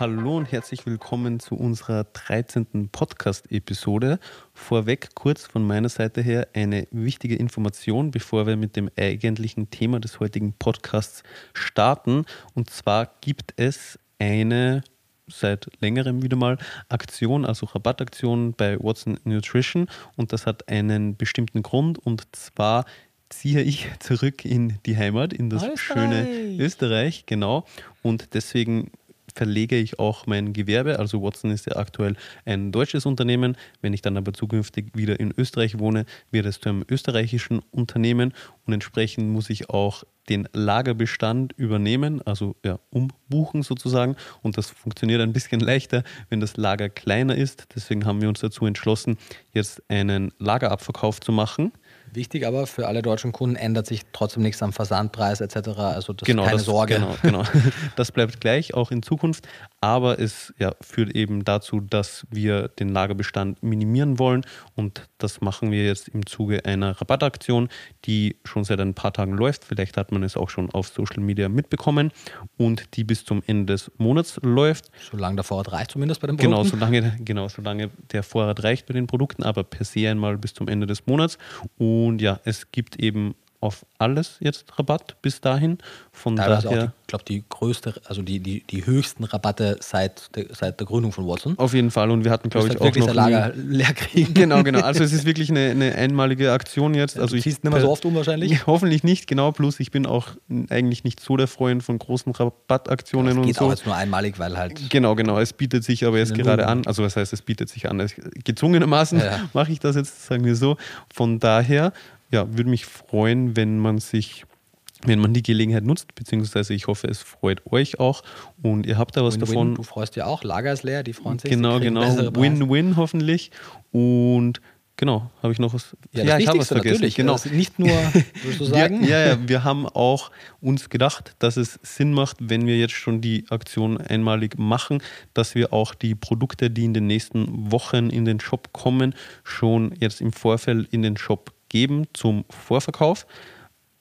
Hallo und herzlich willkommen zu unserer 13. Podcast-Episode. Vorweg kurz von meiner Seite her eine wichtige Information, bevor wir mit dem eigentlichen Thema des heutigen Podcasts starten. Und zwar gibt es eine seit längerem wieder mal Aktion, also Rabattaktion bei Watson Nutrition und das hat einen bestimmten Grund und zwar ziehe ich zurück in die Heimat, in das Österreich. schöne Österreich, genau. Und deswegen verlege ich auch mein Gewerbe. Also Watson ist ja aktuell ein deutsches Unternehmen. Wenn ich dann aber zukünftig wieder in Österreich wohne, wird es zu einem österreichischen Unternehmen und entsprechend muss ich auch den Lagerbestand übernehmen, also ja, umbuchen sozusagen. Und das funktioniert ein bisschen leichter, wenn das Lager kleiner ist. Deswegen haben wir uns dazu entschlossen, jetzt einen Lagerabverkauf zu machen. Wichtig aber für alle deutschen Kunden ändert sich trotzdem nichts am Versandpreis etc. Also das genau, keine das, Sorge. Genau, genau. Das bleibt gleich auch in Zukunft, aber es ja, führt eben dazu, dass wir den Lagerbestand minimieren wollen und das machen wir jetzt im Zuge einer Rabattaktion, die schon seit ein paar Tagen läuft. Vielleicht hat man es auch schon auf Social Media mitbekommen und die bis zum Ende des Monats läuft. Solange der Vorrat reicht zumindest bei den genau, Produkten? Genau, solange, genau, solange der Vorrat reicht bei den Produkten, aber per se einmal bis zum Ende des Monats. Und und ja, es gibt eben auf alles jetzt Rabatt bis dahin. Von Teilweise daher, auch, ich glaube, die größte, also die, die, die höchsten Rabatte seit der, seit der Gründung von Watson. Auf jeden Fall. Und wir hatten, glaube ich, halt auch noch. Lager leer kriegen. Genau, genau. Also es ist wirklich eine, eine einmalige Aktion jetzt. Ja, also du ziehst nicht mehr so oft um wahrscheinlich? hoffentlich nicht, genau. Plus ich bin auch eigentlich nicht so der Freund von großen Rabattaktionen ja, und so. geht auch jetzt nur einmalig, weil halt. Genau, genau. Es bietet sich aber jetzt gerade an. Also was heißt, es bietet sich an? Gezwungenermaßen ja. mache ich das jetzt, sagen wir so. Von daher ja, würde mich freuen, wenn man sich wenn man die Gelegenheit nutzt, beziehungsweise ich hoffe, es freut euch auch und ihr habt da was Win davon. Win, du freust ja auch, Lager ist leer, die freuen sich. Genau, genau. Win-win hoffentlich. Und genau, habe ich noch was? Ja, ja ich habe was vergessen. Natürlich. Genau. Also nicht nur, würdest du sagen? ja, ja, wir haben auch uns gedacht, dass es Sinn macht, wenn wir jetzt schon die Aktion einmalig machen, dass wir auch die Produkte, die in den nächsten Wochen in den Shop kommen, schon jetzt im Vorfeld in den Shop geben zum Vorverkauf,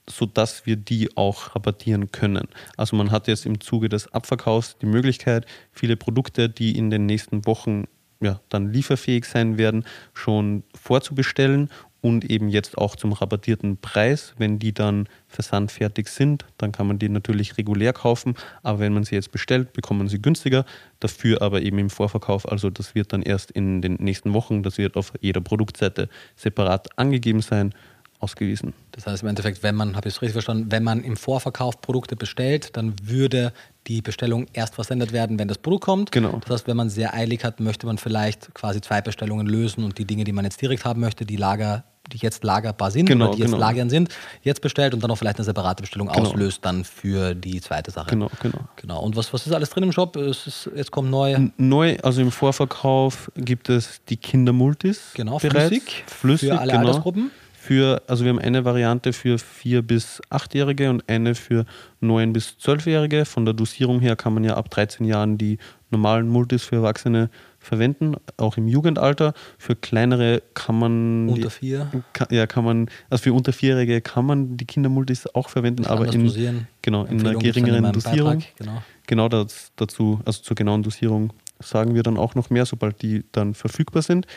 sodass wir die auch rabattieren können. Also man hat jetzt im Zuge des Abverkaufs die Möglichkeit, viele Produkte, die in den nächsten Wochen ja, dann lieferfähig sein werden, schon vorzubestellen und eben jetzt auch zum rabattierten Preis. Wenn die dann versandfertig sind, dann kann man die natürlich regulär kaufen, aber wenn man sie jetzt bestellt, bekommt man sie günstiger, dafür aber eben im Vorverkauf. Also das wird dann erst in den nächsten Wochen, das wird auf jeder Produktseite separat angegeben sein ausgewiesen. Das heißt im Endeffekt, wenn man, habe ich es richtig verstanden, wenn man im Vorverkauf Produkte bestellt, dann würde die Bestellung erst versendet werden, wenn das Produkt kommt. Genau. Das heißt, wenn man sehr eilig hat, möchte man vielleicht quasi zwei Bestellungen lösen und die Dinge, die man jetzt direkt haben möchte, die Lager die jetzt lagerbar sind genau, oder die jetzt genau. lagern sind, jetzt bestellt und dann auch vielleicht eine separate Bestellung genau. auslöst dann für die zweite Sache. Genau, genau. Genau. Und was, was ist alles drin im Shop? Es ist, jetzt kommt neu. Neu, also im Vorverkauf gibt es die Kindermultis. Genau, bereits. flüssig. Flüssig, für alle genau. Altersgruppen für, also wir haben eine Variante für 4- bis 8-Jährige und eine für 9- bis 12-Jährige. Von der Dosierung her kann man ja ab 13 Jahren die normalen Multis für Erwachsene verwenden, auch im Jugendalter. Für kleinere kann man. Unter vier? Kann, ja, kann man, also für unter Vierjährige kann man die Kindermultis auch verwenden, aber in, dosieren. genau, in einer geringeren Dosierung. Beitrag, genau, genau das, dazu, also zur genauen Dosierung sagen wir dann auch noch mehr, sobald die dann verfügbar sind.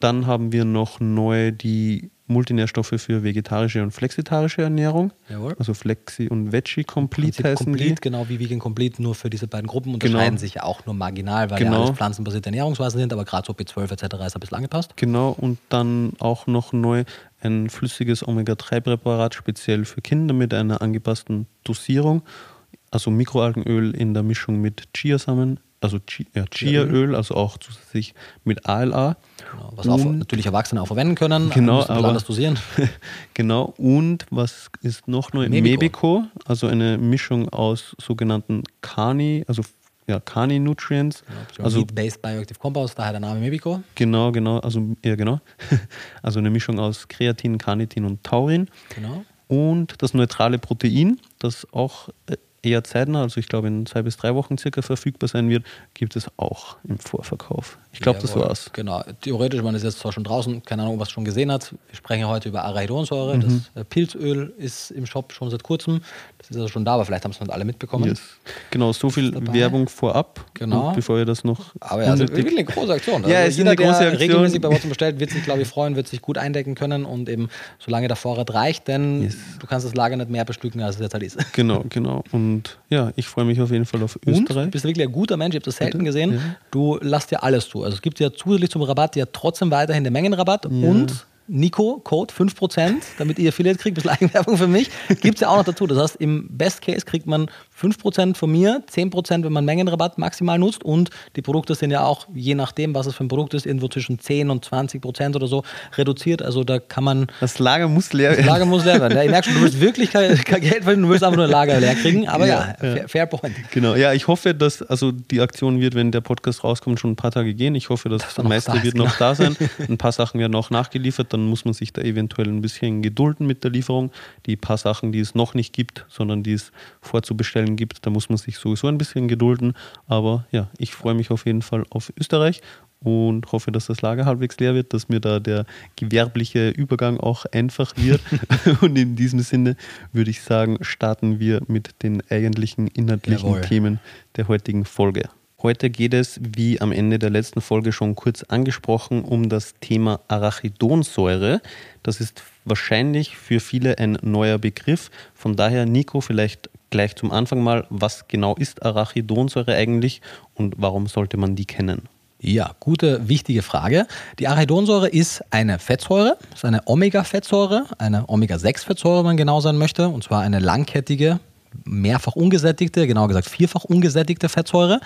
Dann haben wir noch neu die Multinährstoffe für vegetarische und flexitarische Ernährung. Jawohl. Also Flexi und Veggie Complete heißen Complete, die. genau wie Vegan Complete, nur für diese beiden Gruppen unterscheiden genau. sich ja auch nur marginal, weil genau. ja alles pflanzenbasierte Ernährungsweisen sind, aber gerade so B12 etc. ist ein bisschen angepasst. Genau, und dann auch noch neu ein flüssiges Omega-3-Präparat speziell für Kinder mit einer angepassten Dosierung. Also Mikroalgenöl in der Mischung mit Chiasamen also ja, Chia-Öl, also auch zusätzlich mit ALA. Genau, was auch natürlich Erwachsene auch verwenden können, genau, aber anders dosieren. genau, und was ist noch neu? Mebico. Mebico, also eine Mischung aus sogenannten Kani, also ja, Kani-Nutrients. Genau, also Meat-Based Bioactive Compounds, daher der Name Mebico. Genau, genau, also ja genau. also eine Mischung aus Kreatin, Carnitin und Taurin. Genau. Und das neutrale Protein, das auch äh, eher zeitnah, also ich glaube in zwei bis drei Wochen circa verfügbar sein wird, gibt es auch im Vorverkauf. Ich glaube, das war's. Genau. Theoretisch, man ist jetzt zwar schon draußen, keine Ahnung, was schon gesehen hat. Wir sprechen ja heute über Arachidonsäure. Mhm. Das äh, Pilzöl ist im Shop schon seit kurzem. Das ist also schon da, aber vielleicht haben es nicht alle mitbekommen. Yes. Genau, so viel Werbung vorab, genau. bevor ihr das noch. Aber ja, also wirklich eine große Aktion. Also ja, es ist eine große Aktion. regelmäßig bei Watson bestellt, wird sich, glaube ich, freuen, wird sich gut eindecken können und eben solange der Vorrat reicht, denn yes. du kannst das Lager nicht mehr bestücken, als es jetzt halt ist. Genau, genau. Und ja, ich freue mich auf jeden Fall auf Österreich. Und du bist wirklich ein guter Mensch, ich habe das selten gesehen. Ja. Du lässt dir alles zu. Also es gibt ja zusätzlich zum Rabatt ja trotzdem weiterhin den Mengenrabatt ja. und Nico, Code 5%, damit ihr Affiliate kriegt, ein bisschen Eigenwerbung für mich, gibt es ja auch noch dazu. Das heißt, im Best Case kriegt man 5% von mir, 10%, wenn man Mengenrabatt maximal nutzt und die Produkte sind ja auch, je nachdem, was es für ein Produkt ist, irgendwo zwischen 10 und 20% oder so reduziert. Also da kann man... Das Lager muss leer werden. Das Lager muss leer werden. Ja, ich merke schon, du willst wirklich kein, kein, Geld verdienen, du willst einfach nur ein Lager leer kriegen, aber ja, ja, ja. Fair, point. Genau, ja, ich hoffe, dass also die Aktion wird, wenn der Podcast rauskommt, schon ein paar Tage gehen. Ich hoffe, dass das, das meiste da wird noch genau. da sein. Ein paar Sachen werden auch nachgeliefert, dann muss man sich da eventuell ein bisschen gedulden mit der Lieferung. Die paar Sachen, die es noch nicht gibt, sondern die es vorzubestellen gibt, da muss man sich sich sowieso ein bisschen gedulden. Aber ja, ich freue mich auf jeden Fall auf Österreich und hoffe, dass das Lager halbwegs leer wird, dass mir da der gewerbliche Übergang auch einfach wird. und in diesem Sinne würde ich sagen, starten wir mit den eigentlichen inhaltlichen Jawohl. Themen der heutigen Folge. Heute geht es, wie am Ende der letzten Folge schon kurz angesprochen, um das Thema Arachidonsäure. Das ist wahrscheinlich für viele ein neuer Begriff. Von daher, Nico, vielleicht gleich zum Anfang mal, was genau ist Arachidonsäure eigentlich und warum sollte man die kennen? Ja, gute, wichtige Frage. Die Arachidonsäure ist eine Fettsäure, ist eine Omega-Fettsäure, eine Omega-6-Fettsäure, wenn man genau sein möchte, und zwar eine langkettige, mehrfach ungesättigte, genauer gesagt vierfach ungesättigte Fettsäure,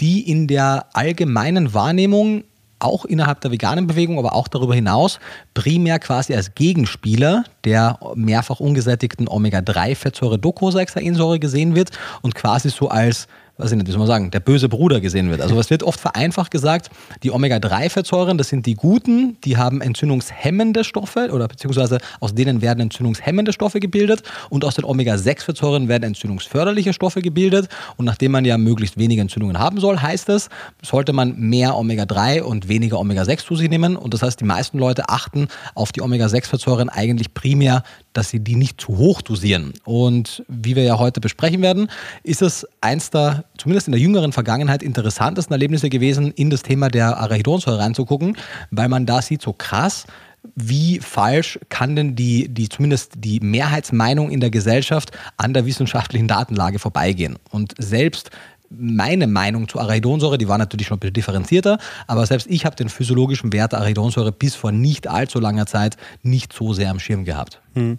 die in der allgemeinen Wahrnehmung auch innerhalb der veganen Bewegung, aber auch darüber hinaus primär quasi als Gegenspieler der mehrfach ungesättigten Omega-3-Fettsäure Docosahexaensäure gesehen wird und quasi so als was ich nicht, wie soll man sagen, der böse Bruder gesehen wird. Also es wird oft vereinfacht gesagt, die Omega-3-Fettsäuren, das sind die guten, die haben entzündungshemmende Stoffe oder beziehungsweise aus denen werden entzündungshemmende Stoffe gebildet und aus den Omega-6-Fettsäuren werden entzündungsförderliche Stoffe gebildet und nachdem man ja möglichst wenige Entzündungen haben soll, heißt es, sollte man mehr Omega-3 und weniger Omega-6 zu sich nehmen und das heißt, die meisten Leute achten auf die Omega-6-Fettsäuren eigentlich primär, dass sie die nicht zu hoch dosieren und wie wir ja heute besprechen werden, ist es eins der zumindest in der jüngeren Vergangenheit interessantesten Erlebnisse gewesen, in das Thema der Arachidonsäure reinzugucken, weil man da sieht, so krass, wie falsch kann denn die, die zumindest die Mehrheitsmeinung in der Gesellschaft an der wissenschaftlichen Datenlage vorbeigehen? Und selbst meine Meinung zu Arachidonsäure, die war natürlich schon ein bisschen differenzierter, aber selbst ich habe den physiologischen Wert der Arachidonsäure bis vor nicht allzu langer Zeit nicht so sehr am Schirm gehabt. Hm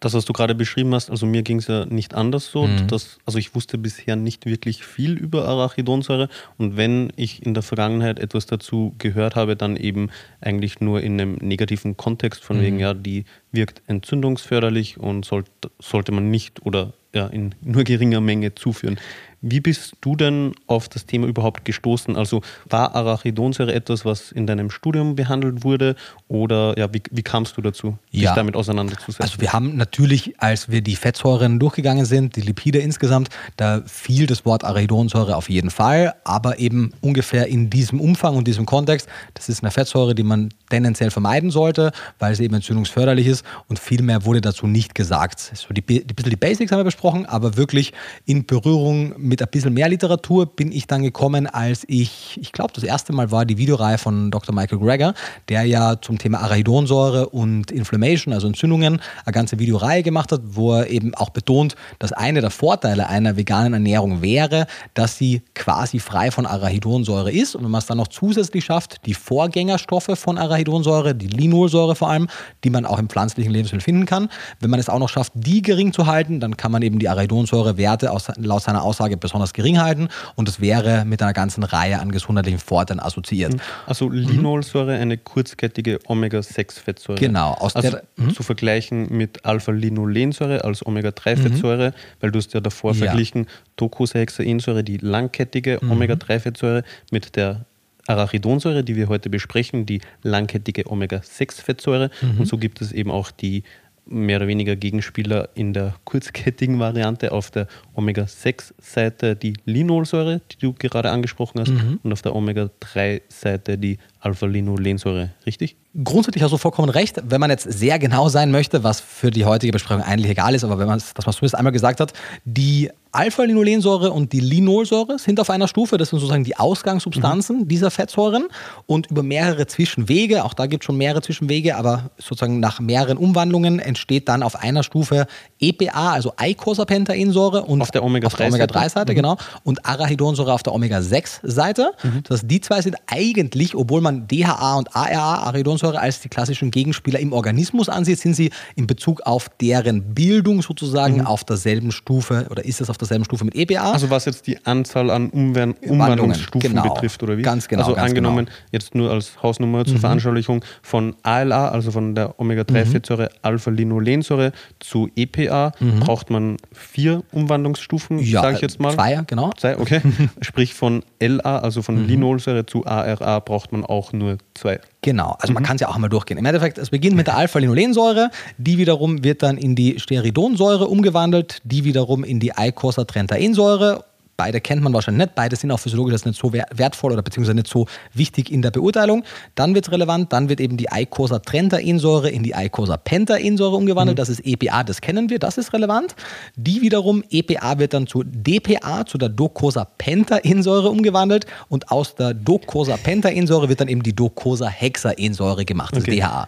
das, was du gerade beschrieben hast, also mir ging es ja nicht anders so. Mhm. Dass, also ich wusste bisher nicht wirklich viel über Arachidonsäure und wenn ich in der Vergangenheit etwas dazu gehört habe, dann eben eigentlich nur in einem negativen Kontext, von mhm. wegen, ja, die wirkt entzündungsförderlich und sollt, sollte man nicht oder ja, in nur geringer Menge zuführen. Wie bist du denn auf das Thema überhaupt gestoßen? Also war Arachidonsäure etwas, was in deinem Studium behandelt wurde oder ja, wie, wie kamst du dazu, dich ja. damit auseinanderzusetzen? Also wir haben natürlich, als wir die Fettsäuren durchgegangen sind, die Lipide insgesamt, da fiel das Wort Arachidonsäure auf jeden Fall, aber eben ungefähr in diesem Umfang und diesem Kontext. Das ist eine Fettsäure, die man tendenziell vermeiden sollte, weil sie eben entzündungsförderlich ist und viel mehr wurde dazu nicht gesagt. So die, die, bisschen die Basics haben wir besprochen, aber wirklich in Berührung mit ein bisschen mehr Literatur bin ich dann gekommen, als ich, ich glaube, das erste Mal war die Videoreihe von Dr. Michael Greger, der ja zum Thema Arachidonsäure und Inflammation, also Entzündungen, eine ganze Videoreihe gemacht hat, wo er eben auch betont, dass einer der Vorteile einer veganen Ernährung wäre, dass sie quasi frei von Arachidonsäure ist. Und wenn man es dann noch zusätzlich schafft, die Vorgängerstoffe von Arachidonsäure, die Linolsäure vor allem, die man auch im pflanzlichen Lebensmittel finden kann, wenn man es auch noch schafft, die gering zu halten, dann kann man eben die Arachidonsäurewerte laut seiner Aussage besonders gering halten und es wäre mit einer ganzen Reihe an gesundheitlichen Vorteilen assoziiert. Mhm. Also Linolsäure, mhm. eine kurzkettige Omega-6-Fettsäure. Genau. Aus also der, mhm. zu vergleichen mit Alpha-Linolensäure als Omega-3-Fettsäure, mhm. weil du hast ja davor ja. verglichen Docosahexaensäure, die langkettige mhm. Omega-3-Fettsäure mit der Arachidonsäure, die wir heute besprechen, die langkettige Omega-6-Fettsäure. Mhm. Und so gibt es eben auch die mehr oder weniger Gegenspieler in der kurzkettigen Variante. Auf der Omega-6-Seite die Linolsäure, die du gerade angesprochen hast, mhm. und auf der Omega-3-Seite die Alpha-Linolensäure, richtig? Grundsätzlich hast du vollkommen recht. Wenn man jetzt sehr genau sein möchte, was für die heutige Besprechung eigentlich egal ist, aber wenn man, dass man zumindest einmal gesagt hat, die Alpha-Linolensäure und die Linolsäure sind auf einer Stufe. Das sind sozusagen die Ausgangssubstanzen mhm. dieser Fettsäuren. Und über mehrere Zwischenwege, auch da gibt es schon mehrere Zwischenwege, aber sozusagen nach mehreren Umwandlungen entsteht dann auf einer Stufe EPA, also Eicosapentaensäure und auf der Omega-3-Seite, Omega mhm. genau, und Arachidonsäure auf der Omega-6-Seite. Mhm. Das heißt, die zwei sind eigentlich, obwohl man DHA und ARA, Arachidonsäure, als die klassischen Gegenspieler im Organismus ansieht, sind sie in Bezug auf deren Bildung sozusagen mhm. auf derselben Stufe oder ist es auf derselben Stufe mit EPA. Also was jetzt die Anzahl an Umwand Umwandlungsstufen genau. betrifft, oder wie? Ganz genau. Also angenommen, genau. jetzt nur als Hausnummer zur mhm. Veranschaulichung von ALA, also von der Omega-3-Fettsäure mhm. Alpha-Linolensäure zu EPA, mhm. braucht man vier Umwandlungsstufen, ja, sage ich jetzt mal. Zwei, genau. Zwei, okay. Sprich von LA, also von mhm. Linolsäure zu ARA, braucht man auch nur zwei. Genau, also man mhm. kann es ja auch mal durchgehen. Im Endeffekt, es beginnt mit der Alpha-Linolensäure, die wiederum wird dann in die Steridonsäure umgewandelt, die wiederum in die Eicosapentaensäure Beide kennt man wahrscheinlich nicht, beide sind auch physiologisch das nicht so wertvoll oder beziehungsweise nicht so wichtig in der Beurteilung. Dann wird es relevant, dann wird eben die Eicosapentaensäure in die Eicosapentaensäure umgewandelt, mhm. das ist EPA, das kennen wir, das ist relevant. Die wiederum, EPA wird dann zu DPA, zu der Docosapentaensäure umgewandelt und aus der Docosapentaensäure wird dann eben die Docosahexaensäure gemacht, das okay. DHA.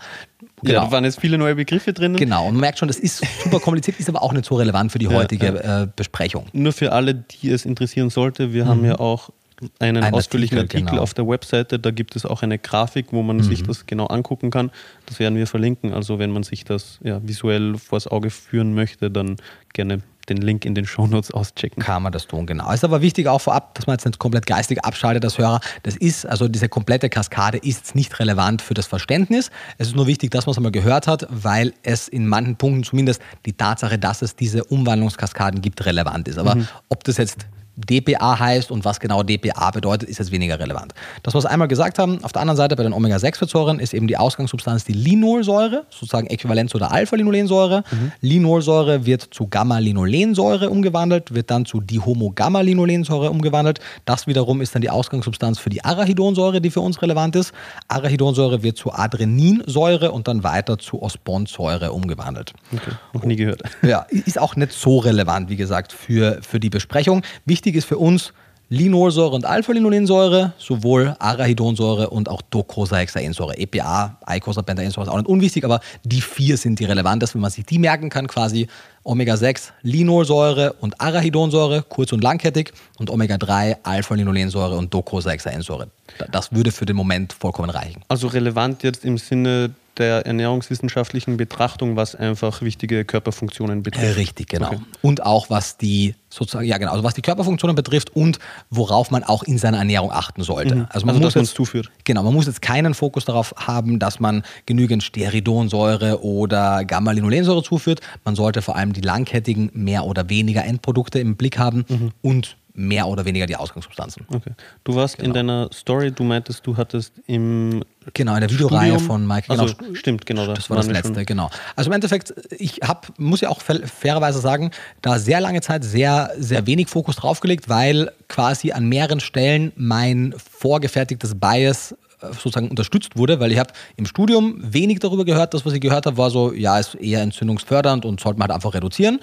Genau. Ja, da waren jetzt viele neue Begriffe drin. Genau, und man merkt schon, das ist super kompliziert, ist aber auch nicht so relevant für die heutige ja, Äh, Besprechung. Nur für alle, die es interessieren sollte, wir mhm. haben ja auch einen Ein ausführlichen Artikel, Artikel genau. auf der Webseite. Da gibt es auch eine Grafik, wo man mhm. sich das genau angucken kann. Das werden wir verlinken. Also wenn man sich das ja, visuell vors Auge führen möchte, dann gerne den Link in den Shownotes auschecken. Kann man das tun, genau. Ist aber wichtig auch vorab, dass man jetzt nicht komplett geistig abschaltet als Hörer. Das ist, also diese komplette Kaskade ist nicht relevant für das Verständnis. Es ist nur wichtig, dass man es einmal gehört hat, weil es in manchen Punkten zumindest die Tatsache, dass es diese Umwandlungskaskaden gibt, relevant ist. Aber mhm. ob das jetzt DPA heißt und was genau DPA bedeutet, ist jetzt weniger relevant. Das, was wir einmal gesagt haben, auf der anderen Seite bei den Omega-6-Fettsäuren ist eben die Ausgangssubstanz die Linolsäure, sozusagen äquivalent zu der Alpha-Linolensäure. Mhm. Linolsäure wird zu Gamma-Linolensäure umgewandelt, wird dann zu Dihomo-Gamma-Linolensäure umgewandelt. Das wiederum ist dann die Ausgangssubstanz für die Arachidonsäure, die für uns relevant ist. Arachidonsäure wird zu Adreninsäure und dann weiter zu Osponsäure umgewandelt. Okay, noch nie gehört. Ja, ist auch nicht so relevant, wie gesagt, für, für die Besprechung. Wichtig Wichtig ist für uns Linolsäure und Alpha-Linolensäure, sowohl Arachidonsäure und auch Docosahexaensäure. EPA, Eicosapentaensäure ist auch nicht unwichtig, aber die vier sind die relevantesten, wenn man sich die merken kann, quasi Omega-6 Linolsäure und Arachidonsäure, kurz- und langkettig, und Omega-3 Alpha-Linolensäure und Docosahexaensäure. Das würde für den Moment vollkommen reichen. Also relevant jetzt im Sinne der ernährungswissenschaftlichen Betrachtung, was einfach wichtige Körperfunktionen betrifft. Richtig, genau. Okay. Und auch was die sozusagen, ja genau, also was die Körperfunktionen betrifft und worauf man auch in seiner Ernährung achten sollte. Mhm. Also man also, muss dass jetzt, zuführt. Genau, man muss jetzt keinen Fokus darauf haben, dass man genügend Steridonsäure oder Gamma-Linolensäure zuführt. Man sollte vor allem die langkettigen mehr oder weniger Endprodukte im Blick haben mhm. und mehr oder weniger die Ausgangssubstanzen. Okay. Du warst genau. in deiner Story, du meintest, du hattest im Genau, in der Videoreihe von Mike. Genau, also, stimmt, genau. Das, das war das letzte, schon. genau. Also im Endeffekt, ich habe, muss ja auch fairerweise sagen, da sehr lange Zeit sehr, sehr wenig Fokus draufgelegt, weil quasi an mehreren Stellen mein vorgefertigtes Bias sozusagen unterstützt wurde, weil ich habe im Studium wenig darüber gehört. Das, was ich gehört habe, war so, ja, ist eher entzündungsfördernd und sollte man halt einfach reduzieren.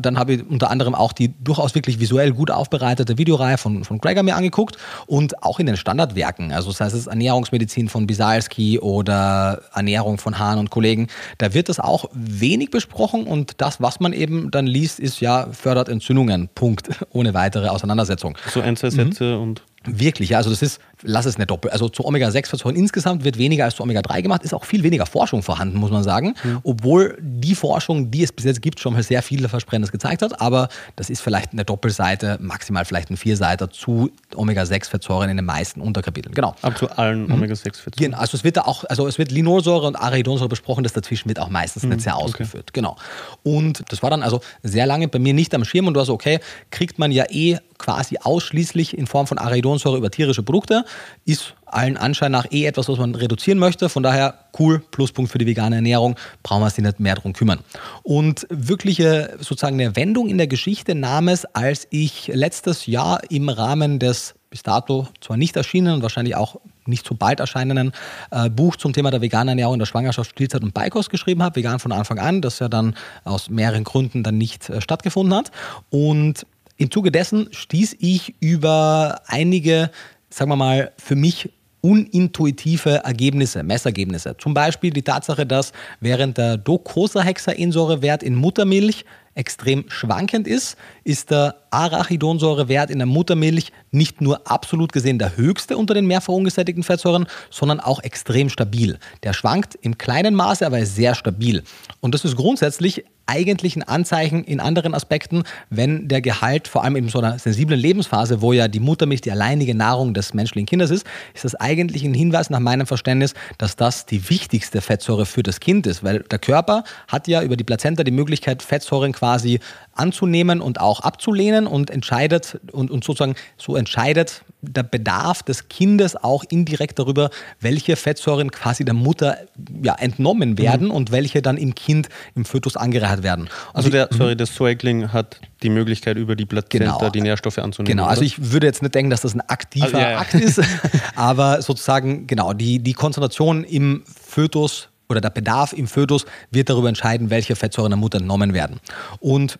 Dann habe ich unter anderem auch die durchaus wirklich visuell gut aufbereitete Videoreihe von, von Gregor mir angeguckt und auch in den Standardwerken, also das heißt es Ernährungsmedizin von Bisalski oder Ernährung von Hahn und Kollegen, da wird das auch wenig besprochen und das, was man eben dann liest, ist ja, fördert Entzündungen, Punkt, ohne weitere Auseinandersetzung. So ein, zwei Sätze mhm. und Wirklich, ja. Also das ist, lass es nicht doppelt. Also zu Omega-6-Fettsäuren insgesamt wird weniger als zu Omega-3 gemacht, ist auch viel weniger Forschung vorhanden, muss man sagen. Mhm. Obwohl die Forschung, die es bis jetzt gibt, schon mal sehr viele Versprechendes gezeigt hat. Aber das ist vielleicht eine Doppelseite, maximal vielleicht ein Vierseiter zu Omega-6-Fettsäuren in den meisten Unterkapiteln. Genau. Ab zu allen mhm. Omega-6-Fettsäuren. Genau. Also es wird da auch, also es wird Linolsäure und Arachidonsäure besprochen, das dazwischen wird auch meistens mhm. nicht sehr ausgeführt. Okay. Genau. Und das war dann also sehr lange bei mir nicht am Schirm und du hast so, okay, kriegt man ja eh quasi ausschließlich in Form von Arachidonsäure über tierische Produkte. Ist allen Anschein nach eh etwas, was man reduzieren möchte. Von daher cool, Pluspunkt für die vegane Ernährung, brauchen wir uns nicht mehr darum kümmern. Und wirkliche sozusagen eine Wendung in der Geschichte nahm es, als ich letztes Jahr im Rahmen des bis dato zwar nicht erschienenen, wahrscheinlich auch nicht so bald erscheinenden äh, Buch zum Thema der veganen Ernährung in der Schwangerschaft, Stillzeit und Beikost geschrieben habe, vegan von Anfang an, das ja dann aus mehreren Gründen dann nicht äh, stattgefunden hat. Und im Zuge dessen stieß ich über einige, sagen wir mal, für mich unintuitive Ergebnisse, Messergebnisse. Zum Beispiel die Tatsache, dass während der Docosahexaensäurewert in Muttermilch extrem schwankend ist, ist der Arachidonsäurewert in der Muttermilch nicht nur absolut gesehen der höchste unter den mehrfach ungesättigten Fettsäuren, sondern auch extrem stabil. Der schwankt im kleinen Maße, aber ist sehr stabil. Und das ist grundsätzlich eigentlich ein Anzeichen in anderen Aspekten, wenn der Gehalt, vor allem in so einer sensiblen Lebensphase, wo ja die Muttermilch die alleinige Nahrung des menschlichen Kindes ist, ist das eigentlich ein Hinweis nach meinem Verständnis, dass das die wichtigste Fettsäure für das Kind ist, weil der Körper hat ja über die Plazenta die Möglichkeit, Fettsäuren quasi anzunehmen und auch abzulehnen und entscheidet und, und sozusagen so entscheidet der Bedarf des Kindes auch indirekt darüber, welche Fettsäuren quasi der Mutter ja, entnommen werden mhm. und welche dann im Kind, im Fötus angereichert werden. Also, also der, mhm. sorry, der Säugling hat die Möglichkeit, über die Plazenta genau. die Nährstoffe anzunehmen. Genau, also ich würde jetzt nicht denken, dass das ein aktiver also, ja, ja. Akt ist, aber sozusagen, genau, die, die Konzentration im Fötus oder der Bedarf im Fötus wird darüber entscheiden, welche Fettsäuren der Mutter entnommen werden. Und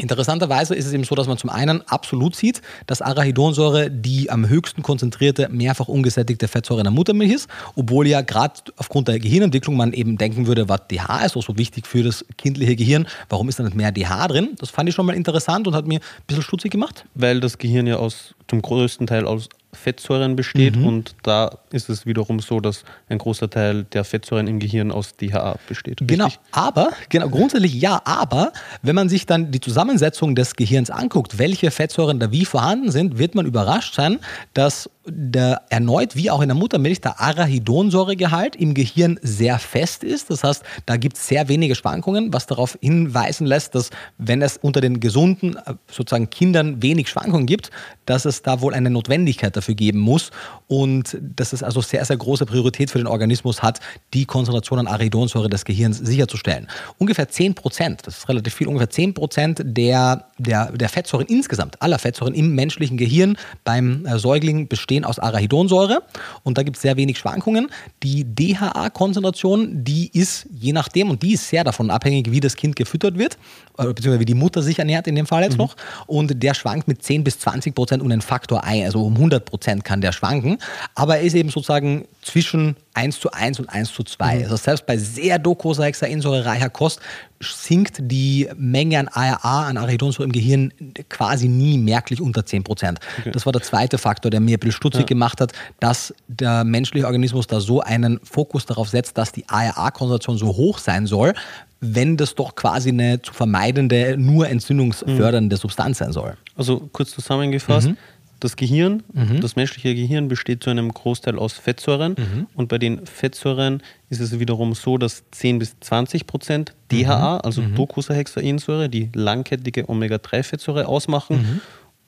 Interessanterweise ist es eben so, dass man zum einen absolut sieht, dass Arachidonsäure die am höchsten konzentrierte, mehrfach ungesättigte Fettsäure in der Muttermilch ist, obwohl ja gerade aufgrund der Gehirnentwicklung man eben denken würde, was DH ist auch so wichtig für das kindliche Gehirn, warum ist da nicht mehr DH drin? Das fand ich schon mal interessant und hat mir ein bisschen stutzig gemacht. Weil das Gehirn ja aus zum größten Teil aus Fettsäuren besteht mhm. und da ist es wiederum so, dass ein großer Teil der Fettsäuren im Gehirn aus DHA besteht. Genau, richtig? Genau, aber, genau, grundsätzlich ja, aber wenn man sich dann die Zusammensetzung des Gehirns anguckt, welche Fettsäuren da wie vorhanden sind, wird man überrascht sein, dass der erneut, wie auch in der Muttermilch, der Arachidonsäuregehalt im Gehirn sehr fest ist. Das heißt, da gibt es sehr wenige Schwankungen, was darauf hinweisen lässt, dass wenn es unter den gesunden, äh, sozusagen Kindern wenig Schwankungen gibt, dass es da wohl eine Notwendigkeit dafür geben muss und dass es also sehr, sehr große Priorität für den Organismus hat, die Konzentration an Arachidonsäure des Gehirns sicherzustellen. Ungefähr 10 Prozent, das ist relativ viel, ungefähr 10 Prozent der, der, der Fettsäuren insgesamt, aller Fettsäuren im menschlichen Gehirn beim äh, Säugling bestehen aus Arachidonsäure und da gibt es sehr wenig Schwankungen. Die DHA-Konzentration, die ist je nachdem und die ist sehr davon abhängig, wie das Kind gefüttert wird, äh, beziehungsweise wie die Mutter sich ernährt in dem Fall jetzt mhm. noch und der schwankt mit 10 bis 20 Prozent um einen Faktor ein, also um 100 Prozent kann der schwanken, aber er ist eben sozusagen zwischen 1 zu 1 und 1 zu 2. Mhm. Also selbst bei sehr docosahexaensäurereicher Kost sinkt die Menge an ARA, an Arachidonsäure im Gehirn quasi nie merklich unter 10 Prozent. Okay. Das war der zweite Faktor, der mir ein bisschen stutzig ja. gemacht hat, dass der menschliche Organismus da so einen Fokus darauf setzt, dass die ARA-Konzentration so hoch sein soll, wenn das doch quasi eine zu vermeidende, nur entzündungsfördernde mhm. Substanz sein soll. Also kurz zusammengefasst, mhm. Das Gehirn, mhm. das menschliche Gehirn besteht zu einem Großteil aus Fettsäuren mhm. und bei den Fettsäuren ist es wiederum so, dass 10 bis 20 Prozent DHA, mhm. also mhm. Docosahexaensäure, die langkettige Omega-3-Fettsäure ausmachen,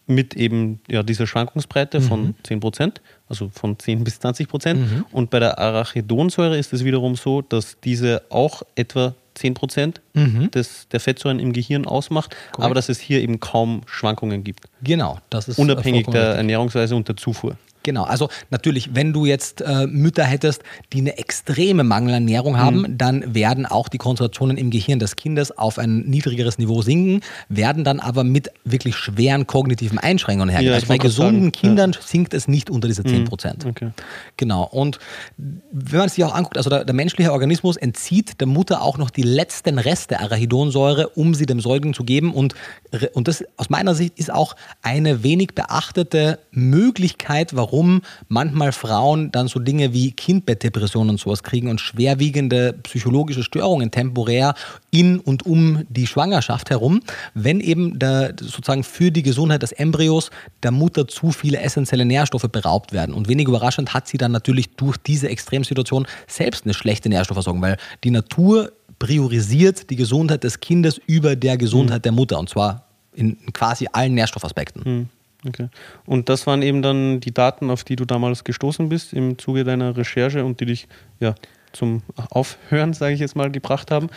mhm. mit eben ja, dieser Schwankungsbreite von 10 mhm. Prozent, also von 10 bis 20 Prozent. Und bei der Arachidonsäure ist es wiederum so, dass diese auch etwa 10 Prozent mhm. der Fettsäuren im Gehirn ausmacht, Korrekt. aber dass es hier eben kaum Schwankungen gibt. Genau, das ist unabhängig der Ernährungsweise und der Zufuhr. Genau, also natürlich, wenn du jetzt äh, Mütter hättest, die eine extreme Mangelernährung haben, mhm. dann werden auch die Konzentrationen im Gehirn des Kindes auf ein niedrigeres Niveau sinken, werden dann aber mit wirklich schweren kognitiven Einschränkungen hergehen. Ja, also bei gesunden sagen. Kindern ja. sinkt es nicht unter diese 10 mhm. Prozent. Mhm. Okay. Genau, und wenn man sich auch anguckt, also der, der, menschliche Organismus entzieht der Mutter auch noch die letzten Reste Arachidonsäure, um sie dem Säugling zu geben und, und das aus meiner Sicht ist auch eine wenig beachtete Möglichkeit, warum warum manchmal Frauen dann so Dinge wie Kindbettdepressionen und sowas kriegen und schwerwiegende psychologische Störungen temporär in und um die Schwangerschaft herum, wenn eben der, sozusagen für die Gesundheit des Embryos der Mutter zu viele essentielle Nährstoffe beraubt werden. Und wenig überraschend hat sie dann natürlich durch diese Extremsituation selbst eine schlechte Nährstoffversorgung, weil die Natur priorisiert die Gesundheit des Kindes über der Gesundheit mhm. der Mutter und zwar in quasi allen Nährstoffaspekten. Hm, okay. Und das waren eben dann die Daten, auf die du damals gestoßen bist im Zuge deiner Recherche und die dich ja zum Aufhören, sage ich jetzt mal, gebracht haben.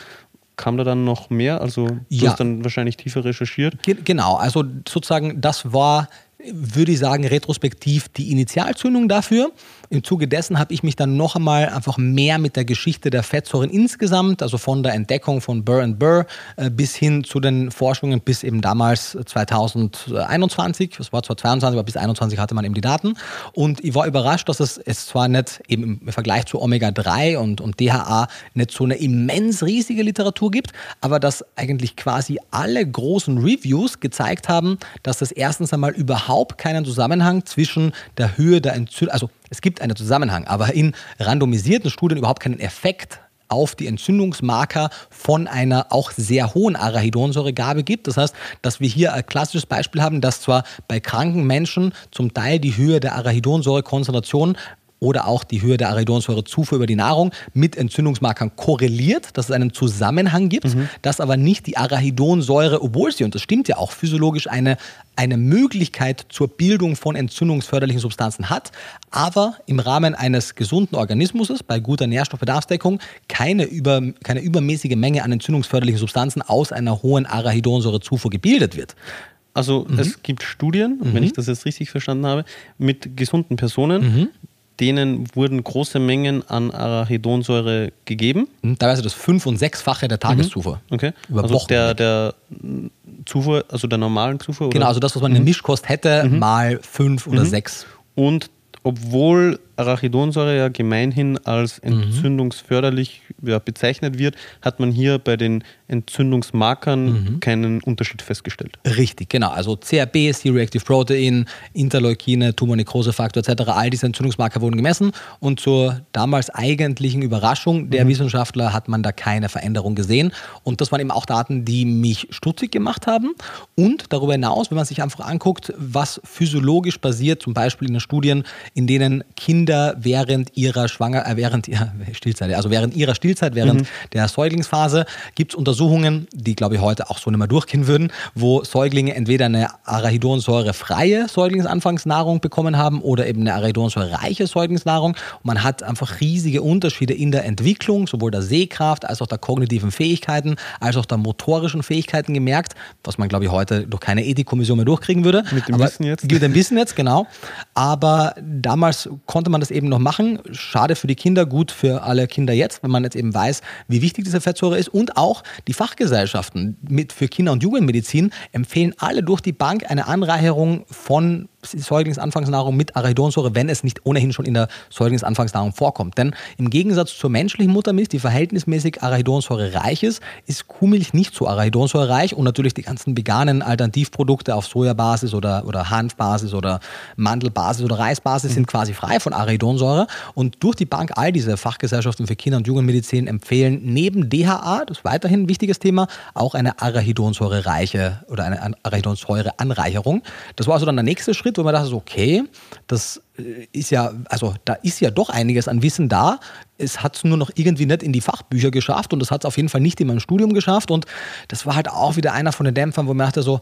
Kam da dann noch mehr? Also du Ja. hast dann wahrscheinlich tiefer recherchiert. Ge- Genau, also sozusagen, das war, würde ich sagen, retrospektiv die Initialzündung dafür. Im Zuge dessen habe ich mich dann noch einmal einfach mehr mit der Geschichte der Fettsäuren insgesamt, also von der Entdeckung von Burr Burr äh, bis hin zu den Forschungen bis eben damals 2021, das war zwar 22, aber bis 21 hatte man eben die Daten. Und ich war überrascht, dass es, es zwar nicht eben im Vergleich zu Omega-3 und, und DHA nicht so eine immens riesige Literatur gibt, aber dass eigentlich quasi alle großen Reviews gezeigt haben, dass es erstens einmal überhaupt keinen Zusammenhang zwischen der Höhe der Entzündung, also es gibt einen Zusammenhang, aber in randomisierten Studien überhaupt keinen Effekt auf die Entzündungsmarker von einer auch sehr hohen Arachidonsäuregabe gibt. Das heißt, dass wir hier ein klassisches Beispiel haben, dass zwar bei kranken Menschen zum Teil die Höhe der Arachidonsäurekonzentration oder auch die Höhe der Arachidonsäurezufuhr über die Nahrung mit Entzündungsmarkern korreliert, dass es einen Zusammenhang gibt, dass aber nicht die Arachidonsäure, obwohl sie, und das stimmt ja auch physiologisch, eine, eine Möglichkeit zur Bildung von entzündungsförderlichen Substanzen hat, aber im Rahmen eines gesunden Organismus bei guter Nährstoffbedarfsdeckung keine, über, keine übermäßige Menge an entzündungsförderlichen Substanzen aus einer hohen Arachidonsäurezufuhr gebildet wird. Also Mhm. es gibt Studien, wenn ich das jetzt richtig verstanden habe, mit gesunden Personen, Mhm. Denen wurden große Mengen an Arachidonsäure gegeben. Teilweise das fünf- und sechsfache der Tageszufuhr. Okay. Über also Wochen der, der Zufuhr, also der normalen Zufuhr. Genau, oder? also das, was man in der Mischkost hätte, mal fünf oder sechs. Und obwohl Arachidonsäure ja gemeinhin als Mhm. entzündungsförderlich ja, bezeichnet wird, hat man hier bei den Entzündungsmarkern Mhm. keinen Unterschied festgestellt. Richtig, genau. Also CRP, C-Reactive Protein, Interleukine, Tumornekrosefaktor etc., all diese Entzündungsmarker wurden gemessen und zur damals eigentlichen Überraschung der Wissenschaftler hat man da keine Veränderung gesehen. Und das waren eben auch Daten, die mich stutzig gemacht haben. Und darüber hinaus, wenn man sich einfach anguckt, was physiologisch passiert, zum Beispiel in den Studien, in denen Kinder während ihrer Schwanger, äh, während ihrer Stillzeit, also während ihrer Stillzeit, während der Säuglingsphase, gibt es Untersuchungen, die glaube ich heute auch so nicht mehr durchgehen würden, wo Säuglinge entweder eine arachidonsäurefreie Säuglingsanfangsnahrung bekommen haben oder eben eine arachidonsäurereiche Säuglingsnahrung. Und man hat einfach riesige Unterschiede in der Entwicklung, sowohl der Sehkraft als auch der kognitiven Fähigkeiten, als auch der motorischen Fähigkeiten gemerkt, was man glaube ich heute durch keine Ethikkommission mehr durchkriegen würde. Mit dem Aber- Wissen jetzt? Mit dem Wissen jetzt, genau. Aber damals konnte man das eben noch machen. Schade für die Kinder, gut für alle Kinder jetzt, wenn man jetzt eben weiß, wie wichtig diese Fettsäure ist. Und auch die Fachgesellschaften mit für Kinder- und Jugendmedizin empfehlen alle durch die Bank eine Anreicherung von Säuglingsanfangsnahrung mit Arachidonsäure, wenn es nicht ohnehin schon in der Säuglingsanfangsnahrung vorkommt. Denn im Gegensatz zur menschlichen Muttermilch, die verhältnismäßig Arachidonsäure reich ist, ist Kuhmilch nicht so Arachidonsäure reich und natürlich die ganzen veganen Alternativprodukte auf Sojabasis oder, oder Hanfbasis oder Mandelbasis oder Reisbasis sind quasi frei von Arachidonsäure und durch die Bank all diese Fachgesellschaften für Kinder- und Jugendmedizin empfehlen neben DHA, das ist weiterhin ein wichtiges Thema, auch eine Arachidonsäure-reiche oder eine Arachidonsäure-Anreicherung. Das war also dann der nächste Schritt, wo man dachte, okay, das äh, ist ja, also da ist ja doch einiges an Wissen da. Es hat es nur noch irgendwie nicht in die Fachbücher geschafft und es hat es auf jeden Fall nicht in meinem Studium geschafft. Und das war halt auch wieder einer von den Dämpfern, wo man dachte so,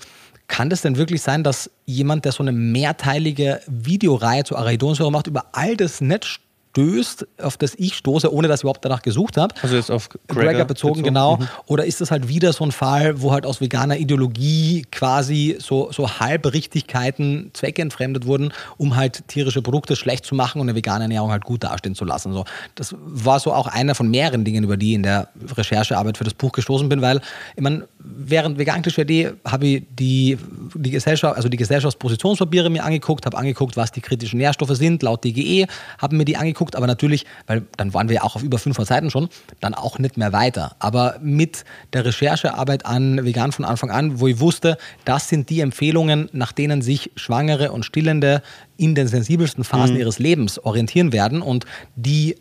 kann das denn wirklich sein, dass jemand, der so eine mehrteilige Videoreihe zu Arachidonsäure macht, über all das nicht stößt, auf das ich stoße, ohne dass ich überhaupt danach gesucht habe? Also jetzt auf Gregor, Gregor bezogen, bezogen, genau. mhm. Oder ist das halt wieder so ein Fall, wo halt aus veganer Ideologie quasi so, so Halbrichtigkeiten zweckentfremdet wurden, um halt tierische Produkte schlecht zu machen und eine vegane Ernährung halt gut dastehen zu lassen. So, das war so auch einer von mehreren Dingen, über die ich in der Recherchearbeit für das Buch gestoßen bin, weil ich meine, während Vegan Klischee habe ich die, die Gesellschaft, also die Gesellschaftspositionspapiere mir angeguckt, habe angeguckt, was die kritischen Nährstoffe sind, laut DGE, habe mir die angeguckt, aber natürlich, weil dann waren wir ja auch auf über 500 Seiten schon, dann auch nicht mehr weiter. Aber mit der Recherchearbeit an Vegan von Anfang an, wo ich wusste, das sind die Empfehlungen, nach denen sich Schwangere und Stillende in den sensibelsten Phasen ihres Lebens orientieren werden und die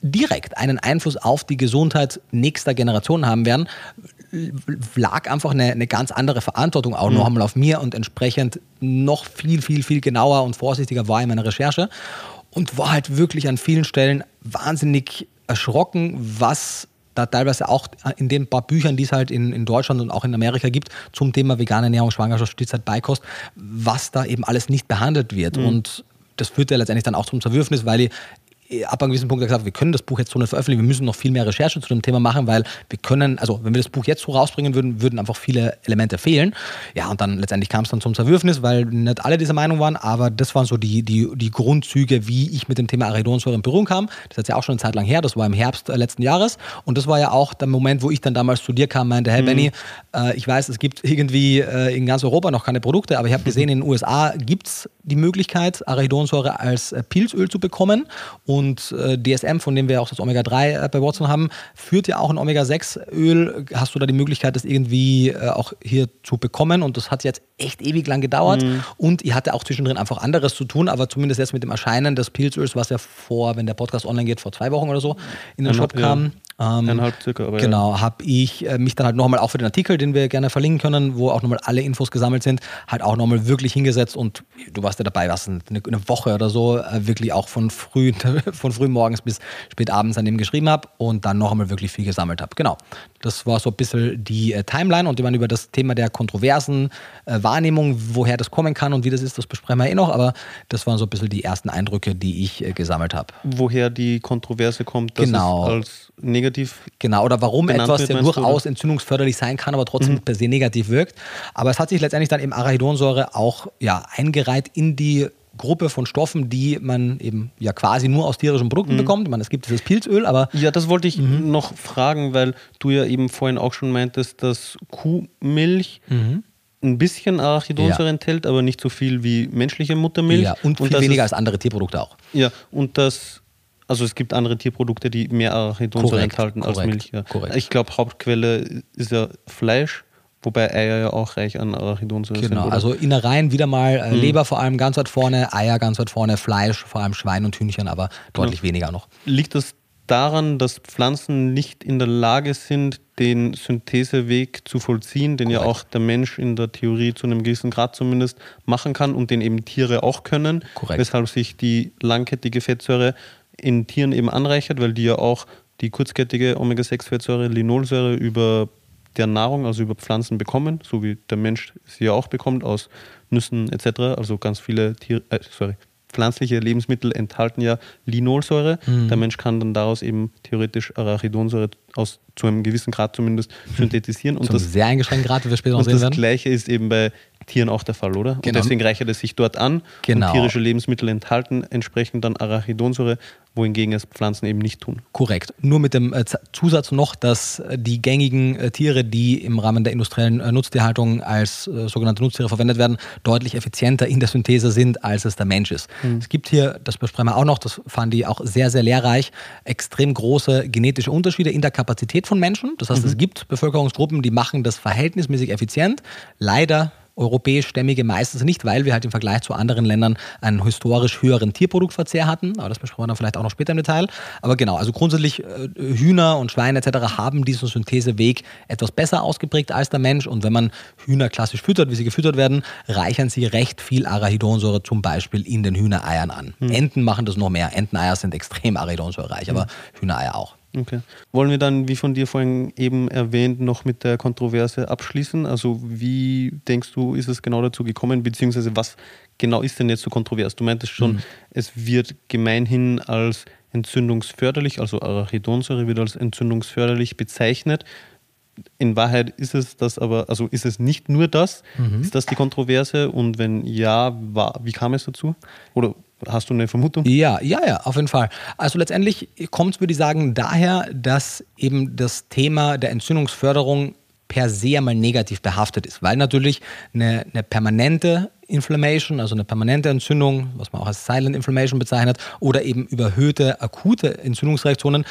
direkt einen Einfluss auf die Gesundheit nächster Generationen haben werden, lag einfach eine, eine ganz andere Verantwortung auch noch einmal auf mir und entsprechend noch viel, viel, viel genauer und vorsichtiger war in meiner Recherche und war halt wirklich an vielen Stellen wahnsinnig erschrocken, was da teilweise auch in den paar Büchern, die es halt in, in Deutschland und auch in Amerika gibt, zum Thema vegane Ernährung, Schwangerschaft, Stillzeit, Beikost, was da eben alles nicht behandelt wird. Mhm. Und das führt ja letztendlich dann auch zum Zerwürfnis, weil ich ab einem gewissen Punkt gesagt, wir können das Buch jetzt so nicht veröffentlichen, wir müssen noch viel mehr Recherche zu dem Thema machen, weil wir können, also wenn wir das Buch jetzt so rausbringen würden, würden einfach viele Elemente fehlen. Ja, und dann letztendlich kam es dann zum Zerwürfnis, weil nicht alle dieser Meinung waren, aber das waren so die, die, die Grundzüge, wie ich mit dem Thema Arachidonsäure in Berührung kam. Das ist ja auch schon eine Zeit lang her, das war im Herbst äh, letzten Jahres und das war ja auch der Moment, wo ich dann damals zu dir kam, meinte, hey mhm. Benny, äh, ich weiß, es gibt irgendwie äh, in ganz Europa noch keine Produkte, aber ich habe gesehen, in den USA gibt es die Möglichkeit, Arachidonsäure als äh, Pilzöl zu bekommen und äh, DSM, von dem wir auch das Omega-3 äh, bei Watson haben, führt ja auch ein Omega-6-Öl. Hast du da die Möglichkeit, das irgendwie äh, auch hier zu bekommen? Und das hat jetzt echt ewig lang gedauert. Mhm. Und ich hatte auch zwischendrin einfach anderes zu tun, aber zumindest jetzt mit dem Erscheinen des Pilzöls, was ja vor, wenn der Podcast online geht, vor zwei Wochen oder so in den Shop kam. Ähm, Eineinhalb circa, aber Genau, ja. habe ich äh, mich dann halt nochmal auch für den Artikel, den wir gerne verlinken können, wo auch nochmal alle Infos gesammelt sind, halt auch nochmal wirklich hingesetzt und du warst ja dabei, was eine, eine Woche oder so, äh, wirklich auch von früh, von früh morgens bis spät abends an dem geschrieben habe und dann noch einmal wirklich viel gesammelt habe. Genau. Das war so ein bisschen die äh, Timeline und über das Thema der kontroversen äh, Wahrnehmung, woher das kommen kann und wie das ist, das besprechen wir eh noch, aber das waren so ein bisschen die ersten Eindrücke, die ich äh, gesammelt habe. Woher die Kontroverse kommt, dass genau. es als negativ. Genau, oder warum etwas ja durchaus entzündungsförderlich sein kann, aber trotzdem mhm. per se negativ wirkt. Aber es hat sich letztendlich dann eben Arachidonsäure auch ja, eingereiht in die Gruppe von Stoffen, die man eben ja quasi nur aus tierischen Produkten mhm. bekommt. Ich meine, es gibt dieses Pilzöl, aber. Ja, das wollte ich mhm. noch fragen, weil du ja eben vorhin auch schon meintest, dass Kuhmilch mhm. ein bisschen Arachidonsäure ja. enthält, aber nicht so viel wie menschliche Muttermilch. Ja, und, und viel weniger als andere Tierprodukte auch. Ja, und das also es gibt andere Tierprodukte, die mehr Arachidonsäure enthalten korrekt, als Milch. Ja. Korrekt. Ich glaube, Hauptquelle ist ja Fleisch. Wobei Eier ja auch reich an Arachidonsäure genau, sind. Genau, also Innereien wieder mal äh, hm. Leber vor allem ganz weit vorne, Eier ganz weit vorne, Fleisch, vor allem Schwein und Hühnchen, aber deutlich ja. weniger noch. Liegt das daran, dass Pflanzen nicht in der Lage sind, den Syntheseweg zu vollziehen, den Korrekt. ja auch der Mensch in der Theorie zu einem gewissen Grad zumindest machen kann und den eben Tiere auch können, Korrekt. weshalb sich die langkettige Fettsäure in Tieren eben anreichert, weil die ja auch die kurzkettige Omega-6-Fettsäure, Linolsäure über der Nahrung, also über Pflanzen bekommen, so wie der Mensch sie ja auch bekommt aus Nüssen etc. Also ganz viele Tier, äh, sorry, pflanzliche Lebensmittel enthalten ja Linolsäure. Mhm. Der Mensch kann dann daraus eben theoretisch Arachidonsäure aus zu einem gewissen Grad zumindest synthetisieren. Und Zum das, sehr eingeschränkten Grad, wie wir später noch sehen werden. Das Gleiche ist eben bei Tieren auch der Fall, oder? Genau. Und deswegen reichert es sich dort an. Genau. Und tierische Lebensmittel enthalten entsprechend dann Arachidonsäure, wohingegen es Pflanzen eben nicht tun. Korrekt. Nur mit dem äh, Zusatz noch, dass äh, die gängigen äh, Tiere, die im Rahmen der industriellen Nutztierhaltung als sogenannte Nutztiere verwendet werden, deutlich effizienter in der Synthese sind, als es der Mensch ist. Mhm. Es gibt hier, das besprechen wir auch noch, das fanden die auch sehr, sehr lehrreich, extrem große genetische Unterschiede in der Kapazität von Menschen. Das heißt, mhm. es gibt Bevölkerungsgruppen, die machen das verhältnismäßig effizient. Leider europäischstämmige meistens nicht, weil wir halt im Vergleich zu anderen Ländern einen historisch höheren Tierproduktverzehr hatten. Aber das besprechen wir dann vielleicht auch noch später im Detail. Aber genau, also grundsätzlich äh, Hühner und Schweine etc. haben diesen Syntheseweg etwas besser ausgeprägt als der Mensch. Und wenn man Hühner klassisch füttert, wie sie gefüttert werden, reichern sie recht viel Arachidonsäure zum Beispiel in den Hühnereiern an. Hm. Enten machen das noch mehr. Enteneier sind extrem arachidonsäurereich, hm. aber Hühnereier auch. Okay. Wollen wir dann, wie von dir vorhin eben erwähnt, noch mit der Kontroverse abschließen? Also wie denkst du, ist es genau dazu gekommen, beziehungsweise was genau ist denn jetzt so kontrovers? Du meintest schon, mhm. es wird gemeinhin als entzündungsförderlich, also Arachidonsäure wird als entzündungsförderlich bezeichnet. In Wahrheit ist es das aber, also ist es nicht nur das? Mhm. Ist das die Kontroverse? Und wenn ja, war, wie kam es dazu? Oder Hast du eine Vermutung? Ja, ja, ja, auf jeden Fall. Also letztendlich kommt es, würde ich sagen, daher, dass eben das Thema der Entzündungsförderung per se einmal negativ behaftet ist, weil natürlich eine, eine permanente Inflammation, also eine permanente Entzündung, was man auch als Silent Inflammation bezeichnet, oder eben überhöhte akute Entzündungsreaktionen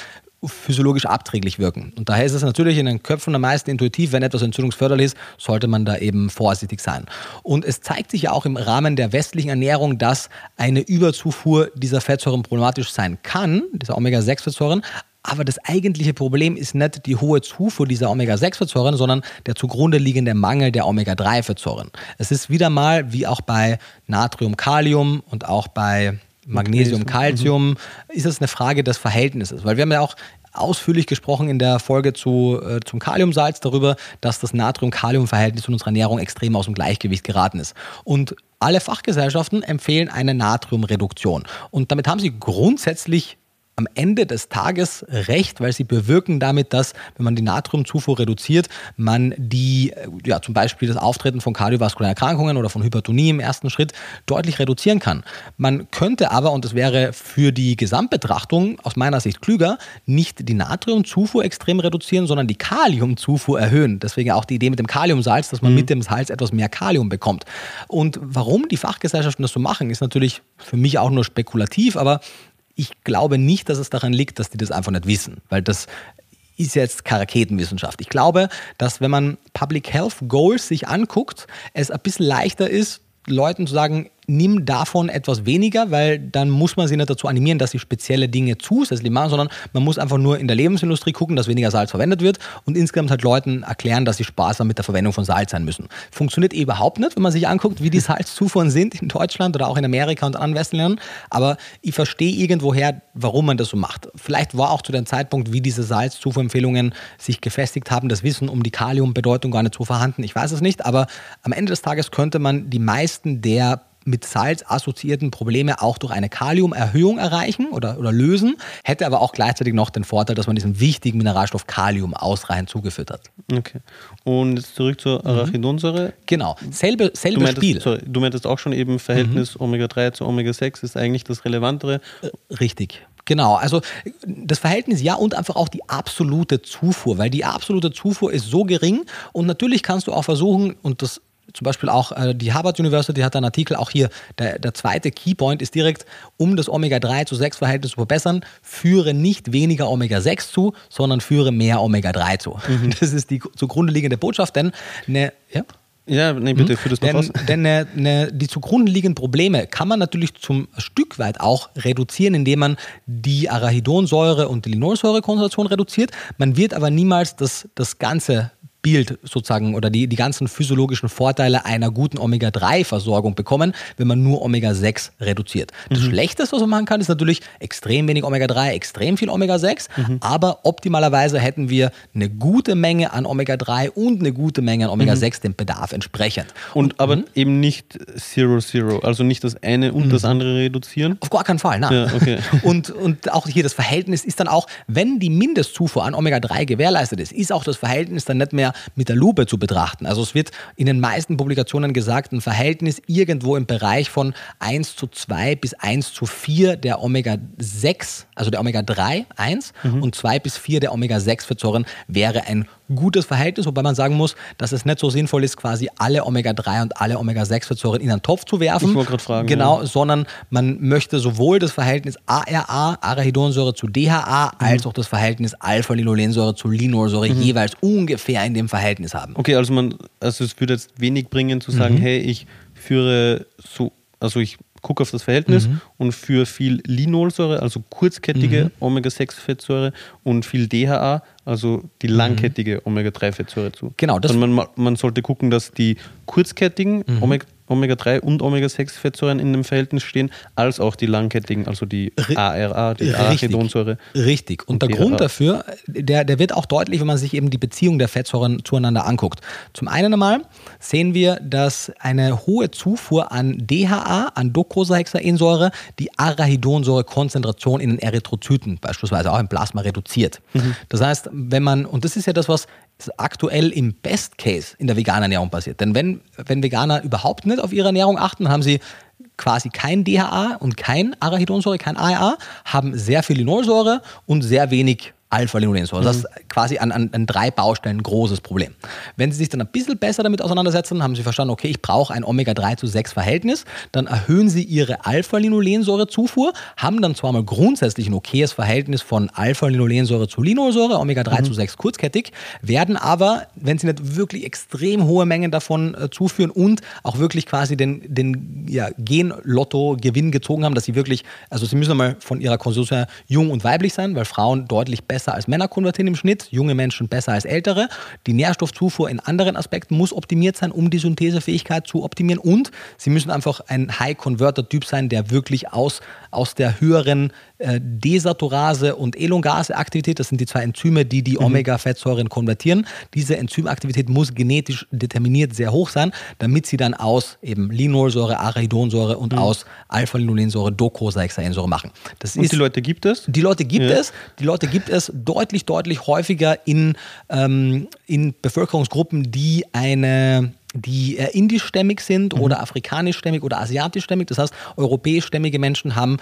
physiologisch abträglich wirken. Und daher ist es natürlich in den Köpfen am meisten intuitiv, wenn etwas entzündungsförderlich ist, sollte man da eben vorsichtig sein. Und es zeigt sich ja auch im Rahmen der westlichen Ernährung, dass eine Überzufuhr dieser Fettsäuren problematisch sein kann, dieser Omega-6-Fettsäuren, aber das eigentliche Problem ist nicht die hohe Zufuhr dieser Omega-6-Fettsäuren, sondern der zugrunde liegende Mangel der Omega-3-Fettsäuren. Es ist wieder mal, wie auch bei Natrium, Kalium und auch bei Magnesium, Calcium, mhm. ist es eine Frage des Verhältnisses. Weil wir haben ja auch ausführlich gesprochen in der Folge zu, äh, zum Kaliumsalz darüber, dass das Natrium-Kalium-Verhältnis in unserer Ernährung extrem aus dem Gleichgewicht geraten ist. Und alle Fachgesellschaften empfehlen eine Natriumreduktion. Und damit haben sie grundsätzlich am Ende des Tages recht, weil sie bewirken damit, dass, wenn man die Natriumzufuhr reduziert, man die, äh, ja, zum Beispiel das Auftreten von kardiovaskulären Erkrankungen oder von Hypertonie im ersten Schritt deutlich reduzieren kann. Man könnte aber, und das wäre für die Gesamtbetrachtung aus meiner Sicht klüger, nicht die Natriumzufuhr extrem reduzieren, sondern die Kaliumzufuhr erhöhen. Deswegen auch die Idee mit dem Kaliumsalz, dass man mhm. mit dem Salz etwas mehr Kalium bekommt. Und warum die Fachgesellschaften das so machen, ist natürlich für mich auch nur spekulativ, aber ich glaube nicht, dass es daran liegt, dass die das einfach nicht wissen, weil das ist jetzt keine Raketenwissenschaft. Ich glaube, dass wenn man Public Health Goals sich anguckt, es ein bisschen leichter ist, Leuten zu sagen, nimm davon etwas weniger, weil dann muss man sie nicht dazu animieren, dass sie spezielle Dinge zusätzlich machen, sondern man muss einfach nur in der Lebensindustrie gucken, dass weniger Salz verwendet wird und insgesamt halt Leuten erklären, dass sie sparsam mit der Verwendung von Salz sein müssen. Funktioniert eh überhaupt nicht, wenn man sich anguckt, wie die Salzzufuhren sind in Deutschland oder auch in Amerika und anderen Westländern, aber ich verstehe irgendwoher, warum man das so macht. Vielleicht war auch zu dem Zeitpunkt, wie diese Salzzufuhrempfehlungen sich gefestigt haben, das Wissen um die Kaliumbedeutung gar nicht so vorhanden. Ich weiß es nicht, aber am Ende des Tages könnte man die meisten der mit Salz assoziierten Probleme auch durch eine Kaliumerhöhung erreichen oder, oder lösen, hätte aber auch gleichzeitig noch den Vorteil, dass man diesen wichtigen Mineralstoff Kalium ausreichend zugeführt hat. Okay. Und jetzt zurück zur mhm. Arachidonsäure. Genau, selbe, selbe du meintest, Spiel. Sorry, du meintest auch schon eben, Verhältnis mhm. Omega-3 zu Omega-6 ist eigentlich das Relevantere. Äh, richtig. Genau, also das Verhältnis ja und einfach auch die absolute Zufuhr, weil die absolute Zufuhr ist so gering und natürlich kannst du auch versuchen, und das zum Beispiel auch äh, die Harvard University hat einen Artikel, auch hier, der, der zweite Keypoint ist direkt, um das Omega-3 zu 6-Verhältnis zu verbessern, führe nicht weniger Omega-6 zu, sondern führe mehr Omega-3 zu. Mhm. Das ist die zugrunde liegende Botschaft, denn eine, ja? Ja, nee, bitte, führ das noch denn, aus. Denn äh, ne, die zugrunde liegenden Probleme kann man natürlich zum Stück weit auch reduzieren, indem man die Arachidonsäure und die Linolsäurekonzentration reduziert. Man wird aber niemals das, das ganze Bild sozusagen oder die, die ganzen physiologischen Vorteile einer guten Omega-3-Versorgung bekommen, wenn man nur Omega-6 reduziert. Das mhm. Schlechteste, was man machen kann, ist natürlich extrem wenig Omega-3, extrem viel Omega-6, mhm. aber optimalerweise hätten wir eine gute Menge an Omega-3 und eine gute Menge an Omega-6 mhm. dem Bedarf entsprechend. Und, und aber mhm. eben nicht Zero-Zero, also nicht das eine und das mhm. andere reduzieren? Auf gar keinen Fall, nein. Ja, okay. und, und auch hier das Verhältnis ist dann auch, wenn die Mindestzufuhr an Omega-3 gewährleistet ist, ist auch das Verhältnis dann nicht mehr mit der Lupe zu betrachten. Also es wird in den meisten Publikationen gesagt, ein Verhältnis irgendwo im Bereich von 1 zu 2 bis 1 zu 4 der Omega-6, also der Omega-3, 1 mhm. und 2 bis 4 der Omega-6-Fettsäuren wäre ein gutes Verhältnis, wobei man sagen muss, dass es nicht so sinnvoll ist, quasi alle Omega-3 und alle Omega-6-Fettsäuren in einen Topf zu werfen. Ich wollte gerade fragen. Genau, ja. sondern man möchte sowohl das Verhältnis ARA, Arachidonsäure zu DHA, mhm. als auch das Verhältnis Alpha-Linolensäure zu Linolsäure mhm. jeweils ungefähr in dem Verhältnis haben. Okay, also man, also es würde jetzt wenig bringen zu sagen, mhm. hey, ich führe so, also ich gucke auf das Verhältnis mhm. und für viel Linolsäure, also kurzkettige mhm. Omega-6-Fettsäure und viel DHA, also die mhm. langkettige mhm. Omega-3-Fettsäure zu. Genau. Das also man, man sollte gucken, dass die kurzkettigen mhm. Omega-3 Omega-3 und Omega-6-Fettsäuren in dem Verhältnis stehen, als auch die langkettigen, also die ARA, die Arachidonsäure. Richtig. Und, und der DRA. Grund dafür, der, der wird auch deutlich, wenn man sich eben die Beziehung der Fettsäuren zueinander anguckt. Zum einen einmal sehen wir, dass eine hohe Zufuhr an DHA, an Docosahexaensäure, die Arachidonsäure-Konzentration in den Erythrozyten, beispielsweise auch im Plasma, reduziert. Mhm. Das heißt, wenn man, und das ist ja das, was aktuell im Best Case in der veganen Ernährung passiert. Denn wenn, wenn Veganer überhaupt nicht auf ihre Ernährung achten, haben sie quasi kein DHA und kein Arachidonsäure, kein ARA, haben sehr viel Linolsäure und sehr wenig Alpha-Linolensäure. Mhm. Das ist quasi an, an, an, drei Baustellen ein großes Problem. Wenn Sie sich dann ein bisschen besser damit auseinandersetzen, haben Sie verstanden, okay, ich brauche ein Omega-3 zu 6 Verhältnis, dann erhöhen Sie Ihre Alpha-Linolensäure-Zufuhr, haben dann zwar mal grundsätzlich ein okayes Verhältnis von Alpha-Linolensäure zu Linolsäure, Omega-3 mhm. zu 6 kurzkettig, werden aber, wenn Sie nicht wirklich extrem hohe Mengen davon äh, zuführen und auch wirklich quasi den, den ja, Gen-Lotto-Gewinn gezogen haben, dass Sie wirklich, also Sie müssen mal von Ihrer Konstitution her jung und weiblich sein, weil Frauen deutlich besser besser als Männer konvertieren im Schnitt, junge Menschen besser als ältere. Die Nährstoffzufuhr in anderen Aspekten muss optimiert sein, um die Synthesefähigkeit zu optimieren. Und sie müssen einfach ein High-Converter-Typ sein, der wirklich aus aus der höheren äh, Desaturase und Elongase-Aktivität. Das sind die zwei Enzyme, die die Omega-Fettsäuren konvertieren. Diese Enzymaktivität muss genetisch determiniert sehr hoch sein, damit sie dann aus eben Linolsäure, Arachidonsäure und aus Alpha-Linolensäure Docosahexaensäure machen. Das Und ist die Leute gibt es? die Leute gibt Ja. es. Die Leute gibt es deutlich, deutlich häufiger in, ähm, in Bevölkerungsgruppen, die eine die eher indischstämmig sind Mhm. oder afrikanischstämmig oder asiatischstämmig. Das heißt, europäischstämmige Menschen haben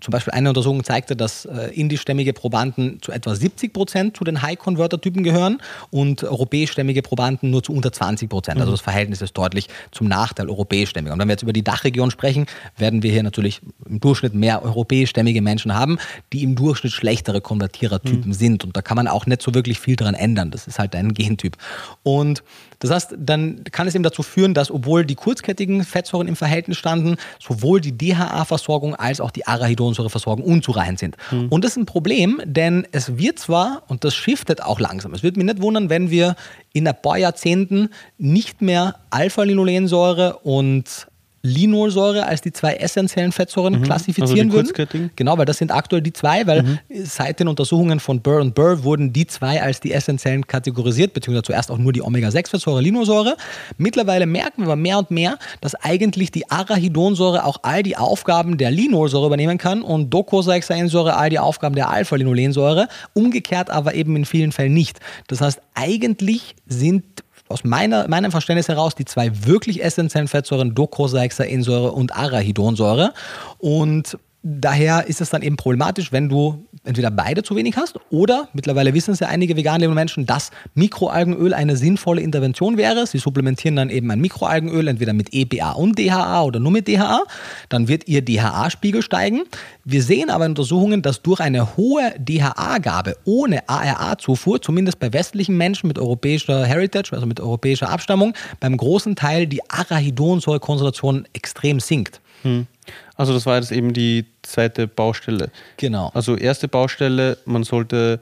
zum Beispiel eine Untersuchung zeigte, dass äh, indischstämmige Probanden zu etwa 70 Prozent zu den High-Converter-Typen gehören und europäischstämmige Probanden nur zu unter 20 Prozent. Also das Verhältnis ist deutlich zum Nachteil europäischstämmiger. Und wenn wir jetzt über die Dachregion sprechen, werden wir hier natürlich im Durchschnitt mehr europäischstämmige Menschen haben, die im Durchschnitt schlechtere Konvertierertypen sind. Und da kann man auch nicht so wirklich viel dran ändern. Das ist halt ein Gentyp. Und das heißt, dann kann es eben dazu führen, dass obwohl die kurzkettigen Fettsäuren im Verhältnis standen, sowohl die DHA-Versorgung als auch die Arachidonsäureversorgung unzureichend sind. Und das ist ein Problem, denn es wird zwar, und das shiftet auch langsam, es wird mich nicht wundern, wenn wir in ein paar Jahrzehnten nicht mehr Alpha-Linolensäure und Linolsäure als die zwei essentiellen Fettsäuren klassifizieren also würden. Genau, weil das sind aktuell die zwei, weil seit den Untersuchungen von Burr und Burr wurden die zwei als die essentiellen kategorisiert, beziehungsweise zuerst auch nur die Omega-6-Fettsäure, Linosäure. Mittlerweile merken wir aber mehr und mehr, dass eigentlich die Arachidonsäure auch all die Aufgaben der Linolsäure übernehmen kann und Docosahexaensäure all die Aufgaben der Alpha-Linolensäure, umgekehrt aber eben in vielen Fällen nicht. Das heißt, eigentlich sind aus meiner, meinem Verständnis heraus die zwei wirklich essentiellen Fettsäuren Docosahexaensäure und Arachidonsäure. Und daher ist es dann eben problematisch, wenn du entweder beide zu wenig hast oder mittlerweile wissen es ja einige vegan lebende Menschen, dass Mikroalgenöl eine sinnvolle Intervention wäre. Sie supplementieren dann eben ein Mikroalgenöl entweder mit EPA und DHA oder nur mit DHA. Dann wird ihr DHA-Spiegel steigen. Wir sehen aber in Untersuchungen, dass durch eine hohe DHA-Gabe ohne ARA-Zufuhr, zumindest bei westlichen Menschen mit europäischer Heritage, also mit europäischer Abstammung, beim großen Teil die Arachidonsäurekonzentration extrem sinkt. Also das war jetzt eben die zweite Baustelle. Genau. Also erste Baustelle, man sollte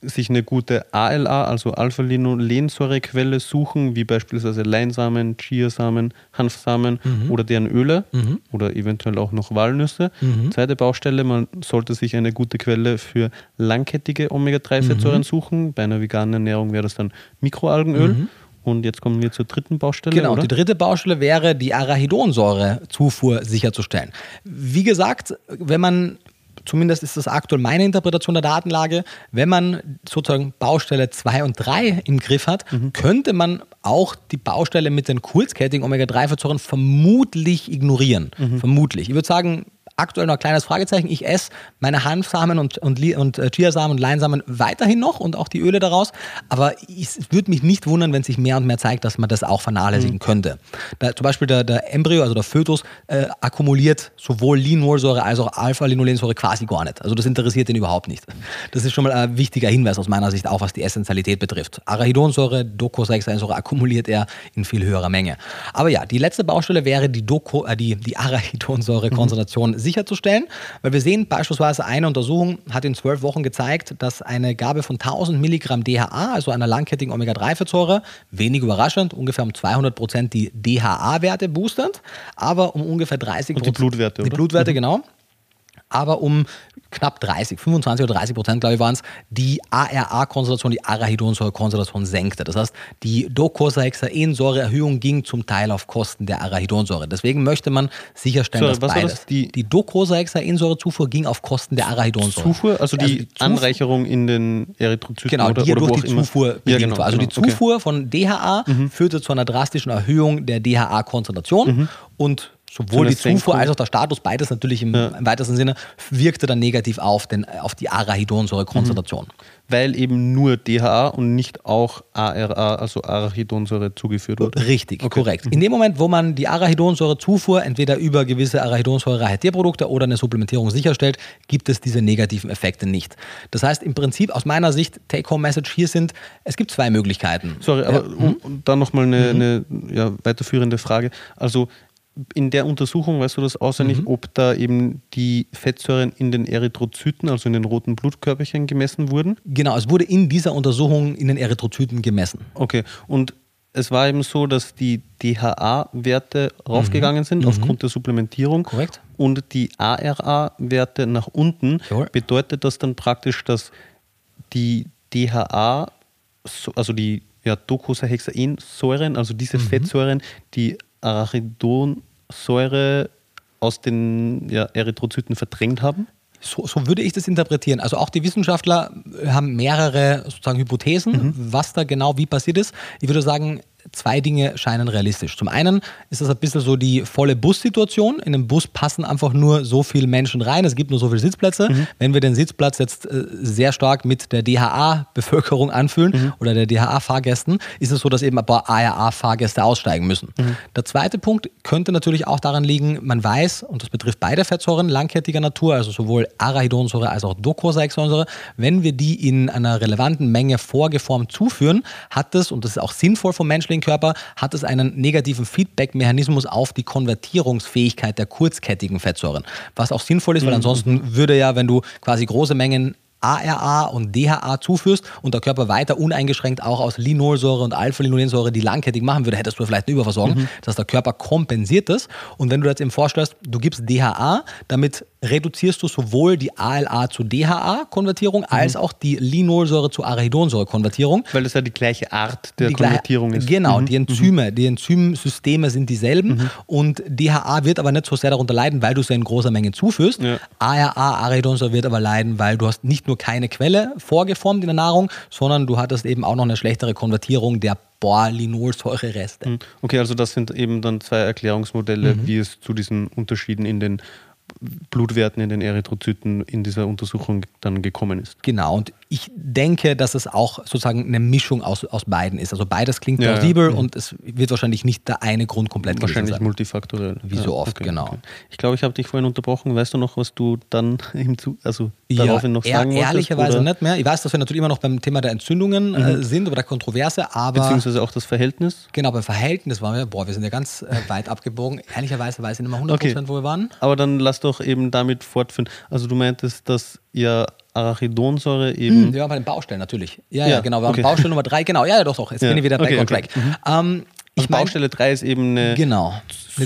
sich eine gute ALA, also Alpha-Linolensäurequelle suchen, wie beispielsweise Leinsamen, Chiasamen, Hanfsamen Mhm. oder deren Öle oder eventuell auch noch Walnüsse. Mhm. Zweite Baustelle, man sollte sich eine gute Quelle für langkettige Omega-3-Fettsäuren Mhm. suchen. Bei einer veganen Ernährung wäre das dann Mikroalgenöl. Und jetzt kommen wir zur dritten Baustelle, Genau, oder? die dritte Baustelle wäre, die Arachidonsäurezufuhr sicherzustellen. Wie gesagt, wenn man, zumindest ist das aktuell meine Interpretation der Datenlage, wenn man sozusagen Baustelle 2 und 3 im Griff hat, könnte man auch die Baustelle mit den kurzkettigen Omega-3-Fettsäuren vermutlich ignorieren. Vermutlich. Ich würde sagen, aktuell noch ein kleines Fragezeichen. Ich esse meine Hanfsamen und, und, und äh, Chiasamen und Leinsamen weiterhin noch und auch die Öle daraus. Aber ich- es würde mich nicht wundern, wenn sich mehr und mehr zeigt, dass man das auch vernachlässigen könnte. Da, zum Beispiel der, der Embryo, also der Fötus, äh, akkumuliert sowohl Linolsäure als auch Alpha-Linolensäure quasi gar nicht. Also das interessiert ihn überhaupt nicht. Das ist schon mal ein wichtiger Hinweis aus meiner Sicht, auch was die Essentialität betrifft. Arachidonsäure, Docosahexaensäure akkumuliert er in viel höherer Menge. Aber ja, die letzte Baustelle wäre die, Doco, äh, die, die Arachidonsäure-Konzentration sicherzustellen, weil wir sehen beispielsweise eine Untersuchung hat in zwölf Wochen gezeigt, dass eine Gabe von 1000 Milligramm DHA, also einer langkettigen Omega-3-Fettsäure, wenig überraschend, ungefähr um 200 Prozent die DHA-Werte boostet, aber um ungefähr 30 Und die Blutwerte, Die oder? Blutwerte, genau. Aber um knapp 30, 25 oder 30 Prozent, glaube ich, waren es, die ARA-Konzentration, die Arachidonsäure-Konzentration senkte. Das heißt, die Docosahexaensäure-Erhöhung ging zum Teil auf Kosten der Arachidonsäure. Deswegen möchte man sicherstellen, Sorry, dass beides. das? Die- die Docosahexaensäure-Zufuhr ging auf Kosten der Arachidonsäure. Zufuhr, also die Zufuhr- Anreicherung in den Erythrozyten Genau, oder, die ja oder durch auch die immer. Zufuhr ja, bedingt genau, war. Also genau. die Zufuhr von DHA führte zu einer drastischen Erhöhung der DHA-Konzentration und sowohl die Zufuhr als auch der Status, beides natürlich im, im weitesten Sinne, wirkte dann negativ auf, den, auf die Arachidonsäure-Konzentration. Okay. Weil eben nur DHA und nicht auch ARA, also Arachidonsäure, zugeführt wurde. Richtig, Okay. korrekt. In dem Moment, wo man die Arachidonsäure-Zufuhr entweder über gewisse Arachidonsäurereiche Tierprodukte oder eine Supplementierung sicherstellt, gibt es diese negativen Effekte nicht. Das heißt, im Prinzip aus meiner Sicht, Take-Home-Message hier sind, es gibt zwei Möglichkeiten. Sorry, aber um, um dann nochmal eine, eine ja, weiterführende Frage. Also in der Untersuchung, weißt du das auswendig, ob da eben die Fettsäuren in den Erythrozyten, also in den roten Blutkörperchen gemessen wurden? Genau, es wurde in dieser Untersuchung in den Erythrozyten gemessen. Okay, und es war eben so, dass die DHA-Werte raufgegangen sind aufgrund der Supplementierung. Korrekt. und die ARA-Werte nach unten, Jawohl. bedeutet das dann praktisch, dass die DHA, so- also die ja, Docosahexaensäuren, also diese Fettsäuren, die Arachidonsäure aus den ja, Erythrozyten verdrängt haben? So, so würde ich das interpretieren. Also auch die Wissenschaftler haben mehrere sozusagen Hypothesen, was da genau wie passiert ist. Ich würde sagen, zwei Dinge scheinen realistisch. Zum einen ist das ein bisschen so die volle Bussituation. In einem Bus passen einfach nur so viele Menschen rein. Es gibt nur so viele Sitzplätze. Wenn wir den Sitzplatz jetzt äh, sehr stark mit der DHA-Bevölkerung anfühlen oder der DHA-Fahrgästen, ist es so, dass eben ein paar ARA-Fahrgäste aussteigen müssen. Der zweite Punkt könnte natürlich auch daran liegen, man weiß, und das betrifft beide Fettsäuren langkettiger Natur, also sowohl Arachidonsäure als auch Docosahexaensäure, wenn wir die in einer relevanten Menge vorgeformt zuführen, hat es, und das ist auch sinnvoll vom menschlichen Körper, hat es einen negativen Feedback-Mechanismus auf die Konvertierungsfähigkeit der kurzkettigen Fettsäuren. Was auch sinnvoll ist, weil ansonsten würde ja, wenn du quasi große Mengen ARA und DHA zuführst und der Körper weiter uneingeschränkt auch aus Linolsäure und Alpha-Linolensäure die langkettig machen würde, hättest du vielleicht eine Überversorgung. Das heißt, der Körper kompensiert das. Und wenn du jetzt eben vorstellst, du gibst DHA, damit reduzierst du sowohl die ALA zu DHA-Konvertierung als auch die Linolsäure zu Arachidonsäure-Konvertierung. Weil das ja die gleiche Art der Die Konvertierung ist. Genau, Mhm. die Enzyme, die Enzymsysteme sind dieselben und DHA wird aber nicht so sehr darunter leiden, weil du es ja in großer Menge zuführst. Ja. ARA, Arachidonsäure wird aber leiden, weil du hast nicht nur keine Quelle vorgeformt in der Nahrung, sondern du hattest eben auch noch eine schlechtere Konvertierung der Borlinolsäurereste. Mhm. Okay, also das sind eben dann zwei Erklärungsmodelle, Mhm. wie es zu diesen Unterschieden in den Blutwerten in den Erythrozyten in dieser Untersuchung dann gekommen ist. Genau, und ich denke, dass es auch sozusagen eine Mischung aus, aus beiden ist. Also beides klingt Ja, plausibel ja. und es wird wahrscheinlich nicht der eine Grund komplett Wahrscheinlich sein. multifaktoriell. Wie so oft, genau. Ich glaube, ich habe dich vorhin unterbrochen. Weißt du noch, was du dann im Zu also Ja, daraufhin noch sagen wolltest? ehrlicherweise oder nicht mehr. Ich weiß, dass wir natürlich immer noch beim Thema der Entzündungen äh, sind oder der Kontroverse, aber Beziehungsweise auch das Verhältnis. genau beim Verhältnis waren wir, boah, wir sind ja ganz äh, weit abgebogen. Ehrlicherweise weiß ich nicht mehr 100%, Okay. wo wir waren. Aber dann lass doch eben damit fortführen. Also du meintest, dass ja Arachidonsäure eben Ja, bei den Baustellen natürlich. Ja, ja, Ja, genau. Wir haben okay. Baustelle Nummer drei, genau. Ja, ja, doch, doch. Jetzt Ja, bin ich wieder back okay, on okay. track. Ähm, ich Also Baustelle 3 ist eben eine genau.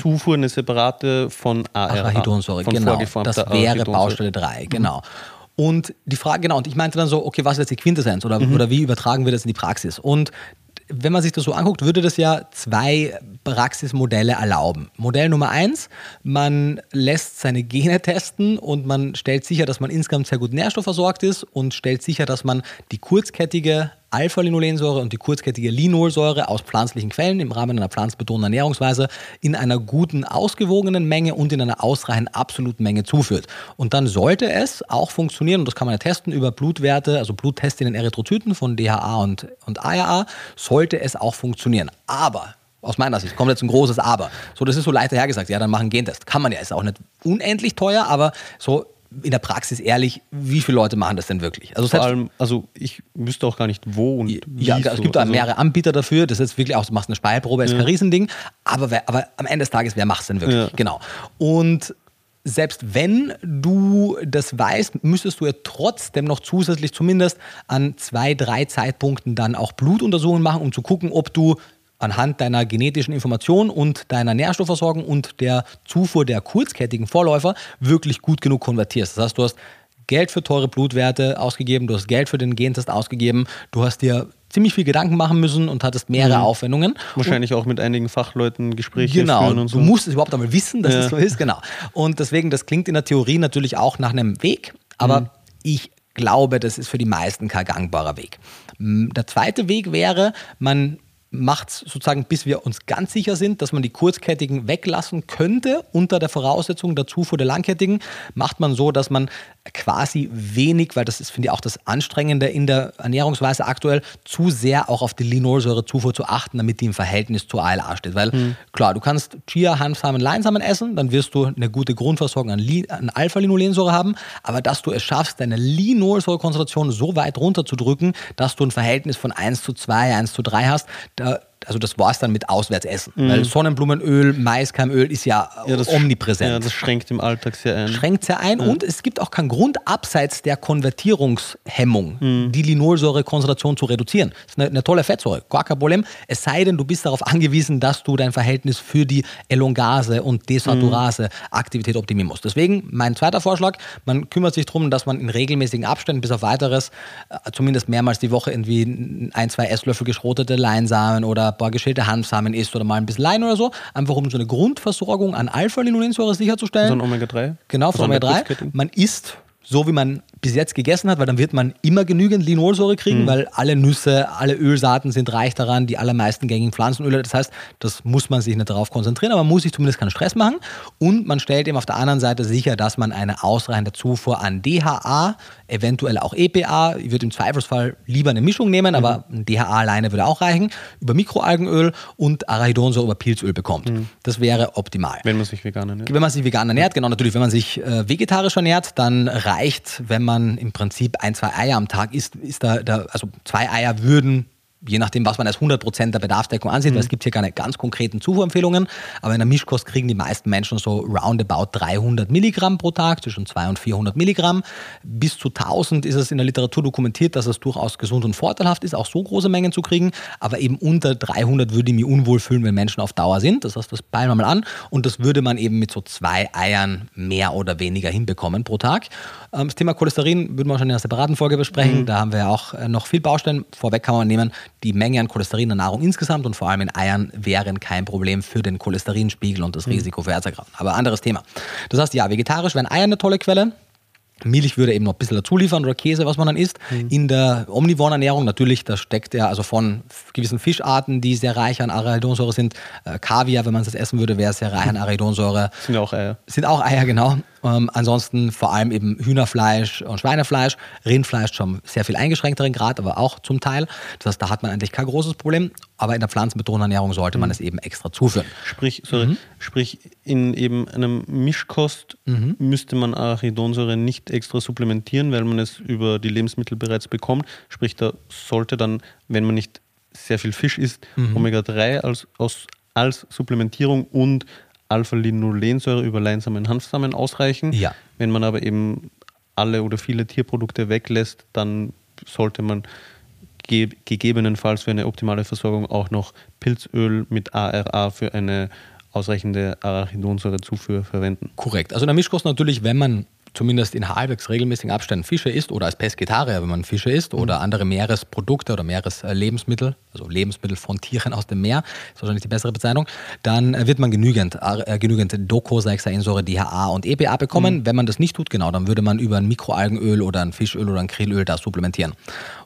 Zufuhr, eine separate von ARA. Arachidonsäure, von genau. Das wäre. Baustelle 3, genau. Und die Frage, genau, und ich meinte dann so, okay, was ist jetzt die Quintessenz oder, oder wie übertragen wir das in die Praxis? Und wenn man sich das so anguckt, würde das ja zwei Praxismodelle erlauben. Modell Nummer eins, man lässt seine Gene testen und man stellt sicher, dass man insgesamt sehr gut nährstoffversorgt ist und stellt sicher, dass man die kurzkettige Alpha-Linolensäure und die kurzkettige Linolsäure aus pflanzlichen Quellen im Rahmen einer pflanzenbetonten Ernährungsweise in einer guten, ausgewogenen Menge und in einer ausreichend absoluten Menge zuführt. Und dann sollte es auch funktionieren, und das kann man ja testen über Blutwerte, also Bluttests in den Erythrozyten von DHA und, und ARA, sollte es auch funktionieren. Aber aus meiner Sicht kommt jetzt ein großes Aber. So, das ist so leicht hergesagt. Ja, dann machen Gentest. Kann man ja, ist auch nicht unendlich teuer, aber so in der Praxis ehrlich, wie viele Leute machen das denn wirklich? Also Vor allem, also ich wüsste auch gar nicht wo und wie. ja, es so. gibt da also, mehrere Anbieter dafür. Das ist wirklich auch, du machst eine Speilprobe, ist kein Riesending. Aber, wer, aber am Ende des Tages, wer macht es denn wirklich? Ja. Genau. Und selbst wenn du das weißt, müsstest du ja trotzdem noch zusätzlich zumindest an zwei, drei Zeitpunkten dann auch Blutuntersuchungen machen, um zu gucken, ob du anhand deiner genetischen Information und deiner Nährstoffversorgung und der Zufuhr der kurzkettigen Vorläufer wirklich gut genug konvertierst. Das heißt, du hast Geld für teure Blutwerte ausgegeben, du hast Geld für den Gentest ausgegeben, du hast dir ziemlich viel Gedanken machen müssen und hattest mehrere Aufwendungen. Wahrscheinlich auch mit einigen Fachleuten Gespräche Genau, führen und so. du musst es überhaupt einmal wissen, dass Ja. es so ist, genau. Und deswegen, das klingt in der Theorie natürlich auch nach einem Weg, aber Mhm. ich glaube, das ist für die meisten kein gangbarer Weg. Der zweite Weg wäre, man macht es sozusagen, bis wir uns ganz sicher sind, dass man die kurzkettigen weglassen könnte, unter der Voraussetzung der Zufuhr der langkettigen, macht man so, dass man quasi wenig, weil das ist, finde ich, auch das Anstrengende in der Ernährungsweise aktuell, zu sehr auch auf die Linolsäurezufuhr zu achten, damit die im Verhältnis zur ALA steht. Weil klar, du kannst Chia, Hanfsamen, Leinsamen essen, dann wirst du eine gute Grundversorgung an, Li- an Alpha-Linolensäure haben, aber dass du es schaffst, deine Linolsäurekonzentration so weit runterzudrücken, dass du ein Verhältnis von 1 zu 2, 1 zu 3 hast, da also das war es dann mit Auswärtsessen. Mhm. Weil Sonnenblumenöl, Maiskeimöl ist ja, ja das, omnipräsent. Ja, das schränkt im Alltag sehr ein. Schränkt sehr ein ja. und es gibt auch keinen Grund, abseits der Konvertierungshemmung mhm. die Linolsäurekonzentration zu reduzieren. Das ist eine, eine, tolle Fettsäure, gar kein Problem. Es sei denn, du bist darauf angewiesen, dass du dein Verhältnis für die Elongase und Desaturase Aktivität optimieren musst. Deswegen mein zweiter Vorschlag, man kümmert sich darum, dass man in regelmäßigen Abständen bis auf weiteres äh, zumindest mehrmals die Woche irgendwie ein, zwei Esslöffel geschrotete Leinsamen oder ein paar geschälte Hanfsamen isst oder mal ein bisschen Lein oder so, einfach um so eine Grundversorgung an Alpha-Linolensäure sicherzustellen. So ein Omega-3? Genau, von Omega-3. Man isst so wie man bis jetzt gegessen hat, weil dann wird man immer genügend Linolsäure kriegen, mhm. weil alle Nüsse, alle Ölsaaten sind reich daran, die allermeisten gängigen Pflanzenöle. Das heißt, das muss man sich nicht darauf konzentrieren, aber man muss sich zumindest keinen Stress machen. Und man stellt eben auf der anderen Seite sicher, dass man eine ausreichende Zufuhr an DHA, eventuell auch EPA, ich würde im Zweifelsfall lieber eine Mischung nehmen, mhm. aber ein DHA alleine würde auch reichen, über Mikroalgenöl und Arachidonsäure über Pilzöl bekommt. Mhm. Das wäre optimal. Wenn man sich vegan ernährt. Wenn man sich vegan ernährt, genau, natürlich. Wenn man sich äh, vegetarisch ernährt, dann reicht, wenn man man im Prinzip ein, zwei Eier am Tag isst, ist da, da also zwei Eier würden je nachdem, was man als 100% der Bedarfsdeckung ansieht, mhm. weil es gibt hier keine ganz konkreten Zufuhrempfehlungen, aber in der Mischkost kriegen die meisten Menschen so roundabout 300 Milligramm pro Tag, zwischen 200 und 400 Milligramm. Bis zu 1000 ist es in der Literatur dokumentiert, dass es durchaus gesund und vorteilhaft ist, auch so große Mengen zu kriegen, aber eben unter 300 würde ich mich unwohl fühlen, wenn Menschen auf Dauer sind. Das heißt, das peilen wir mal an und das würde man eben mit so zwei Eiern mehr oder weniger hinbekommen pro Tag. Ähm, das Thema Cholesterin würden wir schon in einer separaten Folge besprechen, mhm. da haben wir ja auch äh, noch viel Baustellen. Vorweg kann man nehmen, die Menge an Cholesterin in der Nahrung insgesamt und vor allem in Eiern wären kein Problem für den Cholesterinspiegel und das mhm. Risiko für Herzerkrankungen. Aber anderes Thema. Das heißt, ja, vegetarisch wären Eier eine tolle Quelle. Milch würde eben noch ein bisschen dazu liefern oder Käse, was man dann isst. Mhm. In der omnivoren Ernährung natürlich, da steckt ja also von gewissen Fischarten, die sehr reich an Arachidonsäure sind. Äh, Kaviar, wenn man es essen würde, wäre sehr reich an Arachidonsäure. Sind auch Eier. Sind auch Eier, genau. Ähm, ansonsten vor allem eben Hühnerfleisch und Schweinefleisch. Rindfleisch schon sehr viel eingeschränkteren Grad, aber auch zum Teil. Das heißt, da hat man eigentlich kein großes Problem. Aber in der pflanzenbetonten Ernährung sollte man mhm. es eben extra zuführen. Sprich, sorry, mhm. sprich in eben einem Mischkost mhm. müsste man Arachidonsäure nicht extra supplementieren, weil man es über die Lebensmittel bereits bekommt. Sprich, da sollte dann, wenn man nicht sehr viel Fisch isst, mhm. Omega-3 als, als, als Supplementierung und Alpha-Linolensäure über Leinsamen, Hanfsamen ausreichen. Ja. Wenn man aber eben alle oder viele Tierprodukte weglässt, dann sollte man ge gegebenenfalls für eine optimale Versorgung auch noch Pilzöl mit ARA für eine ausreichende Arachidonsäurezufuhr verwenden. Korrekt. Also in der Mischkost natürlich, wenn man zumindest in halbwegs regelmäßigen Abständen Fische isst oder als Pesketarier, wenn man Fische isst oder mhm. andere Meeresprodukte oder Meereslebensmittel, also Lebensmittel von Tieren aus dem Meer, ist wahrscheinlich die bessere Bezeichnung, dann wird man genügend, äh, genügend Docosahexaensäure, DHA und EPA bekommen. Mhm. Wenn man das nicht tut, genau, dann würde man über ein Mikroalgenöl oder ein Fischöl oder ein Krillöl da supplementieren.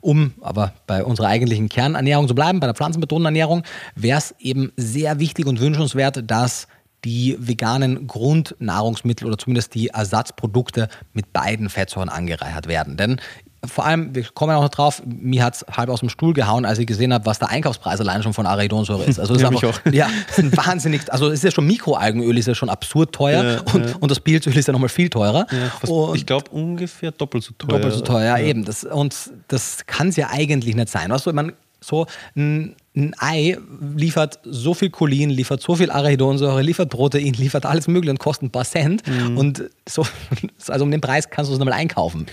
Um aber bei unserer eigentlichen Kernernährung zu bleiben, bei der pflanzenbetonten Ernährung, wäre es eben sehr wichtig und wünschenswert, dass die veganen Grundnahrungsmittel oder zumindest die Ersatzprodukte mit beiden Fettsäuren angereichert werden. Denn vor allem, wir kommen auch noch drauf, mir hat es halb aus dem Stuhl gehauen, als ich gesehen habe, was der Einkaufspreis allein schon von Arachidonsäure ist. Also das ja, ist einfach, ja, ist wahnsinnig, also es ist ja schon Mikroalgenöl, ist ja schon absurd teuer ja, und, ja. und das Pilzöl ist ja nochmal viel teurer. Fast, ich glaube ungefähr doppelt so teuer. Doppelt so teuer, ja, eben. Das, und das kann es ja eigentlich nicht sein. Weißt du, man, so ein, ein, Ei liefert so viel Cholin, liefert so viel Arachidonsäure, liefert Protein, liefert alles Mögliche und kostet ein paar Cent. Mhm. Und so, also um den Preis kannst du es nochmal einkaufen.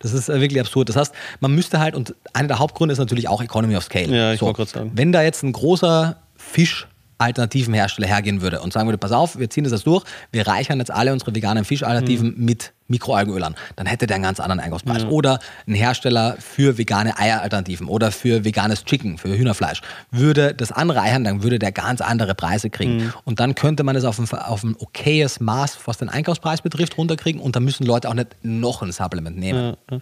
das ist wirklich absurd. Das heißt, man müsste halt, und einer der Hauptgründe ist natürlich auch Economy of Scale. Ja, ich so, wollte gerade sagen. Wenn da jetzt ein großer Fisch alternativen Hersteller hergehen würde und sagen würde, pass auf, wir ziehen das jetzt durch, wir reichern jetzt alle unsere veganen Fischalternativen mhm. mit Mikroalgenöl an, dann hätte der einen ganz anderen Einkaufspreis. Mhm. Oder ein Hersteller für vegane Eieralternativen oder für veganes Chicken, für Hühnerfleisch, würde das anreichern, dann würde der ganz andere Preise kriegen. Mhm. Und dann könnte man es auf ein, auf ein okayes Maß, was den Einkaufspreis betrifft, runterkriegen und dann müssen Leute auch nicht noch ein Supplement nehmen. Ja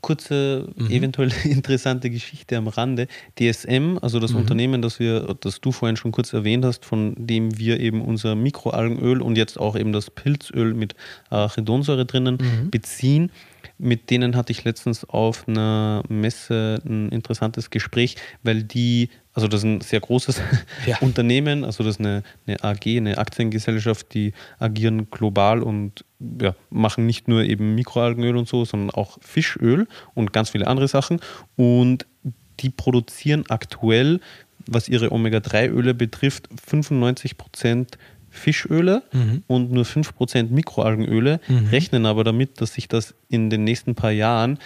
kurze, mhm. eventuell interessante Geschichte am Rande. DSM, also das mhm. Unternehmen, das wir, das du vorhin schon kurz erwähnt hast, von dem wir eben unser Mikroalgenöl und jetzt auch eben das Pilzöl mit Arachidonsäure drinnen mhm. beziehen, mit denen hatte ich letztens auf einer Messe ein interessantes Gespräch, weil die, also das ist ein sehr großes ja. Unternehmen, also das ist eine, eine AG, eine Aktiengesellschaft, die agieren global und ja, machen nicht nur eben Mikroalgenöl und so, sondern auch Fischöl und ganz viele andere Sachen. Und die produzieren aktuell was ihre Omega-3-Öle betrifft, 95% Fischöle Mhm. und nur 5% Mikroalgenöle, rechnen aber damit, dass sich das in den nächsten paar Jahren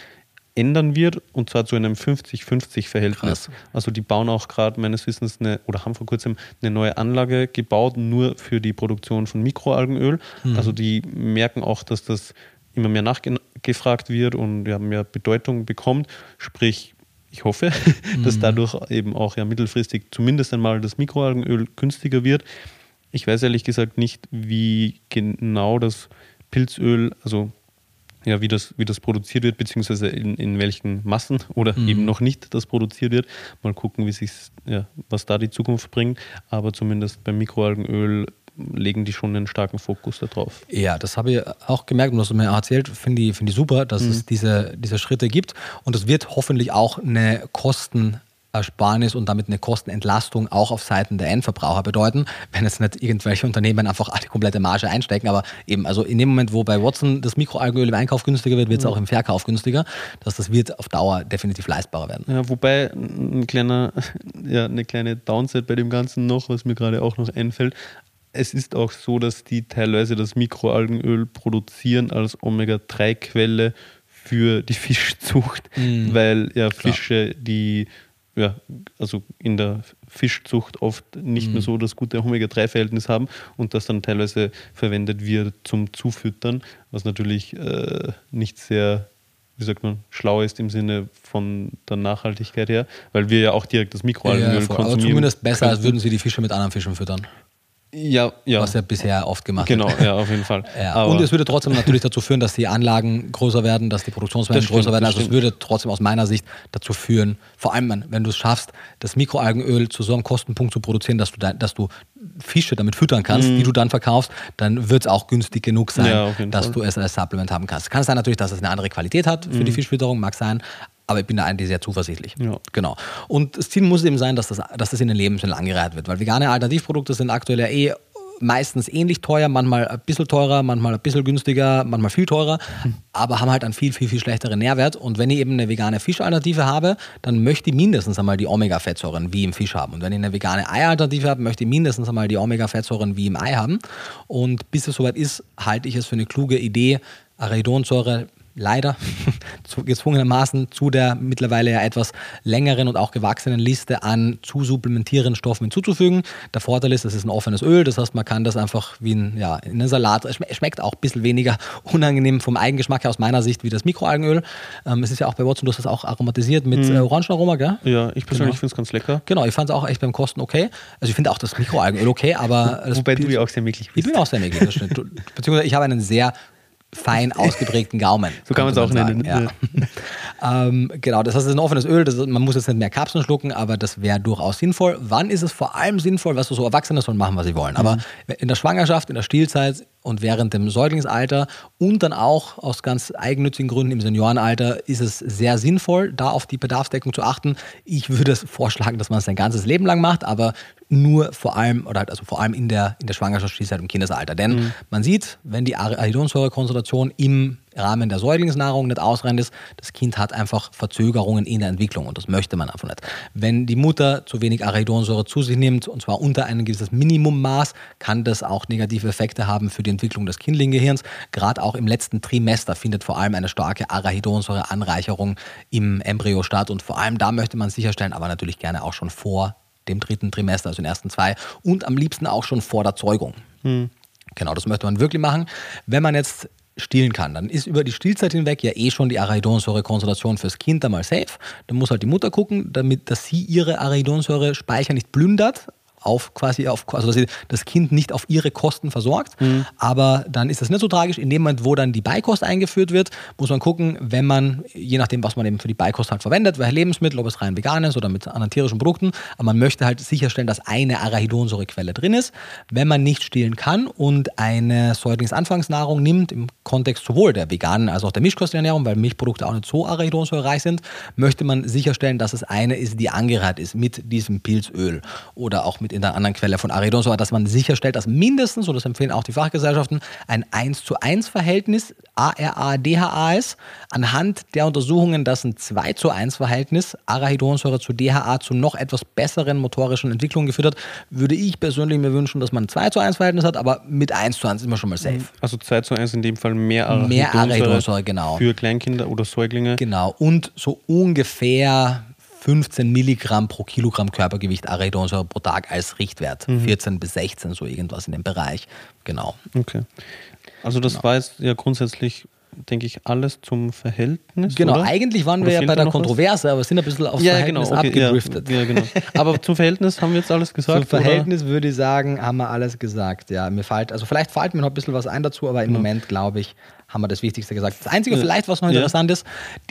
ändern wird und zwar zu einem 50-50-Verhältnis. Krass. Also die bauen auch gerade meines Wissens eine, oder haben vor kurzem eine neue Anlage gebaut, nur für die Produktion von Mikroalgenöl. Also die merken auch, dass das immer mehr nachgefragt wird und ja, mehr Bedeutung bekommt. Sprich, ich hoffe, dass dadurch eben auch ja mittelfristig zumindest einmal das Mikroalgenöl günstiger wird. Ich weiß ehrlich gesagt nicht, wie genau das Pilzöl, also ja, wie das, wie das produziert wird, beziehungsweise in, in welchen Massen oder eben noch nicht das produziert wird. Mal gucken, wie sich's, ja, was da die Zukunft bringt. Aber zumindest beim Mikroalgenöl legen die schon einen starken Fokus darauf. Ja, das habe ich auch gemerkt und das hast du mir erzählt, finde ich, finde ich super, dass es diese, diese Schritte gibt. Und es wird hoffentlich auch eine Kostenersparnis und damit eine Kostenentlastung auch auf Seiten der Endverbraucher bedeuten, wenn jetzt nicht irgendwelche Unternehmen einfach die komplette Marge einstecken. Aber eben, also in dem Moment, wo bei Watson das Mikroalgenöl im Einkauf günstiger wird, wird es auch im Verkauf günstiger. Dass das wird auf Dauer definitiv leistbarer werden. Ja, wobei ein kleiner, ja, eine kleine Downside bei dem Ganzen noch, was mir gerade auch noch einfällt. Es ist auch so, dass die teilweise das Mikroalgenöl produzieren als Omega-3-Quelle für die Fischzucht, weil ja Fische, die ja, also in der Fischzucht oft nicht mehr so das gute Omega-3-Verhältnis haben und das dann teilweise verwendet wird zum Zufüttern, was natürlich äh, nicht sehr wie sagt man, schlau ist im Sinne von der Nachhaltigkeit her, weil wir ja auch direkt das Mikroalgenöl voll. aber konsumieren. zumindest besser, als würden sie die Fische mit anderen Fischen füttern. Ja, ja. Was ja bisher oft gemacht genau, wird. ja, auf jeden Fall. Ja, und es würde trotzdem natürlich dazu führen, dass die Anlagen größer werden, dass die Produktionsmengen Das stimmt, größer werden. Also es würde trotzdem aus meiner Sicht dazu führen, vor allem wenn- du es schaffst, das Mikroalgenöl zu so einem Kostenpunkt zu produzieren, dass du, da, dass du Fische damit füttern kannst, die du dann verkaufst, dann wird es auch günstig genug sein, Mhm. Ja, dass Fall. du es als Supplement haben kannst. Kann sein natürlich, dass es eine andere Qualität hat für Mhm. die Fischfütterung, mag sein, aber ich bin da eigentlich sehr zuversichtlich. Ja. Genau. Und das Ziel muss eben sein, dass das, dass das in den Lebensmitteln angereiht wird, weil vegane Alternativprodukte sind aktuell ja eh meistens ähnlich teuer, manchmal ein bisschen teurer, manchmal ein bisschen günstiger, manchmal viel teurer, aber haben halt einen viel, viel, viel schlechteren Nährwert. Und wenn ich eben eine vegane Fischalternative habe, dann möchte ich mindestens einmal die Omega-Fettsäuren wie im Fisch haben. Und wenn ich eine vegane Eialternative habe, möchte ich mindestens einmal die Omega-Fettsäuren wie im Ei haben. Und bis es soweit ist, halte ich es für eine kluge Idee, Arachidonsäure leider gezwungenermaßen zu der mittlerweile ja etwas längeren und auch gewachsenen Liste an zu supplementierenden Stoffen hinzuzufügen. Der Vorteil ist, es ist ein offenes Öl, das heißt, man kann das einfach wie ein, ja, in einen Salat, es schme- es schmeckt auch ein bisschen weniger unangenehm vom Eigengeschmack her aus meiner Sicht wie das Mikroalgenöl. Ähm, es ist ja auch bei Watson, du hast das auch aromatisiert mit äh, Orangenaroma, gell? ja, ich persönlich Genau. finde es ganz lecker. Genau, ich fand es auch echt beim Kosten okay. Also ich finde auch das Mikroalgenöl okay, aber Wobei du ja auch sehr ich bist. bin auch sehr mäglich, das stimmt. Beziehungsweise ich habe einen sehr fein ausgeprägten Gaumen. So kann könnte man's auch man nennen, Ja. ähm, genau, das heißt, es ist ein offenes Öl, ist, man muss jetzt nicht mehr Kapseln schlucken, aber das wäre durchaus sinnvoll. Wann ist es vor allem sinnvoll, was du so Erwachsene sollen machen, was sie wollen. Aber in der Schwangerschaft, in der Stillzeit und während dem Säuglingsalter und dann auch aus ganz eigennützigen Gründen im Seniorenalter ist es sehr sinnvoll, da auf die Bedarfsdeckung zu achten. Ich würde es vorschlagen, dass man es sein ganzes Leben lang macht, aber nur vor allem oder halt also vor allem in der, in der Schwangerschaft, Stillzeit und Kindesalter. Denn man sieht, wenn die Arachidonsäurekonzentration im Rahmen der Säuglingsnahrung nicht ausreichend ist, das Kind hat einfach Verzögerungen in der Entwicklung und das möchte man einfach nicht. Wenn die Mutter zu wenig Arachidonsäure zu sich nimmt und zwar unter ein gewisses Minimummaß, kann das auch negative Effekte haben für die Entwicklung des kindlichen Gehirns. Gerade auch im letzten Trimester findet vor allem eine starke Arachidonsäureanreicherung im Embryo statt und vor allem da möchte man sicherstellen, aber natürlich gerne auch schon vor dem dritten Trimester, also den ersten zwei und am liebsten auch schon vor der Zeugung. Genau, das möchte man wirklich machen. Wenn man jetzt stillen kann, dann ist über die Stillzeit hinweg ja eh schon die Arachidonsäurekonzentration fürs Kind einmal safe. Dann muss halt die Mutter gucken, damit, dass sie ihre Arachidonsäure-Speicher nicht plündert, auf quasi auf, also dass sie das Kind nicht auf ihre Kosten versorgt. Aber dann ist das nicht so tragisch. In dem Moment, wo dann die Beikost eingeführt wird, muss man gucken, wenn man, je nachdem, was man eben für die Beikost halt verwendet, welche Lebensmittel, ob es rein vegan ist oder mit anderen tierischen Produkten, aber man möchte halt sicherstellen, dass eine Arachidonsäurequelle drin ist. Wenn man nicht stillen kann und eine Säuglingsanfangsnahrung nimmt, im Kontext sowohl der veganen als auch der Mischkosternährung, weil Milchprodukte auch nicht so arachidonsäurereich sind, möchte man sicherstellen, dass es eine ist, die angereiht ist mit diesem Pilzöl oder auch mit mit in der anderen Quelle von Arachidonsäure, dass man sicherstellt, dass mindestens, und das empfehlen auch die Fachgesellschaften, ein 1 zu 1 Verhältnis ARA-DHA ist. Anhand der Untersuchungen, dass ein 2 zu 1 Verhältnis Arachidonsäure zu DHA zu noch etwas besseren motorischen Entwicklungen geführt hat, würde ich persönlich mir wünschen, dass man ein 2 zu 1 Verhältnis hat, aber mit 1 zu 1 ist man schon mal safe. Also 2 zu 1 in dem Fall mehr Arachidonsäure, Mehr Arachidonsäure, genau. für Kleinkinder oder Säuglinge. Genau. Und so ungefähr 15 Milligramm pro Kilogramm Körpergewicht Arachidonsäure pro Tag als Richtwert. 14 bis 16, so irgendwas in dem Bereich. Genau. Okay. Also das war jetzt ja grundsätzlich, denke ich, alles zum Verhältnis. Genau, oder? eigentlich waren Oder wir ja bei der noch was? Kontroverse, aber sind ein bisschen aufs Ja, genau, Verhältnis okay, ja, abgedriftet. ja, genau. Aber zum Verhältnis haben wir jetzt alles gesagt. Zum Verhältnis würde ich sagen, haben wir alles gesagt. Ja, mir fällt, also vielleicht fällt mir noch ein bisschen was ein dazu, aber im Moment glaube ich, haben wir das Wichtigste gesagt. Das Einzige vielleicht, was noch Ja. interessant ist,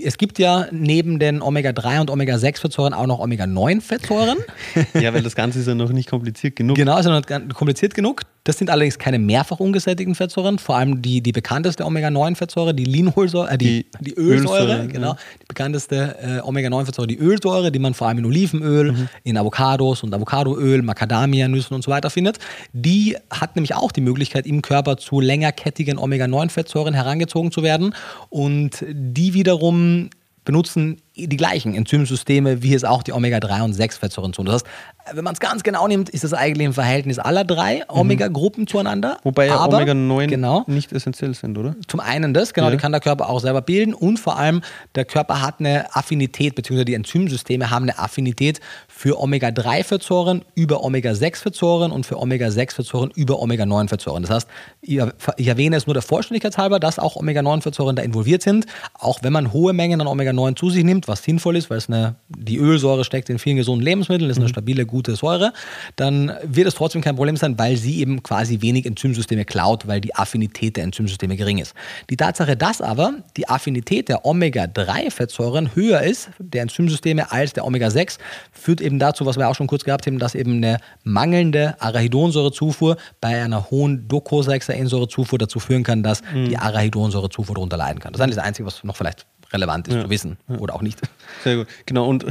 es gibt ja neben den Omega-3 und Omega-6-Fettsäuren auch noch Omega-9-Fettsäuren. Oder? Ja, weil das Ganze ist ja noch nicht kompliziert genug. Genau, ist ja noch ganz kompliziert genug. Das sind allerdings keine mehrfach ungesättigten Fettsäuren, vor allem die, die bekannteste Omega-9-Fettsäure, die Linolsäure, äh, die, Die die, Ölsäure, Ölsäure, genau. ja. Die bekannteste äh, Omega-9-Fettsäure, die Ölsäure, die man vor allem in Olivenöl, Mhm. in Avocados und Avocadoöl, Macadamia-Nüssen und so weiter findet. Die hat nämlich auch die Möglichkeit, im Körper zu längerkettigen Omega-9-Fettsäuren herangezogen zu werden. Und die wiederum benutzen die gleichen Enzymsysteme, wie es auch die Omega-3 und 6-Fettsäuren tun. Das heißt, wenn man es ganz genau nimmt, ist es eigentlich im Verhältnis aller drei Omega-Gruppen zueinander. Mhm. Wobei ja Aber- Omega-9 genau, nicht essentiell sind, oder? zum einen das, genau, Ja. die kann der Körper auch selber bilden und vor allem der Körper hat eine Affinität, beziehungsweise die Enzymsysteme haben eine Affinität für Omega-3-Fettsäuren über Omega-6-Fettsäuren und für Omega-6-Fettsäuren über Omega-9-Fettsäuren. Das heißt, ich erwähne es nur der Vollständigkeit halber, dass auch Omega-9-Fettsäuren da involviert sind, auch wenn man hohe Mengen an Omega-9 zu sich nimmt, was sinnvoll ist, weil es eine, die Ölsäure steckt in vielen gesunden Lebensmitteln, ist eine stabile, gute Säure, dann wird es trotzdem kein Problem sein, weil sie eben quasi wenig Enzymsysteme klaut, weil die Affinität der Enzymsysteme gering ist. Die Tatsache, dass aber die Affinität der Omega-3-Fettsäuren höher ist, der Enzymsysteme, als der Omega-6, führt eben dazu, was wir auch schon kurz gehabt haben, dass eben eine mangelnde Arachidonsäurezufuhr bei einer hohen Docosahexaensäurezufuhr dazu führen kann, dass die Arachidonsäurezufuhr darunter leiden kann. Das ist das Einzige, was noch vielleicht relevant ist zu wissen oder auch nicht. Sehr gut. Genau, und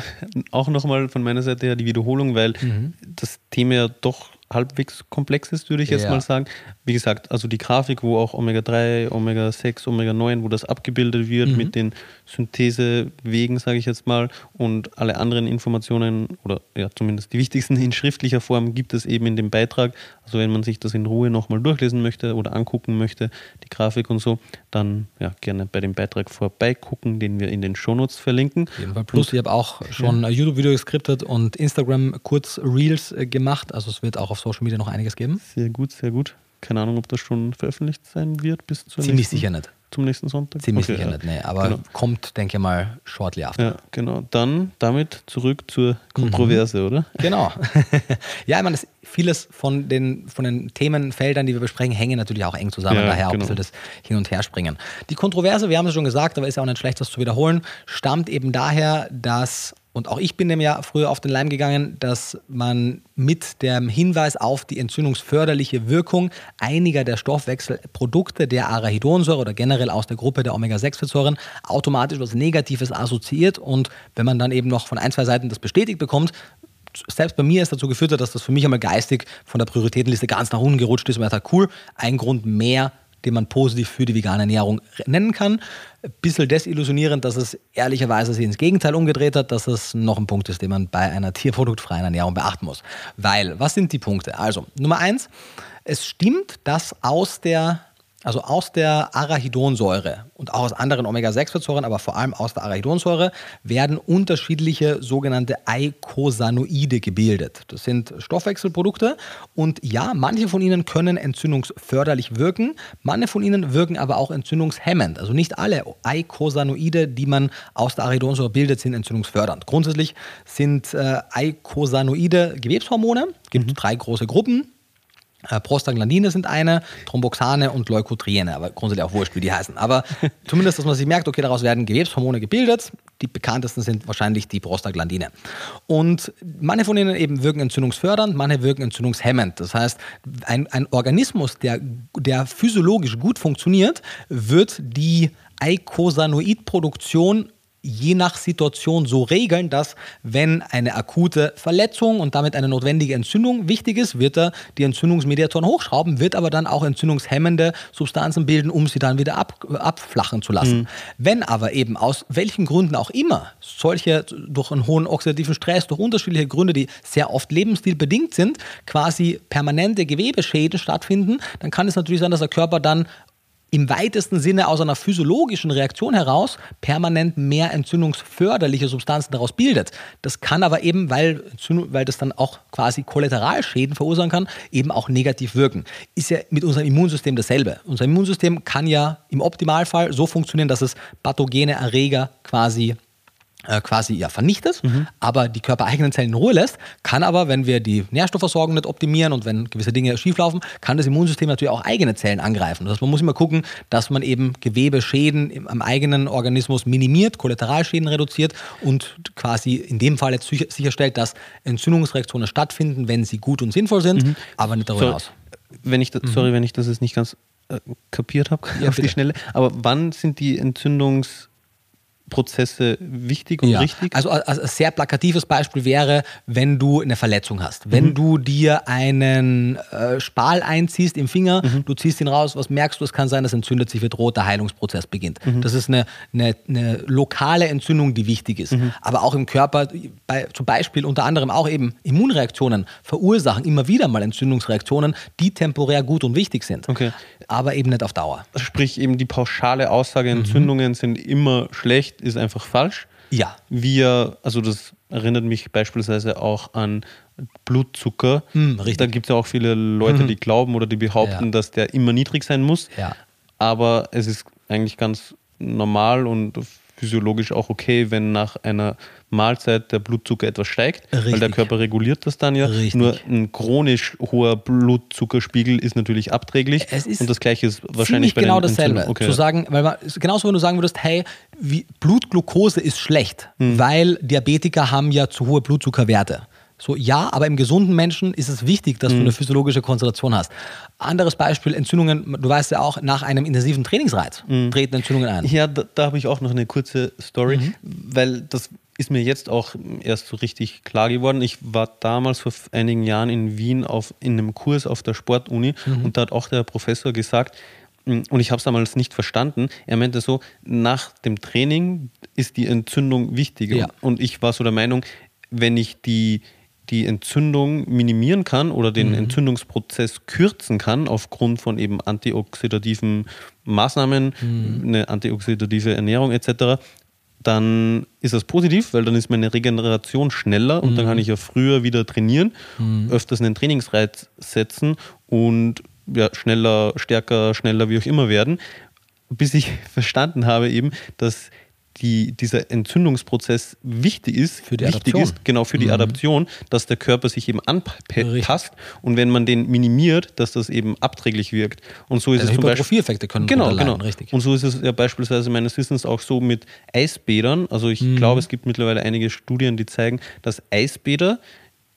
auch nochmal von meiner Seite her die Wiederholung, weil das Thema ja doch halbwegs komplex ist, würde ich jetzt Ja. mal sagen. Wie gesagt, also die Grafik, wo auch Omega-3, Omega-6, Omega-9, wo das abgebildet wird mit den Synthesewegen, sage ich jetzt mal, und alle anderen Informationen oder ja zumindest die wichtigsten in schriftlicher Form gibt es eben in dem Beitrag. Also wenn man sich das in Ruhe nochmal durchlesen möchte oder angucken möchte, die Grafik und so, dann ja gerne bei dem Beitrag vorbeigucken, den wir in den Shownotes verlinken. Auf jeden Fall. Plus, ich habe auch schon ein YouTube-Video geskriptet und Instagram kurz Reels äh, gemacht. Also es wird auch auf Social Media noch einiges geben. Sehr gut, sehr gut. Keine Ahnung, ob das schon veröffentlicht sein wird bis zur Ziemlich nächsten, sicher nicht. Zum nächsten Sonntag. Ziemlich Okay, sicher ja. nicht, nee. Aber Genau. kommt, denke ich mal, shortly after. Ja, genau. Dann damit zurück zur Kontroverse, oder? Genau. ja, ich meine, das, vieles von den, von den Themenfeldern, die wir besprechen, hängen natürlich auch eng zusammen. Ja, daher auch genau. ein bisschen das Hin- und Herspringen. Die Kontroverse, wir haben es schon gesagt, aber ist ja auch nicht schlecht, das zu wiederholen, stammt eben daher, dass, und auch ich bin dem ja früher auf den Leim gegangen, dass man mit dem Hinweis auf die entzündungsförderliche Wirkung einiger der Stoffwechselprodukte der Arachidonsäure oder generell aus der Gruppe der Omega-6-Fettsäuren automatisch was Negatives assoziiert. Und wenn man dann eben noch von ein, zwei Seiten das bestätigt bekommt, selbst bei mir ist dazu geführt, dass das für mich einmal geistig von der Prioritätenliste ganz nach unten gerutscht ist und man sagt, cool, ein Grund mehr, den man positiv für die vegane Ernährung nennen kann. Ein bisschen desillusionierend, dass es ehrlicherweise sich ins Gegenteil umgedreht hat, dass es noch ein Punkt ist, den man bei einer tierproduktfreien Ernährung beachten muss. Weil, was sind die Punkte? Also, Nummer eins, es stimmt, dass aus der also aus der Arachidonsäure und auch aus anderen Omega-6-Fettsäuren, aber vor allem aus der Arachidonsäure, werden unterschiedliche sogenannte Eicosanoide gebildet. Das sind Stoffwechselprodukte und ja, manche von ihnen können entzündungsförderlich wirken, manche von ihnen wirken aber auch entzündungshemmend. Also nicht alle Eicosanoide, die man aus der Arachidonsäure bildet, sind entzündungsfördernd. Grundsätzlich sind äh, Eicosanoide Gewebshormone, gibt drei große Gruppen. Äh, Prostaglandine sind eine, Thromboxane und Leukotriene, aber grundsätzlich auch wurscht, wie die heißen. Aber zumindest, dass man sich merkt, okay, daraus werden Gewebshormone gebildet. Die bekanntesten sind wahrscheinlich die Prostaglandine. Und manche von ihnen eben wirken entzündungsfördernd, manche wirken entzündungshemmend. Das heißt, ein, ein Organismus, der, der physiologisch gut funktioniert, wird die Eicosanoidproduktion je nach Situation so regeln, dass wenn eine akute Verletzung und damit eine notwendige Entzündung wichtig ist, wird er die Entzündungsmediatoren hochschrauben, wird aber dann auch entzündungshemmende Substanzen bilden, um sie dann wieder ab, abflachen zu lassen. Mhm. Wenn aber eben aus welchen Gründen auch immer solche durch einen hohen oxidativen Stress, durch unterschiedliche Gründe, die sehr oft lebensstilbedingt sind, quasi permanente Gewebeschäden stattfinden, dann kann es natürlich sein, dass der Körper dann im weitesten Sinne aus einer physiologischen Reaktion heraus permanent mehr entzündungsförderliche Substanzen daraus bildet. Das kann aber eben, weil, weil das dann auch quasi Kollateralschäden verursachen kann, eben auch negativ wirken. Ist ja mit unserem Immunsystem dasselbe. Unser Immunsystem kann ja im Optimalfall so funktionieren, dass es pathogene Erreger quasi quasi ja vernichtet, mhm. aber die körpereigenen Zellen in Ruhe lässt, kann aber, wenn wir die Nährstoffversorgung nicht optimieren und wenn gewisse Dinge schieflaufen, kann das Immunsystem natürlich auch eigene Zellen angreifen. Das heißt, man muss immer gucken, dass man eben Gewebeschäden am eigenen Organismus minimiert, Kollateralschäden reduziert und quasi in dem Fall jetzt sicherstellt, dass Entzündungsreaktionen stattfinden, wenn sie gut und sinnvoll sind, mhm. aber nicht darüber hinaus. Wenn ich, mhm. sorry, wenn ich das jetzt nicht ganz äh, kapiert habe ja, auf die Schnelle, aber wann sind die Entzündungs Prozesse wichtig und ja. richtig? Also, also, ein sehr plakatives Beispiel wäre, wenn du eine Verletzung hast. Wenn mhm. du dir einen äh, Spal einziehst im Finger, mhm. du ziehst ihn raus, was merkst du? Es kann sein, dass entzündet sich, wird rot, der Heilungsprozess beginnt. Mhm. Das ist eine, eine, eine, lokale Entzündung, die wichtig ist. Mhm. Aber auch im Körper, bei, zum Beispiel unter anderem auch eben Immunreaktionen verursachen immer wieder mal Entzündungsreaktionen, die temporär gut und wichtig sind. Okay. Aber eben nicht auf Dauer. Sprich eben die pauschale Aussage, mhm. Entzündungen sind immer schlecht ist einfach falsch. Ja. Wir, also das erinnert mich beispielsweise auch an Blutzucker. Hm, da gibt es ja auch viele Leute, mhm. die glauben oder die behaupten, ja. dass der immer niedrig sein muss. Ja. Aber es ist eigentlich ganz normal und physiologisch auch okay, wenn nach einer Mahlzeit der Blutzucker etwas steigt, Richtig. weil der Körper reguliert das dann ja. Richtig. Nur ein chronisch hoher Blutzuckerspiegel ist natürlich abträglich. Es ist und das gleiche ist wahrscheinlich bei genau dasselbe. Okay. Zu sagen, weil man, genauso wenn du sagen würdest, hey, Blutglucose ist schlecht, hm. weil Diabetiker haben ja zu hohe Blutzuckerwerte. So, ja, aber im gesunden Menschen ist es wichtig, dass mhm. du eine physiologische Konzentration hast. Anderes Beispiel, Entzündungen, du weißt ja auch, nach einem intensiven Trainingsreiz mhm. treten Entzündungen ein. Ja, da, da habe ich auch noch eine kurze Story, mhm. weil das ist mir jetzt auch erst so richtig klar geworden. Ich war damals vor einigen Jahren in Wien auf, in einem Kurs auf der Sportuni mhm. und da hat auch der Professor gesagt, mm, und ich habe es damals nicht verstanden. Er meinte so, nach dem Training ist die Entzündung wichtiger. Ja. Und ich war so der Meinung, wenn ich die die Entzündung minimieren kann oder den mhm. Entzündungsprozess kürzen kann aufgrund von eben antioxidativen Maßnahmen, mhm. eine antioxidative Ernährung etc., dann ist das positiv, weil dann ist meine Regeneration schneller und mhm. dann kann ich ja früher wieder trainieren, mhm. öfters einen Trainingsreiz setzen und ja, schneller, stärker, schneller, wie auch immer werden, bis ich verstanden habe eben, dass die, dieser Entzündungsprozess wichtig ist, für die wichtig Adaption. ist, genau für die mhm. Adaption, dass der Körper sich eben anpasst und wenn man den minimiert, dass das eben abträglich wirkt. Und so ist also es zum Beispiel. können genau, genau. richtig. Und so ist es ja beispielsweise meines Wissens auch so mit Eisbädern. Also ich mhm. glaube, es gibt mittlerweile einige Studien, die zeigen, dass Eisbäder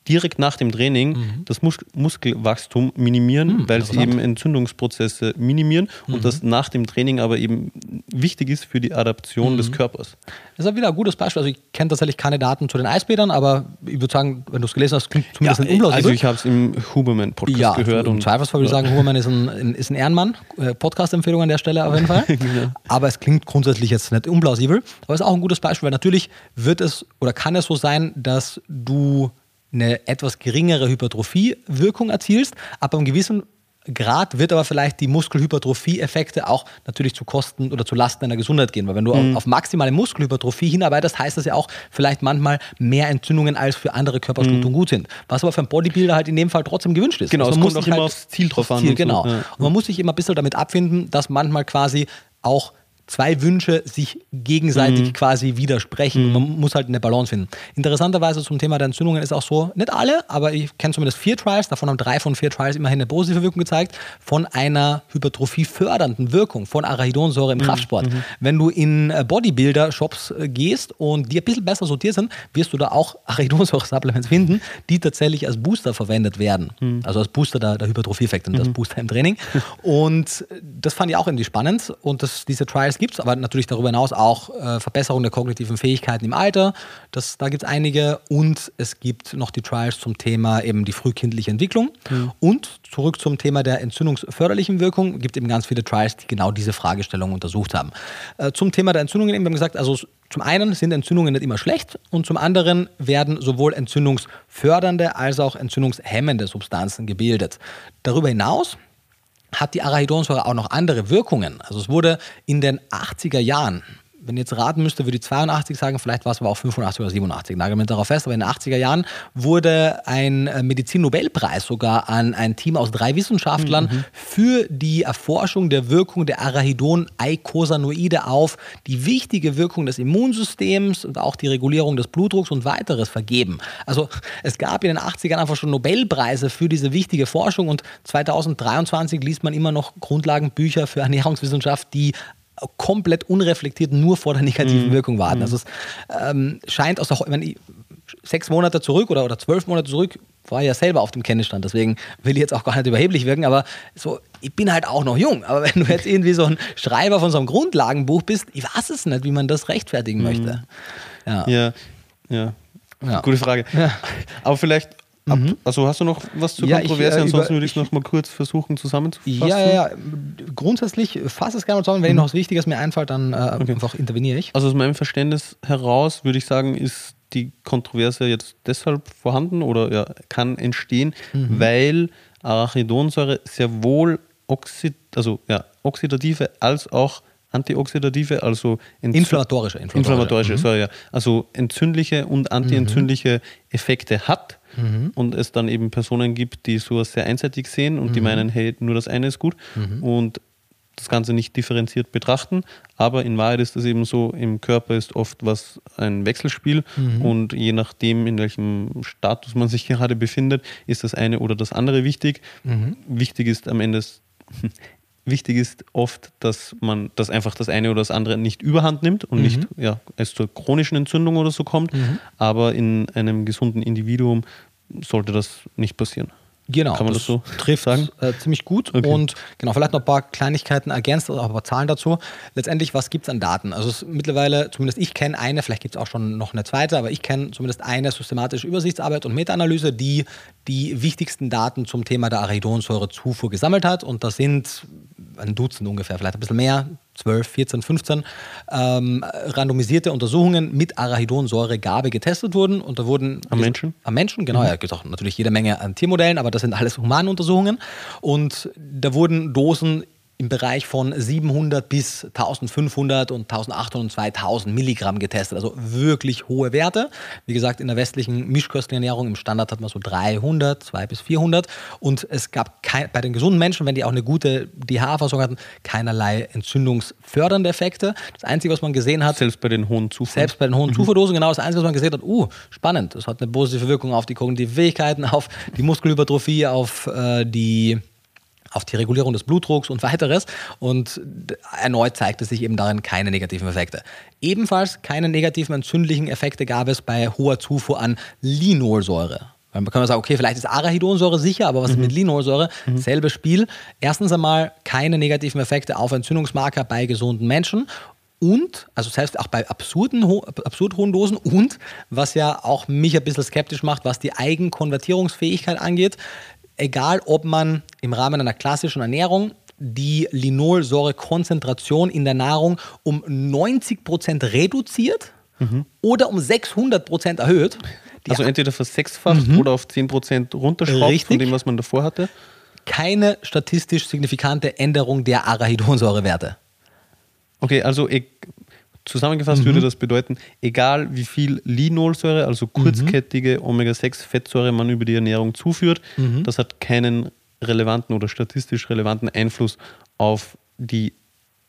direkt nach dem Training mhm. das Mus Muskelwachstum minimieren, mhm, weil sie eben Entzündungsprozesse minimieren mhm. und das nach dem Training aber eben wichtig ist für die Adaption des mhm. Körpers. Das ist wieder ein gutes Beispiel. Also ich kenne tatsächlich keine Daten zu den Eisbädern, aber ich würde sagen, wenn du es gelesen hast, klingt zumindest ja, ein unplausibel. Also ich habe es im Huberman-Podcast ja, gehört. Im Zweifelsfall würde ich sagen, Huberman ist ein, ist ein Ehrenmann. Äh, Podcast-Empfehlung an der Stelle auf jeden Fall. genau. Aber es klingt grundsätzlich jetzt nicht unplausibel. Aber es ist auch ein gutes Beispiel, weil natürlich wird es oder kann es so sein, dass du eine etwas geringere Hypertrophie-Wirkung erzielst. Ab einem gewissen Grad wird aber vielleicht die Muskelhypertrophie-Effekte auch natürlich zu Kosten oder zu Lasten deiner Gesundheit gehen. Weil wenn du mhm. auf maximale Muskelhypertrophie hinarbeitest, heißt das ja auch vielleicht manchmal mehr Entzündungen als für andere Körperstrukturen mhm. gut sind. Was aber für einen Bodybuilder halt in dem Fall trotzdem gewünscht ist. Genau, also man es kommt auch immer halt aufs Ziel drauf an. Ziel, genau. So. Ja. Und man muss sich immer ein bisschen damit abfinden, dass manchmal quasi auch zwei Wünsche sich gegenseitig mhm. quasi widersprechen. Mhm. Man muss halt eine Balance finden. Interessanterweise zum Thema der Entzündungen ist auch so, nicht alle, aber ich kenne zumindest vier Trials, davon haben drei von vier Trials immerhin eine positive Wirkung gezeigt, von einer Hypertrophie fördernden Wirkung von Arachidonsäure im mhm. Kraftsport. Mhm. Wenn du in äh, Bodybuilder-Shops äh, gehst und die ein bisschen besser sortiert sind, wirst du da auch Arachidonsäure-Supplements finden, die tatsächlich als Booster verwendet werden. Mhm. Also als Booster der, der Hypertrophie-Effekte und als mhm. Booster im Training. Und das fand ich auch irgendwie spannend und das, diese Trials Trials gibt es, aber natürlich darüber hinaus auch äh, Verbesserung der kognitiven Fähigkeiten im Alter. Das, da gibt es einige. Und es gibt noch die Trials zum Thema eben die frühkindliche Entwicklung. Mhm. Und zurück zum Thema der entzündungsförderlichen Wirkung gibt eben ganz viele Trials, die genau diese Fragestellung untersucht haben. Äh, zum Thema der Entzündungen eben, wir haben gesagt, also zum einen sind Entzündungen nicht immer schlecht und zum anderen werden sowohl entzündungsfördernde als auch entzündungshemmende Substanzen gebildet. Darüber hinaus hat die Arachidonsäure auch noch andere Wirkungen. Also es wurde in den 80er Jahren wenn ich jetzt raten müsste, würde ich 82 sagen, vielleicht war es aber auch 85 oder 87, nagel mich darauf fest, aber in den 80er Jahren wurde ein äh, Medizin-Nobelpreis sogar an ein Team aus drei Wissenschaftlern mhm. für die Erforschung der Wirkung der Arachidon-Eicosanoide auf die wichtige Wirkung des Immunsystems und auch die Regulierung des Blutdrucks und weiteres vergeben. Also es gab in den 80ern einfach schon Nobelpreise für diese wichtige Forschung und 2023 liest man immer noch Grundlagenbücher für Ernährungswissenschaft, die komplett unreflektiert nur vor der negativen mhm. Wirkung warten. Mhm. Also es ähm, scheint aus der, wenn ich, sechs Monate zurück oder, oder zwölf Monate zurück war ich ja selber auf dem Kenntnisstand, deswegen will ich jetzt auch gar nicht überheblich wirken, aber so, ich bin halt auch noch jung. Aber wenn du jetzt irgendwie so ein Schreiber von so einem Grundlagenbuch bist, ich weiß es nicht, wie man das rechtfertigen mhm. möchte. Ja, ja. ja. ja. Gute Frage. Ja. Aber vielleicht Mhm. Also hast du noch was zur ja, Kontroverse? Ich, äh, Ansonsten würde ich es noch mal kurz versuchen zusammenzufassen. Ja, ja, ja. Grundsätzlich fasse es gerne mal zusammen. Wenn mhm. noch was Wichtiges mir einfällt, dann äh, okay. einfach interveniere ich. Also aus meinem Verständnis heraus würde ich sagen, ist die Kontroverse jetzt deshalb vorhanden oder ja, kann entstehen, mhm. weil Arachidonsäure sehr wohl Oxid, also, ja, oxidative als auch antioxidative, also inflammatorische, inflammatorische, inflammatorische mhm. sorry, ja, also entzündliche und antientzündliche Effekte hat mhm. und es dann eben Personen gibt, die sowas sehr einseitig sehen und mhm. die meinen, hey, nur das eine ist gut mhm. und das Ganze nicht differenziert betrachten, aber in Wahrheit ist es eben so, im Körper ist oft was ein Wechselspiel mhm. und je nachdem, in welchem Status man sich gerade befindet, ist das eine oder das andere wichtig. Mhm. Wichtig ist am Ende wichtig ist oft, dass man das einfach das eine oder das andere nicht überhand nimmt und mhm. nicht ja, es zur chronischen Entzündung oder so kommt. Mhm. Aber in einem gesunden Individuum sollte das nicht passieren. Genau, kann man das, das so trifft sagen? Äh, ziemlich gut. Okay. Und genau, vielleicht noch ein paar Kleinigkeiten ergänzt, auch ein paar Zahlen dazu. Letztendlich, was gibt es an Daten? Also es mittlerweile, zumindest ich kenne eine, vielleicht gibt es auch schon noch eine zweite, aber ich kenne zumindest eine systematische Übersichtsarbeit und Meta-Analyse, die die wichtigsten Daten zum Thema der Arachidonsäurezufuhr gesammelt hat. Und das sind ein Dutzend ungefähr, vielleicht ein bisschen mehr, 12, 14, 15 ähm, randomisierte Untersuchungen mit Arachidonsäuregabe getestet wurden. Und da wurden am Menschen? Am Menschen, genau. Mhm. Ja, gibt auch natürlich jede Menge an Tiermodellen, aber das sind alles Humanuntersuchungen. Und da wurden Dosen im Bereich von 700 bis 1500 und 1800 und 2000 Milligramm getestet. Also wirklich hohe Werte. Wie gesagt, in der westlichen mischköstlichen Ernährung im Standard hat man so 300, 200 bis 400. Und es gab kein, bei den gesunden Menschen, wenn die auch eine gute DH-Versorgung hatten, keinerlei entzündungsfördernde Effekte. Das Einzige, was man gesehen hat. Selbst bei den hohen Zufuhr. Selbst bei den hohen mhm. Zufuhrdosen, genau. Das Einzige, was man gesehen hat, uh, spannend. Das hat eine positive Wirkung auf die kognitiven Fähigkeiten, auf die Muskelhypertrophie, auf äh, die auf die Regulierung des Blutdrucks und weiteres. Und erneut zeigte sich eben darin keine negativen Effekte. Ebenfalls keine negativen entzündlichen Effekte gab es bei hoher Zufuhr an Linolsäure. Dann kann man sagen, okay, vielleicht ist Arachidonsäure sicher, aber was mhm. ist mit Linolsäure? Mhm. Selbes Spiel. Erstens einmal keine negativen Effekte auf Entzündungsmarker bei gesunden Menschen und, also selbst auch bei absurden, absurd hohen Dosen und, was ja auch mich ein bisschen skeptisch macht, was die Eigenkonvertierungsfähigkeit angeht, egal ob man im Rahmen einer klassischen Ernährung die Linolsäurekonzentration in der Nahrung um 90% reduziert mhm. oder um 600% erhöht. also entweder versechsfacht mhm. oder auf 10% runterschraubt Richtig. von dem, was man davor hatte. Keine statistisch signifikante Änderung der Arachidonsäurewerte. Okay, also Zusammengefasst mhm. würde das bedeuten, egal wie viel Linolsäure, also kurzkettige mhm. Omega-6-Fettsäure man über die Ernährung zuführt, mhm. das hat keinen relevanten oder statistisch relevanten Einfluss auf die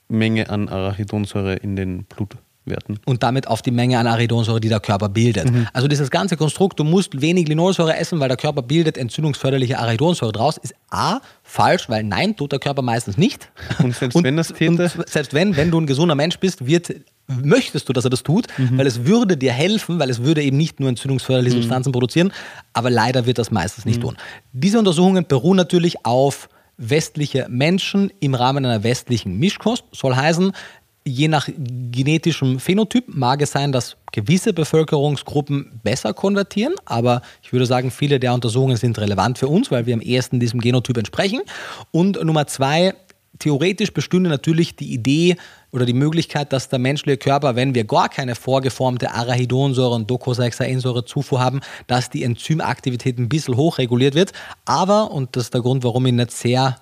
Menge an Arachidonsäure in den Blut werten. Und damit auf die Menge an Arachidonsäure, die der Körper bildet. Mhm. Also dieses ganze Konstrukt, du musst wenig Linolsäure essen, weil der Körper bildet entzündungsförderliche Arachidonsäure draus, ist A, falsch, weil nein, tut der Körper meistens nicht. Und selbst und, wenn das täte? selbst wenn, wenn du ein gesunder Mensch bist, wird möchtest du, dass er das tut, mhm. weil es würde dir helfen, weil es würde eben nicht nur entzündungsförderliche mhm. Substanzen produzieren, aber leider wird das meistens nicht mhm. tun. Diese Untersuchungen beruhen natürlich auf westliche Menschen im Rahmen einer westlichen Mischkost, soll heißen, Je nach genetischem Phänotyp mag es sein, dass gewisse Bevölkerungsgruppen besser konvertieren, aber ich würde sagen, viele der Untersuchungen sind relevant für uns, weil wir am ehesten diesem Genotyp entsprechen. Und Nummer zwei, theoretisch bestünde natürlich die Idee oder die Möglichkeit, dass der menschliche Körper, wenn wir gar keine vorgeformte Arachidonsäure und Docosahexaensäure Zufuhr haben, dass die Enzymaktivität ein bisschen hochreguliert wird. Aber, und das ist der Grund, warum ich nicht sehr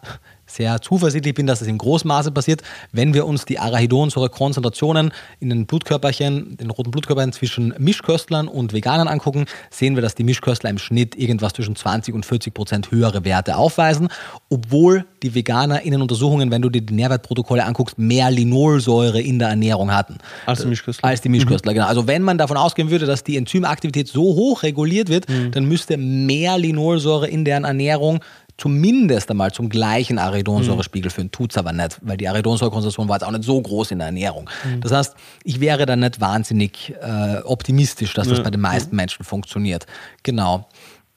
sehr zuversichtlich bin, dass es im Großmaße passiert, wenn wir uns die Arachidonsäure-Konzentrationen in den Blutkörperchen, den roten Blutkörperchen zwischen Mischköstlern und Veganern angucken, sehen wir, dass die Mischköstler im Schnitt irgendwas zwischen 20 und 40 Prozent höhere Werte aufweisen, obwohl die Veganer in den Untersuchungen, wenn du dir die Nährwertprotokolle anguckst, mehr Linolsäure in der Ernährung hatten. Als die Mischköstler. Als die Mischköstler, mhm. genau. Also wenn man davon ausgehen würde, dass die Enzymaktivität so hoch reguliert wird, mhm. dann müsste mehr Linolsäure in deren Ernährung zumindest einmal zum gleichen Aridonsäurespiegel mhm. führen. Tut es aber nicht, weil die Aridonsäurekonzentration war jetzt auch nicht so groß in der Ernährung. Mhm. Das heißt, ich wäre da nicht wahnsinnig äh, optimistisch, dass das ja. bei den meisten Menschen funktioniert. Genau.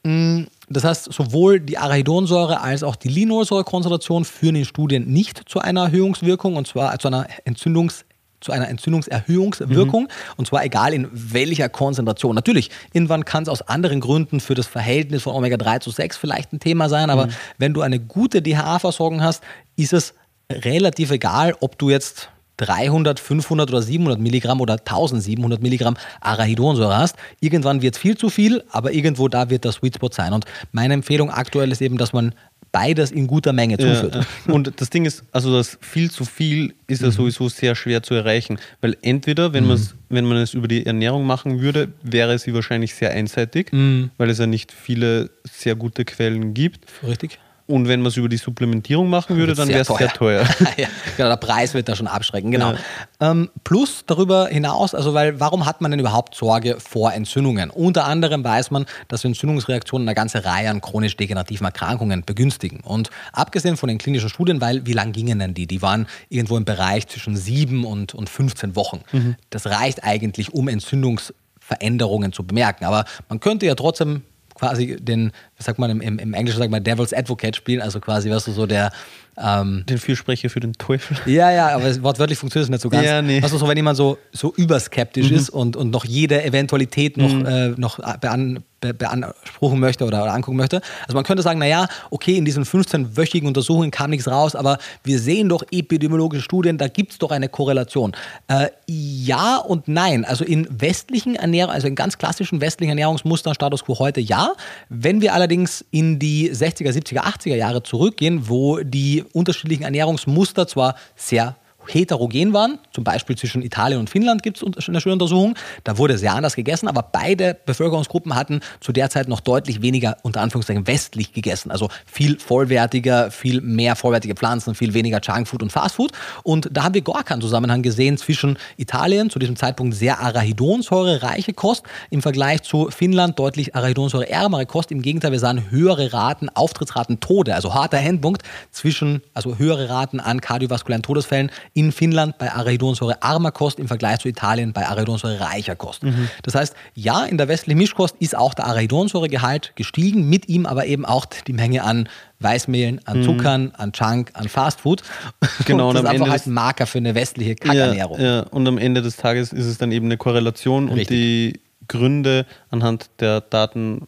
Mm, das heißt, sowohl die Arachidonsäure als auch die Linolsäurekonzentration führen in Studien nicht zu einer Erhöhungswirkung und zwar zu einer Entzündungs zu einer Entzündungserhöhungswirkung mhm. und zwar egal in welcher Konzentration. Natürlich, irgendwann kann es aus anderen Gründen für das Verhältnis von Omega-3 zu 6 vielleicht ein Thema sein, aber mhm. wenn du eine gute DHA-Versorgung hast, ist es relativ egal, ob du jetzt 300, 500 oder 700 Milligramm oder 1700 Milligramm Arachidonsäure hast. Irgendwann wird es viel zu viel, aber irgendwo da wird der Sweet Spot sein. Und meine Empfehlung aktuell ist eben, dass man beides in guter Menge zuführt. Ja, und das Ding ist, also das viel zu viel ist ja mhm. sowieso sehr schwer zu erreichen, weil entweder, wenn, mhm. wenn man es über die Ernährung machen würde, wäre sie wahrscheinlich sehr einseitig, mhm. weil es ja nicht viele sehr gute Quellen gibt. Richtig. Und wenn man es über die Supplementierung machen würde, dann wäre es sehr teuer. ja, genau, der Preis wird da schon abschrecken, genau. Ja. Ähm, plus darüber hinaus, also weil warum hat man denn überhaupt Sorge vor Entzündungen? Unter anderem weiß man, dass Entzündungsreaktionen eine ganze Reihe an chronisch degenerativen Erkrankungen begünstigen. Und abgesehen von den klinischen Studien, weil wie lang gingen denn die? Die waren irgendwo im Bereich zwischen sieben und, und 15 Wochen. Mhm. Das reicht eigentlich, um Entzündungsveränderungen zu bemerken. Aber man könnte ja trotzdem quasi den, was sagt man im, im, im Englischen, sagt man Devil's Advocate spielen, also quasi, weißt du, so der. Ähm, den Fürsprecher für den Teufel. Ja, ja, aber wortwörtlich funktioniert es nicht so ganz. Ja, nee. Also so, wenn jemand so, so überskeptisch mhm. ist und, und noch jede Eventualität noch, mhm. äh, noch bean, beanspruchen möchte oder, oder, angucken möchte. Also man könnte sagen, naja, okay, in diesen 15-wöchigen Untersuchungen kam nichts raus, aber wir sehen doch epidemiologische Studien, da gibt es doch eine Korrelation. Äh, ja und nein. Also in westlichen Ernährung, also in ganz klassischen westlichen Ernährungsmustern Status quo heute ja. Wenn wir allerdings in die 60er, 70er, 80er Jahre zurückgehen, wo die unterschiedlichen Ernährungsmuster zwar sehr heterogen waren, zum Beispiel zwischen Italien und Finnland gibt es eine schöne Untersuchung, da wurde sehr anders gegessen, aber beide Bevölkerungsgruppen hatten zu der Zeit noch deutlich weniger, unter Anführungszeichen, westlich gegessen, also viel vollwertiger, viel mehr vollwertige Pflanzen, viel weniger Junkfood und Fastfood. Und da haben wir gar keinen Zusammenhang gesehen zwischen Italien, zu diesem Zeitpunkt sehr Arachidonsäure-reiche Kost, im Vergleich zu Finnland deutlich Arachidonsäure-ärmere Kost, im Gegenteil, wir sahen höhere Raten, Auftrittsraten, Tode, also harter Endpunkt zwischen, also höhere Raten an kardiovaskulären Todesfällen in Finnland bei Arachidonsäure armer Kost im Vergleich zu Italien bei Arachidonsäure reicher Kost. Mhm. Das heißt, ja, in der westlichen Mischkost ist auch der Arachidonsäuregehalt gestiegen, mit ihm aber eben auch die Menge an Weißmehlen, an mhm. Zuckern, an Junk, an Fastfood. Genau, und das und ist einfach halt ein Marker für eine westliche Kackernährung. Ja, ja, und am Ende des Tages ist es dann eben eine Korrelation Richtig. und die Gründe anhand der Daten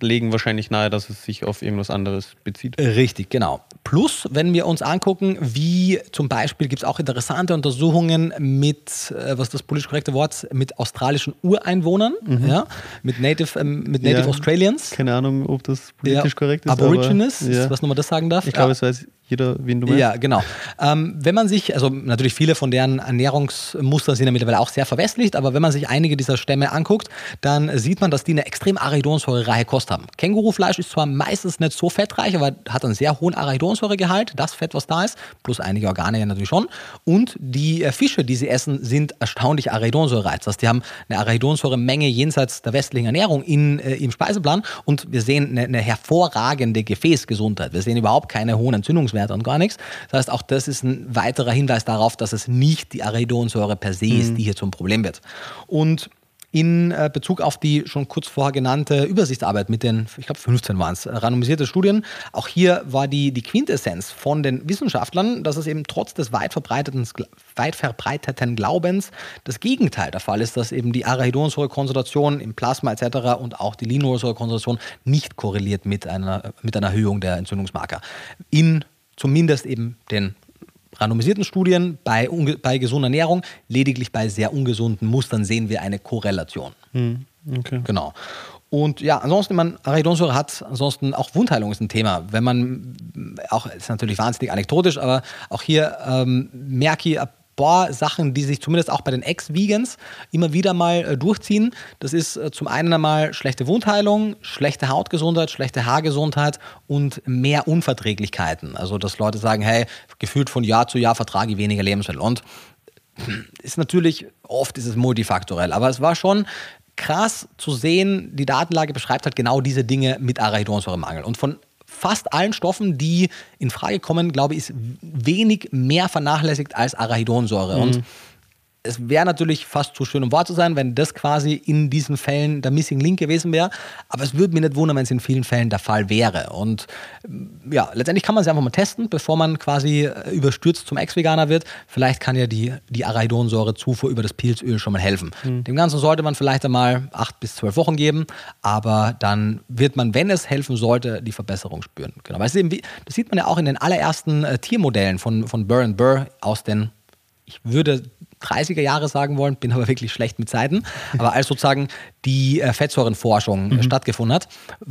legen wahrscheinlich nahe, dass es sich auf irgendwas anderes bezieht. Richtig, genau. Plus, wenn wir uns angucken, wie zum Beispiel gibt es auch interessante Untersuchungen mit, äh, was ist das politisch korrekte Wort, mit australischen Ureinwohnern, mhm. ja, mit Native, ähm, mit Native ja, Australians. Keine Ahnung, ob das politisch ja, korrekt ist. Aborigines, ja. was nochmal das sagen darf. Ich glaube, es weiß jeder, wen du meinst. Ja, genau. Ähm, wenn man sich, also natürlich viele von deren Ernährungsmuster sind ja mittlerweile auch sehr verwestlicht, aber wenn man sich einige dieser Stämme anguckt, dann sieht man, dass die eine extrem arachidonsäurereiche Kost haben. Kängurufleisch ist zwar meistens nicht so fettreich, aber hat einen sehr hohen Arachidonsäuregehalt, das Fett, was da ist, plus einige Organe ja natürlich schon. Und die äh, Fische, die sie essen, sind erstaunlich arachidonsäurereich. Das heißt, die haben eine Arachidonsäuremenge jenseits der westlichen Ernährung in, äh, im Speiseplan und wir sehen eine, eine hervorragende Gefäßgesundheit. Wir sehen überhaupt keine hohen Entzündungswerte Wert und gar nichts. Das heißt, auch das ist ein weiterer Hinweis darauf, dass es nicht die Arachidonsäure per se ist, mhm. die hier zum Problem wird. Und in äh, Bezug auf die schon kurz vorher genannte Übersichtsarbeit mit den, ich glaube 15 waren es, randomisierte Studien. Auch hier war die, die Quintessenz von den Wissenschaftlern, dass es eben trotz des weit verbreiteten, weit verbreiteten Glaubens das Gegenteil der Fall ist, dass eben die Arachidonsäurekonzentration im Plasma etc. und auch die Linolsäurekonzentration nicht korreliert mit einer, mit einer Erhöhung der Entzündungsmarker. In zumindest eben den randomisierten Studien bei, bei gesunder Ernährung, lediglich bei sehr ungesunden Mustern sehen wir eine Korrelation. Hm, okay. Genau. Und ja, ansonsten, man Arachidonsäure hat, ansonsten auch Wundheilung ist ein Thema. Wenn man, auch ist natürlich wahnsinnig anekdotisch, aber auch hier ähm, merke ich, paar Sachen, die sich zumindest auch bei den Ex-Vegans immer wieder mal äh, durchziehen. Das ist äh, zum einen einmal schlechte Wundheilung, schlechte Hautgesundheit, schlechte Haargesundheit und mehr Unverträglichkeiten. Also, dass Leute sagen, hey, gefühlt von Jahr zu Jahr vertrage ich weniger Lebensmittel. Und ist natürlich, oft ist es multifaktorell, aber es war schon krass zu sehen, die Datenlage beschreibt halt genau diese Dinge mit Arachidonsäuremangel. Und von fast allen Stoffen, die in Frage kommen, glaube ich, ist wenig mehr vernachlässigt als Arachidonsäure. Mhm. Und es wäre natürlich fast zu schön, um wahr zu sein, wenn das quasi in diesen Fällen der Missing Link gewesen wäre. Aber es würde mich nicht wundern, wenn es in vielen Fällen der Fall wäre. Und ja, letztendlich kann man es einfach mal testen, bevor man quasi äh, überstürzt zum Ex-Veganer wird. Vielleicht kann ja die, die Arachidonsäure-Zufuhr über das Pilzöl schon mal helfen. Mhm. Dem Ganzen sollte man vielleicht einmal acht bis zwölf Wochen geben, aber dann wird man, wenn es helfen sollte, die Verbesserung spüren. Genau. Weil eben, das sieht man ja auch in den allerersten äh, Tiermodellen von, von Burr Burr aus den ich würde 30er Jahre sagen wollen, bin aber wirklich schlecht mit Zeiten. Aber als sozusagen die äh, Fettsäurenforschung mhm. stattgefunden hat,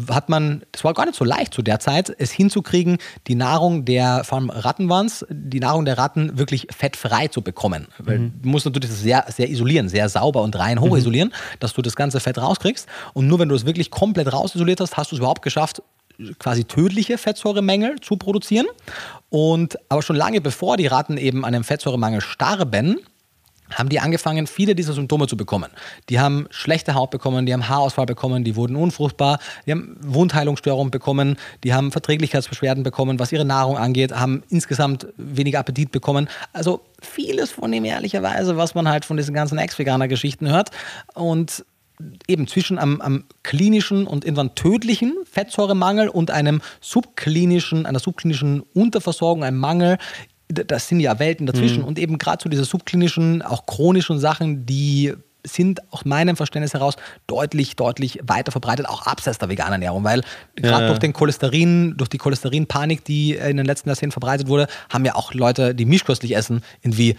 hat man, das war gar nicht so leicht zu der Zeit, es hinzukriegen, die Nahrung der, vor allem Ratten waren es, die Nahrung der Ratten wirklich fettfrei zu bekommen. Weil mhm. du musst natürlich das sehr, sehr isolieren, sehr sauber und rein hoch isolieren, mhm. dass du das ganze Fett rauskriegst. Und nur wenn du es wirklich komplett rausisoliert hast, hast du es überhaupt geschafft, quasi tödliche Fettsäuremängel zu produzieren. Und aber schon lange bevor die Ratten eben an einem Fettsäuremangel starben, haben die angefangen, viele dieser Symptome zu bekommen. Die haben schlechte Haut bekommen, die haben Haarausfall bekommen, die wurden unfruchtbar, die haben Wundheilungsstörungen bekommen, die haben Verträglichkeitsbeschwerden bekommen, was ihre Nahrung angeht, haben insgesamt weniger Appetit bekommen. Also vieles von dem ehrlicherweise, was man halt von diesen ganzen Ex-Veganer-Geschichten hört. Und eben zwischen einem, einem, klinischen und irgendwann tödlichen Fettsäuremangel und einem subklinischen, einer subklinischen Unterversorgung, einem Mangel das sind ja Welten dazwischen. Mhm. Und eben gerade zu so diese subklinischen, auch chronischen Sachen, die sind aus meinem Verständnis heraus deutlich, deutlich weiter verbreitet, auch abseits der veganen Ernährung, weil gerade ja. durch den Cholesterin, durch die Cholesterinpanik, die in den letzten Jahrzehnten verbreitet wurde, haben ja auch Leute, die mischköstlich essen, irgendwie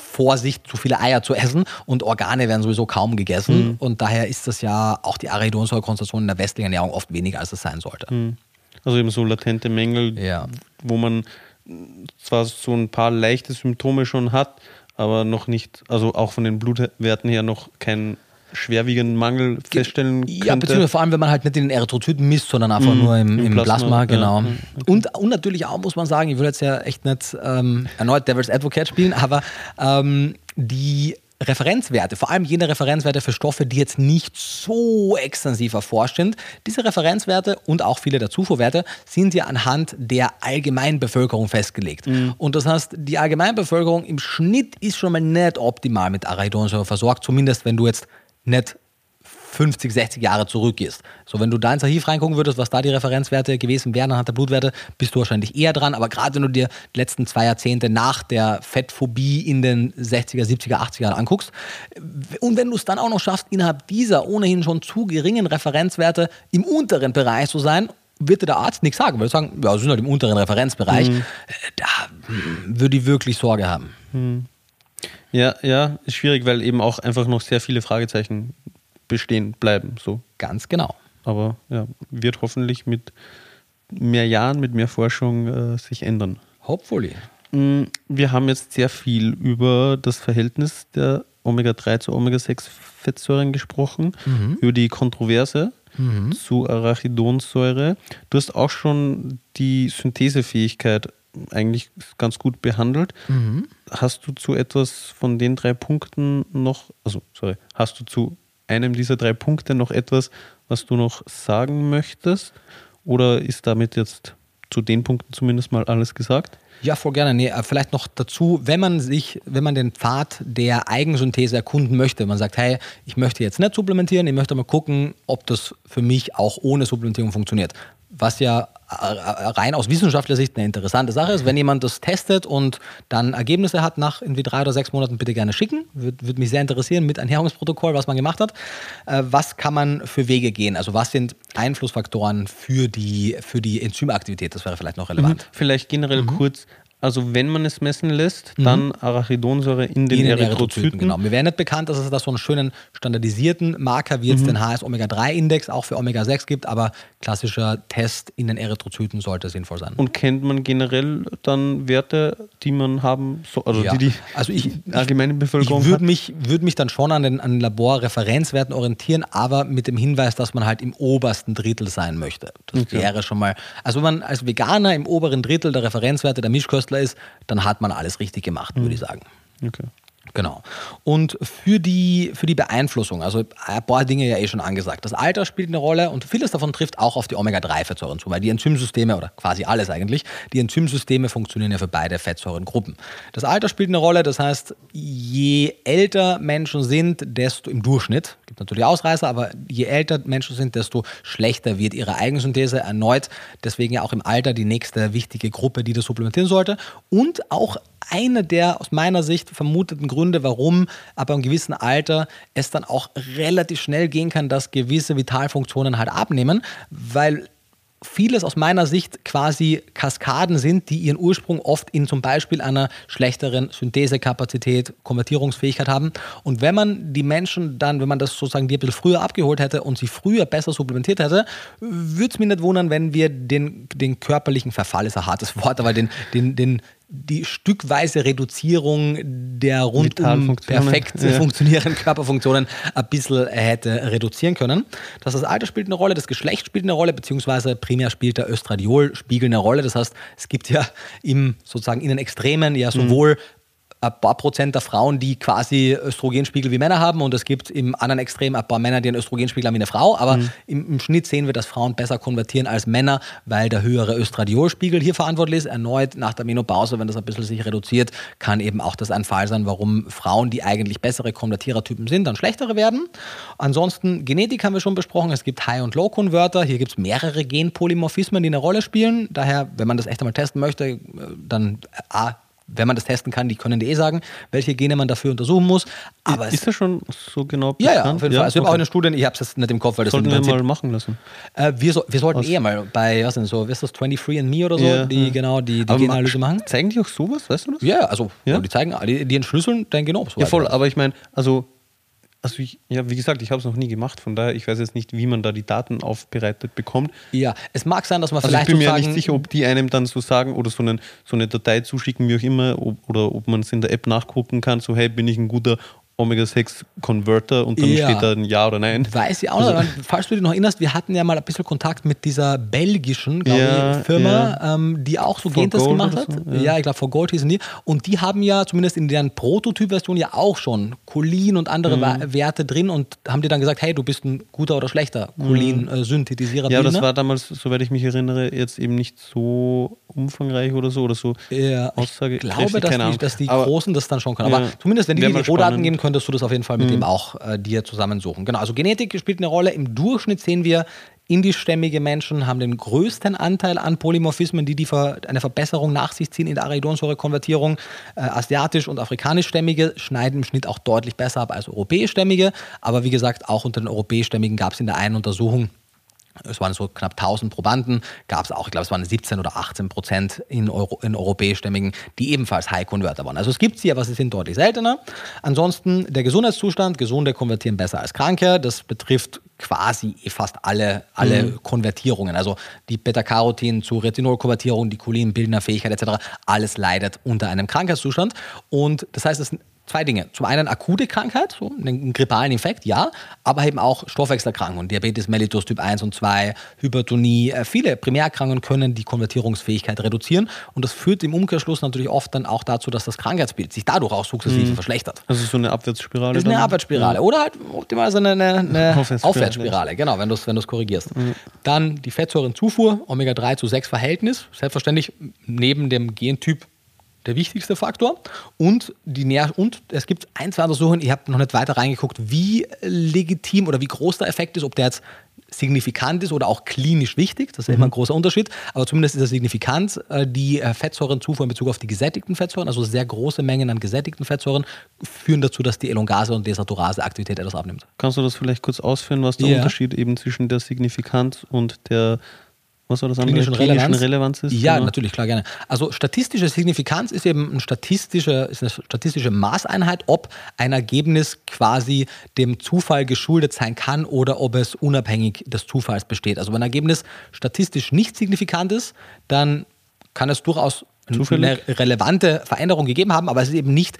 Vorsicht, zu viele Eier zu essen und Organe werden sowieso kaum gegessen. Mhm. Und daher ist das ja auch die Arachidonsäurekonzentration in der westlichen Ernährung oft weniger, als es sein sollte. Mhm. Also eben so latente Mängel, ja. wo man zwar so ein paar leichte Symptome schon hat, aber noch nicht, also auch von den Blutwerten her noch keinen schwerwiegenden Mangel feststellen könnte. Ja, beziehungsweise vor allem, wenn man halt nicht in den Erythrozyten misst, sondern einfach mm, nur im, im, im Plasma, Plasma, genau. Ja, okay. und, und natürlich auch, muss man sagen, ich will jetzt ja echt nicht ähm, erneut Devil's Advocate spielen, aber ähm, die Referenzwerte, vor allem jene Referenzwerte für Stoffe, die jetzt nicht so extensiv erforscht sind. Diese Referenzwerte und auch viele der Zufuhrwerte sind ja anhand der Allgemeinbevölkerung festgelegt. Mhm. Und das heißt, die Allgemeinbevölkerung im Schnitt ist schon mal nicht optimal mit Arachidonsäure versorgt, zumindest wenn du jetzt nicht 50, 60 Jahre zurückgehst. So, wenn du da ins Archiv reingucken würdest, was da die Referenzwerte gewesen wären anhand der Blutwerte, bist du wahrscheinlich eher dran. Aber gerade wenn du dir die letzten zwei Jahrzehnte nach der Fettphobie in den 60er, 70er, 80er Jahren anguckst und wenn du es dann auch noch schaffst, innerhalb dieser ohnehin schon zu geringen Referenzwerte im unteren Bereich zu sein, wird dir der Arzt nichts sagen, weil sagen, ja, sie sind halt im unteren Referenzbereich. Mhm. Da hm, würde ich wirklich Sorge haben. Mhm. Ja, ja, ist schwierig, weil eben auch einfach noch sehr viele Fragezeichen bestehen bleiben. So. Ganz genau. Aber ja, wird hoffentlich mit mehr Jahren, mit mehr Forschung äh, sich ändern. Hopefully. Mm, wir haben jetzt sehr viel über das Verhältnis der Omega-3 zu Omega-6-Fettsäuren gesprochen, mhm. über die Kontroverse mhm. zu Arachidonsäure. Du hast auch schon die Synthesefähigkeit eigentlich ganz gut behandelt. Mhm. Hast du zu etwas von den drei Punkten noch, also sorry, hast du zu einem dieser drei Punkte noch etwas, was du noch sagen möchtest? Oder ist damit jetzt zu den Punkten zumindest mal alles gesagt? Ja, voll gerne. Nee, äh, vielleicht noch dazu, wenn man sich, wenn man den Pfad der Eigensynthese erkunden möchte, man sagt, hey, ich möchte jetzt nicht supplementieren, ich möchte mal gucken, ob das für mich auch ohne Supplementierung funktioniert. Was ja rein aus wissenschaftlicher Sicht eine interessante Sache ist. Wenn jemand das testet und dann Ergebnisse hat nach irgendwie drei oder sechs Monaten, bitte gerne schicken. Würde würd mich sehr interessieren mit Ernährungsprotokoll, was man gemacht hat. Äh, was kann man für Wege gehen? Also was sind Einflussfaktoren für die, für die Enzymaktivität? Das wäre vielleicht noch relevant. Mhm. Vielleicht generell mhm. kurz, also wenn man es messen lässt, mhm. dann Arachidonsäure in den, in den Erythrozyten. Genau. Mir wäre nicht bekannt, dass es da so einen schönen standardisierten Marker wie jetzt mhm. den HS-Omega-3-Index auch für Omega-6 gibt, aber klassischer Test in den Erythrozyten sollte sinnvoll sein. Und kennt man generell dann Werte, die man haben soll, also ja. die die also ich, allgemeine Bevölkerung Ich würde mich, würd mich dann schon an den, an Laborreferenzwerten orientieren, aber mit dem Hinweis, dass man halt im obersten Drittel sein möchte. Das okay. wäre schon mal, also wenn man als Veganer im oberen Drittel der Referenzwerte der Mischköstler Ist, dann hat man alles richtig gemacht, mhm. würde ich sagen. Okay. Genau. Und für die, für die Beeinflussung, also ein paar Dinge ja eh schon angesagt. Das Alter spielt eine Rolle und vieles davon trifft auch auf die Omega-3-Fettsäuren zu, weil die Enzymsysteme, oder quasi alles eigentlich, die Enzymsysteme funktionieren ja für beide Fettsäurengruppen. Das Alter spielt eine Rolle, das heißt, je älter Menschen sind, desto im Durchschnitt, gibt natürlich Ausreißer, aber je älter Menschen sind, desto schlechter wird ihre Eigensynthese erneut. Deswegen ja auch im Alter die nächste wichtige Gruppe, die das supplementieren sollte. Und auch einer der aus meiner Sicht vermuteten Gründe, warum ab einem gewissen Alter es dann auch relativ schnell gehen kann, dass gewisse Vitalfunktionen halt abnehmen, weil vieles aus meiner Sicht quasi Kaskaden sind, die ihren Ursprung oft in zum Beispiel einer schlechteren Synthesekapazität, Konvertierungsfähigkeit haben. Und wenn man die Menschen dann, wenn man das sozusagen die ein bisschen früher abgeholt hätte und sie früher besser supplementiert hätte, würde es mich nicht wundern, wenn wir den, den körperlichen Verfall, ist ein hartes Wort, aber den, den, den die stückweise Reduzierung der rundum perfekt ja. funktionierenden Körperfunktionen ein bisschen hätte reduzieren können. Das, das Alter spielt eine Rolle, das Geschlecht spielt eine Rolle, beziehungsweise primär spielt der Östradiol-Spiegel eine Rolle. Das heißt, es gibt ja im, sozusagen in den Extremen ja sowohl mhm ein paar Prozent der Frauen, die quasi Östrogenspiegel wie Männer haben und es gibt im anderen Extrem ein paar Männer, die einen Östrogenspiegel haben wie eine Frau, aber mhm. im, im, Schnitt sehen wir, dass Frauen besser konvertieren als Männer, weil der höhere Östradiolspiegel hier verantwortlich ist. Erneut nach der Menopause, wenn das ein bisschen sich reduziert, kann eben auch das ein Fall sein, warum Frauen, die eigentlich bessere Konvertierertypen sind, dann schlechtere werden. Ansonsten Genetik haben wir schon besprochen, es gibt High- und Low-Konverter, hier gibt es mehrere Genpolymorphismen, die eine Rolle spielen. Daher, wenn man das echt einmal testen möchte, dann A, wenn man das testen kann, die können dir eh sagen, welche Gene man dafür untersuchen muss. Aber ist das schon so genau bekannt? Ja, ja, auf jeden Fall. also ich habe auch eine Studie, ich habe es jetzt nicht im Kopf, weil das Sollten wir mal machen lassen. Äh, wir, so, wir sollten Was? eher mal bei, was denn so, ist das, 23andMe oder so, ja, die ja. genau die, die Genanalyse machen. Zeigen die auch sowas, weißt du das? Ja, also ja? die zeigen, die, die entschlüsseln dein Genom. Ja, voll, aber ich meine, also also ich, ja, wie gesagt, ich habe es noch nie gemacht, von daher, ich weiß jetzt nicht, wie man da die Daten aufbereitet bekommt. Ja, es mag sein, dass man also vielleicht. Ich bin mir ja nicht sicher, ob die einem dann so sagen oder so, einen, so eine Datei zuschicken, wie auch immer, ob, oder ob man es in der App nachgucken kann, so hey, bin ich ein guter Omega-6-Converter und dann ja. steht da ein Ja oder Nein. Weiß ich auch also, nicht. Falls du dich noch erinnerst, wir hatten ja mal ein bisschen Kontakt mit dieser belgischen ja, ich, Firma, ja. ähm, die auch so Gentests gemacht hat. So, ja. ich glaube, For Gold hießen die. Und die haben ja zumindest in deren Prototyp-Version ja auch schon Cholin und andere mhm. Werte drin und haben dir dann gesagt, hey, du bist ein guter oder schlechter Cholin-Synthetisierer. Mhm. Ja, das war damals, soweit ich mich erinnere, jetzt eben nicht so umfangreich oder so oder so ja, Aussage. Ich glaube, dass die, dass die Großen das dann schon können. Aber zumindest, wenn die die Rohdaten geben, könntest du das auf jeden Fall mit mhm. dem auch äh, dir zusammensuchen. Genau, also Genetik spielt eine Rolle. Im Durchschnitt sehen wir, indischstämmige Menschen haben den größten Anteil an Polymorphismen, die, die eine Verbesserung nach sich ziehen in der Arachidonsäure-Konvertierung. Äh, asiatisch- und afrikanischstämmige schneiden im Schnitt auch deutlich besser ab als europäischstämmige. Aber wie gesagt, auch unter den europäischstämmigen gab es in der einen Untersuchung es waren so knapp 1000 Probanden, gab es auch, ich glaube, es waren 17 oder 18 Prozent in, Euro, in europäischstämmigen, die ebenfalls High-Converter waren. Also es gibt sie, aber sie sind deutlich seltener. Ansonsten der Gesundheitszustand, Gesunde konvertieren besser als Kranke. Das betrifft quasi fast alle, alle mhm. Konvertierungen. Also die Beta-Carotin zu Retinol-Konvertierung, die Cholin-Bildnerfähigkeit etc., alles leidet unter einem Krankheitszustand. Und das heißt, es zwei Dinge. Zum einen akute Krankheit, so einen grippalen Infekt, ja, aber eben auch Stoffwechselerkrankungen, Diabetes mellitus Typ 1 und 2, Hypertonie. Äh, viele Primärerkrankungen können die Konvertierungsfähigkeit reduzieren und das führt im Umkehrschluss natürlich oft dann auch dazu, dass das Krankheitsbild sich dadurch auch sukzessive mhm. verschlechtert. Also so eine Abwärtsspirale? Das ist eine dann? Abwärtsspirale ja. oder halt optimalerweise eine, eine, eine Aufwärtsspirale. Aufwärtsspirale, genau, wenn du es wenn korrigierst. Mhm. Dann die Fettsäurenzufuhr, Omega-3 zu 6 Verhältnis, selbstverständlich neben dem Gentyp der wichtigste Faktor. Und, die Nähr und es gibt ein, zwei Untersuchungen, ich habe noch nicht weiter reingeguckt, wie legitim oder wie groß der Effekt ist, ob der jetzt signifikant ist oder auch klinisch wichtig. Das ist mhm. immer ein großer Unterschied. Aber zumindest ist er signifikant. Äh, die äh, Fettsäurenzufuhr in Bezug auf die gesättigten Fettsäuren, also sehr große Mengen an gesättigten Fettsäuren, führen dazu, dass die Elongase und Desaturase-Aktivität etwas abnimmt. Kannst du das vielleicht kurz ausführen, was der ja. Unterschied eben zwischen der Signifikanz und der was war das andere? Klinischen, Klinischen Relevanz? ist? Ja, genau. natürlich, klar, gerne. Also statistische Signifikanz ist eben eine statistische, ist eine statistische Maßeinheit, ob ein Ergebnis quasi dem Zufall geschuldet sein kann oder ob es unabhängig des Zufalls besteht. Also wenn ein Ergebnis statistisch nicht signifikant ist, dann kann es durchaus Zufällig? eine relevante Veränderung gegeben haben, aber es ist eben nicht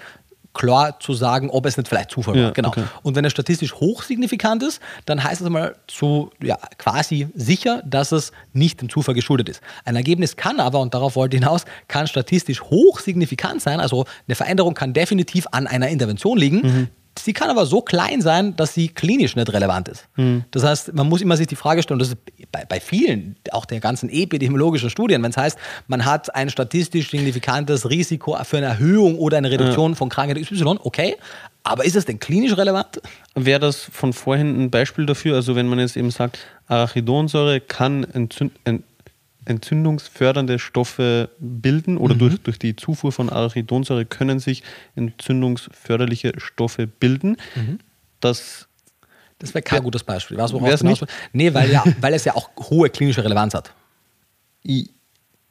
klar zu sagen, ob es nicht vielleicht Zufall ja, war. Genau. Okay. Und wenn es statistisch hochsignifikant ist, dann heißt es mal zu ja, quasi sicher, dass es nicht dem Zufall geschuldet ist. Ein Ergebnis kann aber, und darauf wollte ich hinaus, kann statistisch hochsignifikant sein. Also eine Veränderung kann definitiv an einer Intervention liegen. Mhm. Sie kann aber so klein sein, dass sie klinisch nicht relevant ist. Mhm. Das heißt, man muss immer sich die Frage stellen, das ist bei, bei vielen, auch der ganzen epidemiologischen Studien, wenn es heißt, man hat ein statistisch signifikantes Risiko für eine Erhöhung oder eine Reduktion ja. von Krankheit XY, okay, aber ist es denn klinisch relevant? Wäre das von vorhin ein Beispiel dafür? Also wenn man jetzt eben sagt, Arachidonsäure kann entzünd, entzündungsfördernde Stoffe bilden oder mhm. durch, durch die Zufuhr von Arachidonsäure können sich entzündungsförderliche Stoffe bilden. Mhm. Das das wäre kein ja. gutes Beispiel. Weißt du, es nicht? Nee, weil, ja, weil es ja auch hohe klinische Relevanz hat.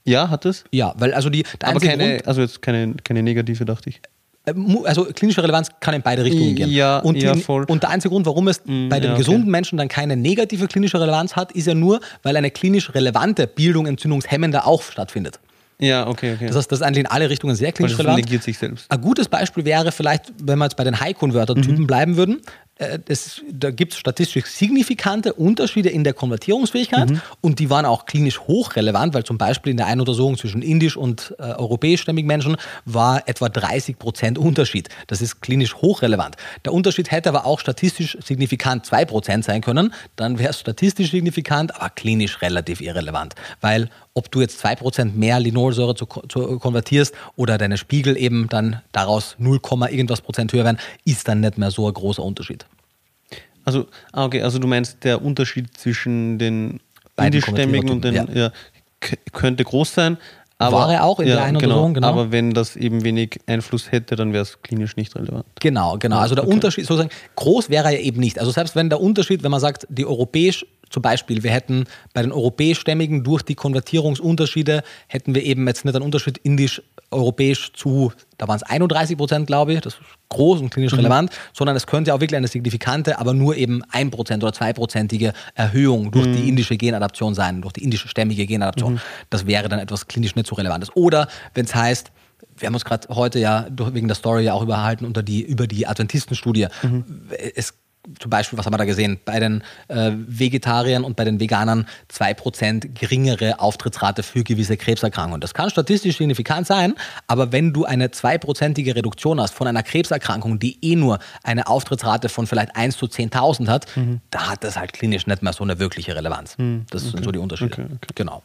Ja, hat es? Ja, weil also die. Aber keine, Grund, also jetzt keine, keine negative, dachte ich. Äh, also klinische Relevanz kann in beide Richtungen gehen. Ja, und, ja, voll. und der einzige Grund, warum es mm, bei den ja, gesunden okay. Menschen dann keine negative klinische Relevanz hat, ist ja nur, weil eine klinisch relevante Bildung entzündungshemmender auch stattfindet. Ja, okay, okay. Das heißt, das ist eigentlich in alle Richtungen sehr klinisch relevant. negiert sich selbst. Ein gutes Beispiel wäre vielleicht, wenn wir jetzt bei den High-Converter-Typen mhm. bleiben würden, es, äh, da gibt es statistisch signifikante Unterschiede in der Konvertierungsfähigkeit mhm. und die waren auch klinisch hochrelevant, weil zum Beispiel in der einen Untersuchung zwischen indisch und äh, europäischstämmigen Menschen war etwa 30 Prozent Unterschied. Das ist klinisch hochrelevant. Der Unterschied hätte aber auch statistisch signifikant 2 Prozent sein können. Dann wäre es statistisch signifikant, aber klinisch relativ irrelevant, weil ob du jetzt 2 Prozent mehr Linolsäure zu, zu, konvertierst oder deine Spiegel eben dann daraus 0, irgendwas Prozent höher werden, ist dann nicht mehr so ein großer Unterschied. Also, ah, okay, also du meinst, der Unterschied zwischen den indischstämmigen und den, ja. ja. könnte groß sein. Aber, War er auch in ja, der einen genau, genau. Aber wenn das eben wenig Einfluss hätte, dann wäre es klinisch nicht relevant. Genau, genau. Also der okay. Unterschied, sozusagen, groß wäre er ja eben nicht. Also selbst wenn der Unterschied, wenn man sagt, die europäisch zum Beispiel, wir hätten bei den europäischstämmigen durch die Konvertierungsunterschiede, hätten wir eben jetzt nicht einen Unterschied indisch-europäisch zu, da waren es 31 Prozent, glaube ich, das ist groß und klinisch mhm. relevant, sondern es könnte auch wirklich eine signifikante, aber nur eben 1 Prozent oder 2-prozentige Erhöhung durch mhm. die indische Genadaption sein, durch die indische stämmige Genadaption. Mhm. Das wäre dann etwas klinisch nicht so Relevantes. Oder wenn es heißt, wir haben uns gerade heute ja wegen der Story ja auch überhalten unter die, über die Adventistenstudie. Mhm. Es zum Beispiel, was haben wir da gesehen? Bei den äh, Vegetariern und bei den Veganern 2% geringere Auftrittsrate für gewisse Krebserkrankungen. Das kann statistisch signifikant sein, aber wenn du eine zweiprozentige Reduktion hast von einer Krebserkrankung, die eh nur eine Auftrittsrate von vielleicht 1 zu 10.000 hat, mhm. da hat das halt klinisch nicht mehr so eine wirkliche Relevanz. Mhm. Das okay. sind so die Unterschiede. Okay, okay. Genau.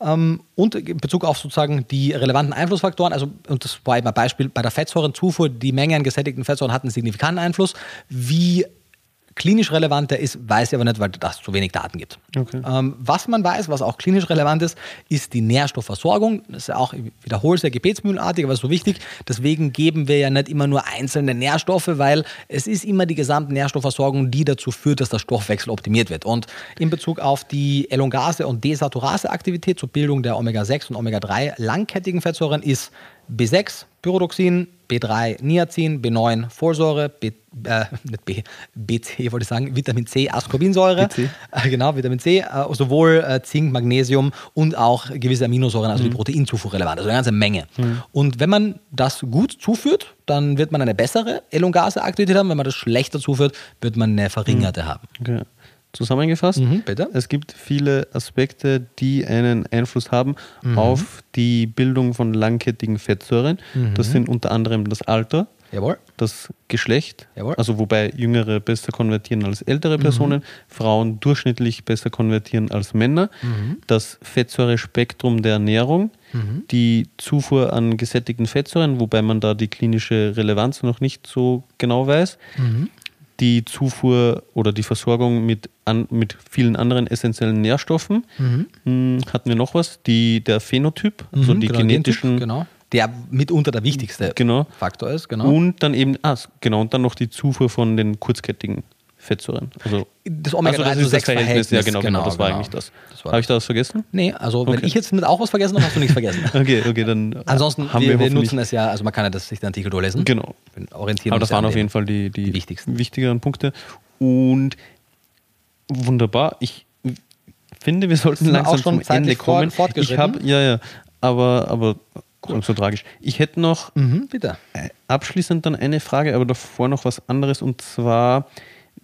Ähm, und in Bezug auf sozusagen die relevanten Einflussfaktoren, also, und das war eben ein Beispiel, bei der Fettsäurenzufuhr, die Menge an gesättigten Fettsäuren hat einen signifikanten Einfluss. Wie klinisch relevanter ist, weiß ich aber nicht, weil es zu wenig Daten gibt. Okay. Ähm, was man weiß, was auch klinisch relevant ist, ist die Nährstoffversorgung. Das ist ja auch, ich wiederhole es ja gebetsmühlenartig, aber so wichtig. Deswegen geben wir ja nicht immer nur einzelne Nährstoffe, weil es ist immer die gesamte Nährstoffversorgung, die dazu führt, dass der Stoffwechsel optimiert wird. Und in Bezug auf die Elongase- und Desaturase-Aktivität zur Bildung der Omega-6 und Omega-3 langkettigen Fettsäuren ist B6, Pyridoxin, B3 Niacin, B9 Folsäure, B, äh, nicht B, BC wollte ich sagen, Vitamin C Ascorbinsäure, äh, genau, Vitamin C, äh, sowohl äh, Zink, Magnesium und auch gewisse Aminosäuren, also die Proteinzufuhr relevant, also eine ganze Menge. Und wenn man das gut zuführt, dann wird man eine bessere Elongase-Aktivität haben. Wenn man das schlechter zuführt, wird man eine verringerte haben. Okay. Zusammengefasst, Mhm, es gibt viele Aspekte, die einen Einfluss haben Mhm. auf die Bildung von langkettigen Fettsäuren. Mhm. Das sind unter anderem das Alter, Jawohl. das Geschlecht, Jawohl. also wobei Jüngere besser konvertieren als ältere Personen, Frauen durchschnittlich besser konvertieren als Männer, das Fettsäurespektrum der Ernährung, die Zufuhr an gesättigten Fettsäuren, wobei man da die klinische Relevanz noch nicht so genau weiß, die Zufuhr oder die Versorgung mit, an, mit vielen anderen essentiellen Nährstoffen. Hm, Hatten wir noch was? Die, der Phänotyp, also Mhm, die genau, genetischen Gentyp, genau. Der mitunter der wichtigste Genau. Faktor ist, genau. Und dann eben, ah, genau, und dann noch die Zufuhr von den kurzkettigen Fettsäuren. Also, Das Omega-3 also das zu ist das 6 Verhältnis. Ja, Verhältnis, genau, genau, genau, das war genau. eigentlich das. Das Habe ich da was vergessen? nee, also wenn Okay. ich jetzt mit auch was vergessen habe, hast du nichts vergessen. Okay, okay, dann Ansonsten, haben wir, wir, nutzen es ja, also man kann ja das, sich den Artikel durchlesen. Genau. Orientieren Aber das ja waren auf jeden Fall die, die, die wichtigsten. wichtigeren Punkte. Und wunderbar. Ich finde, wir sollten langsam auch schon zum Ende kommen. ich habe, ja, ja, aber, aber so tragisch. Ich hätte noch Mhm, äh, abschließend dann eine Frage, aber davor noch was anderes und zwar,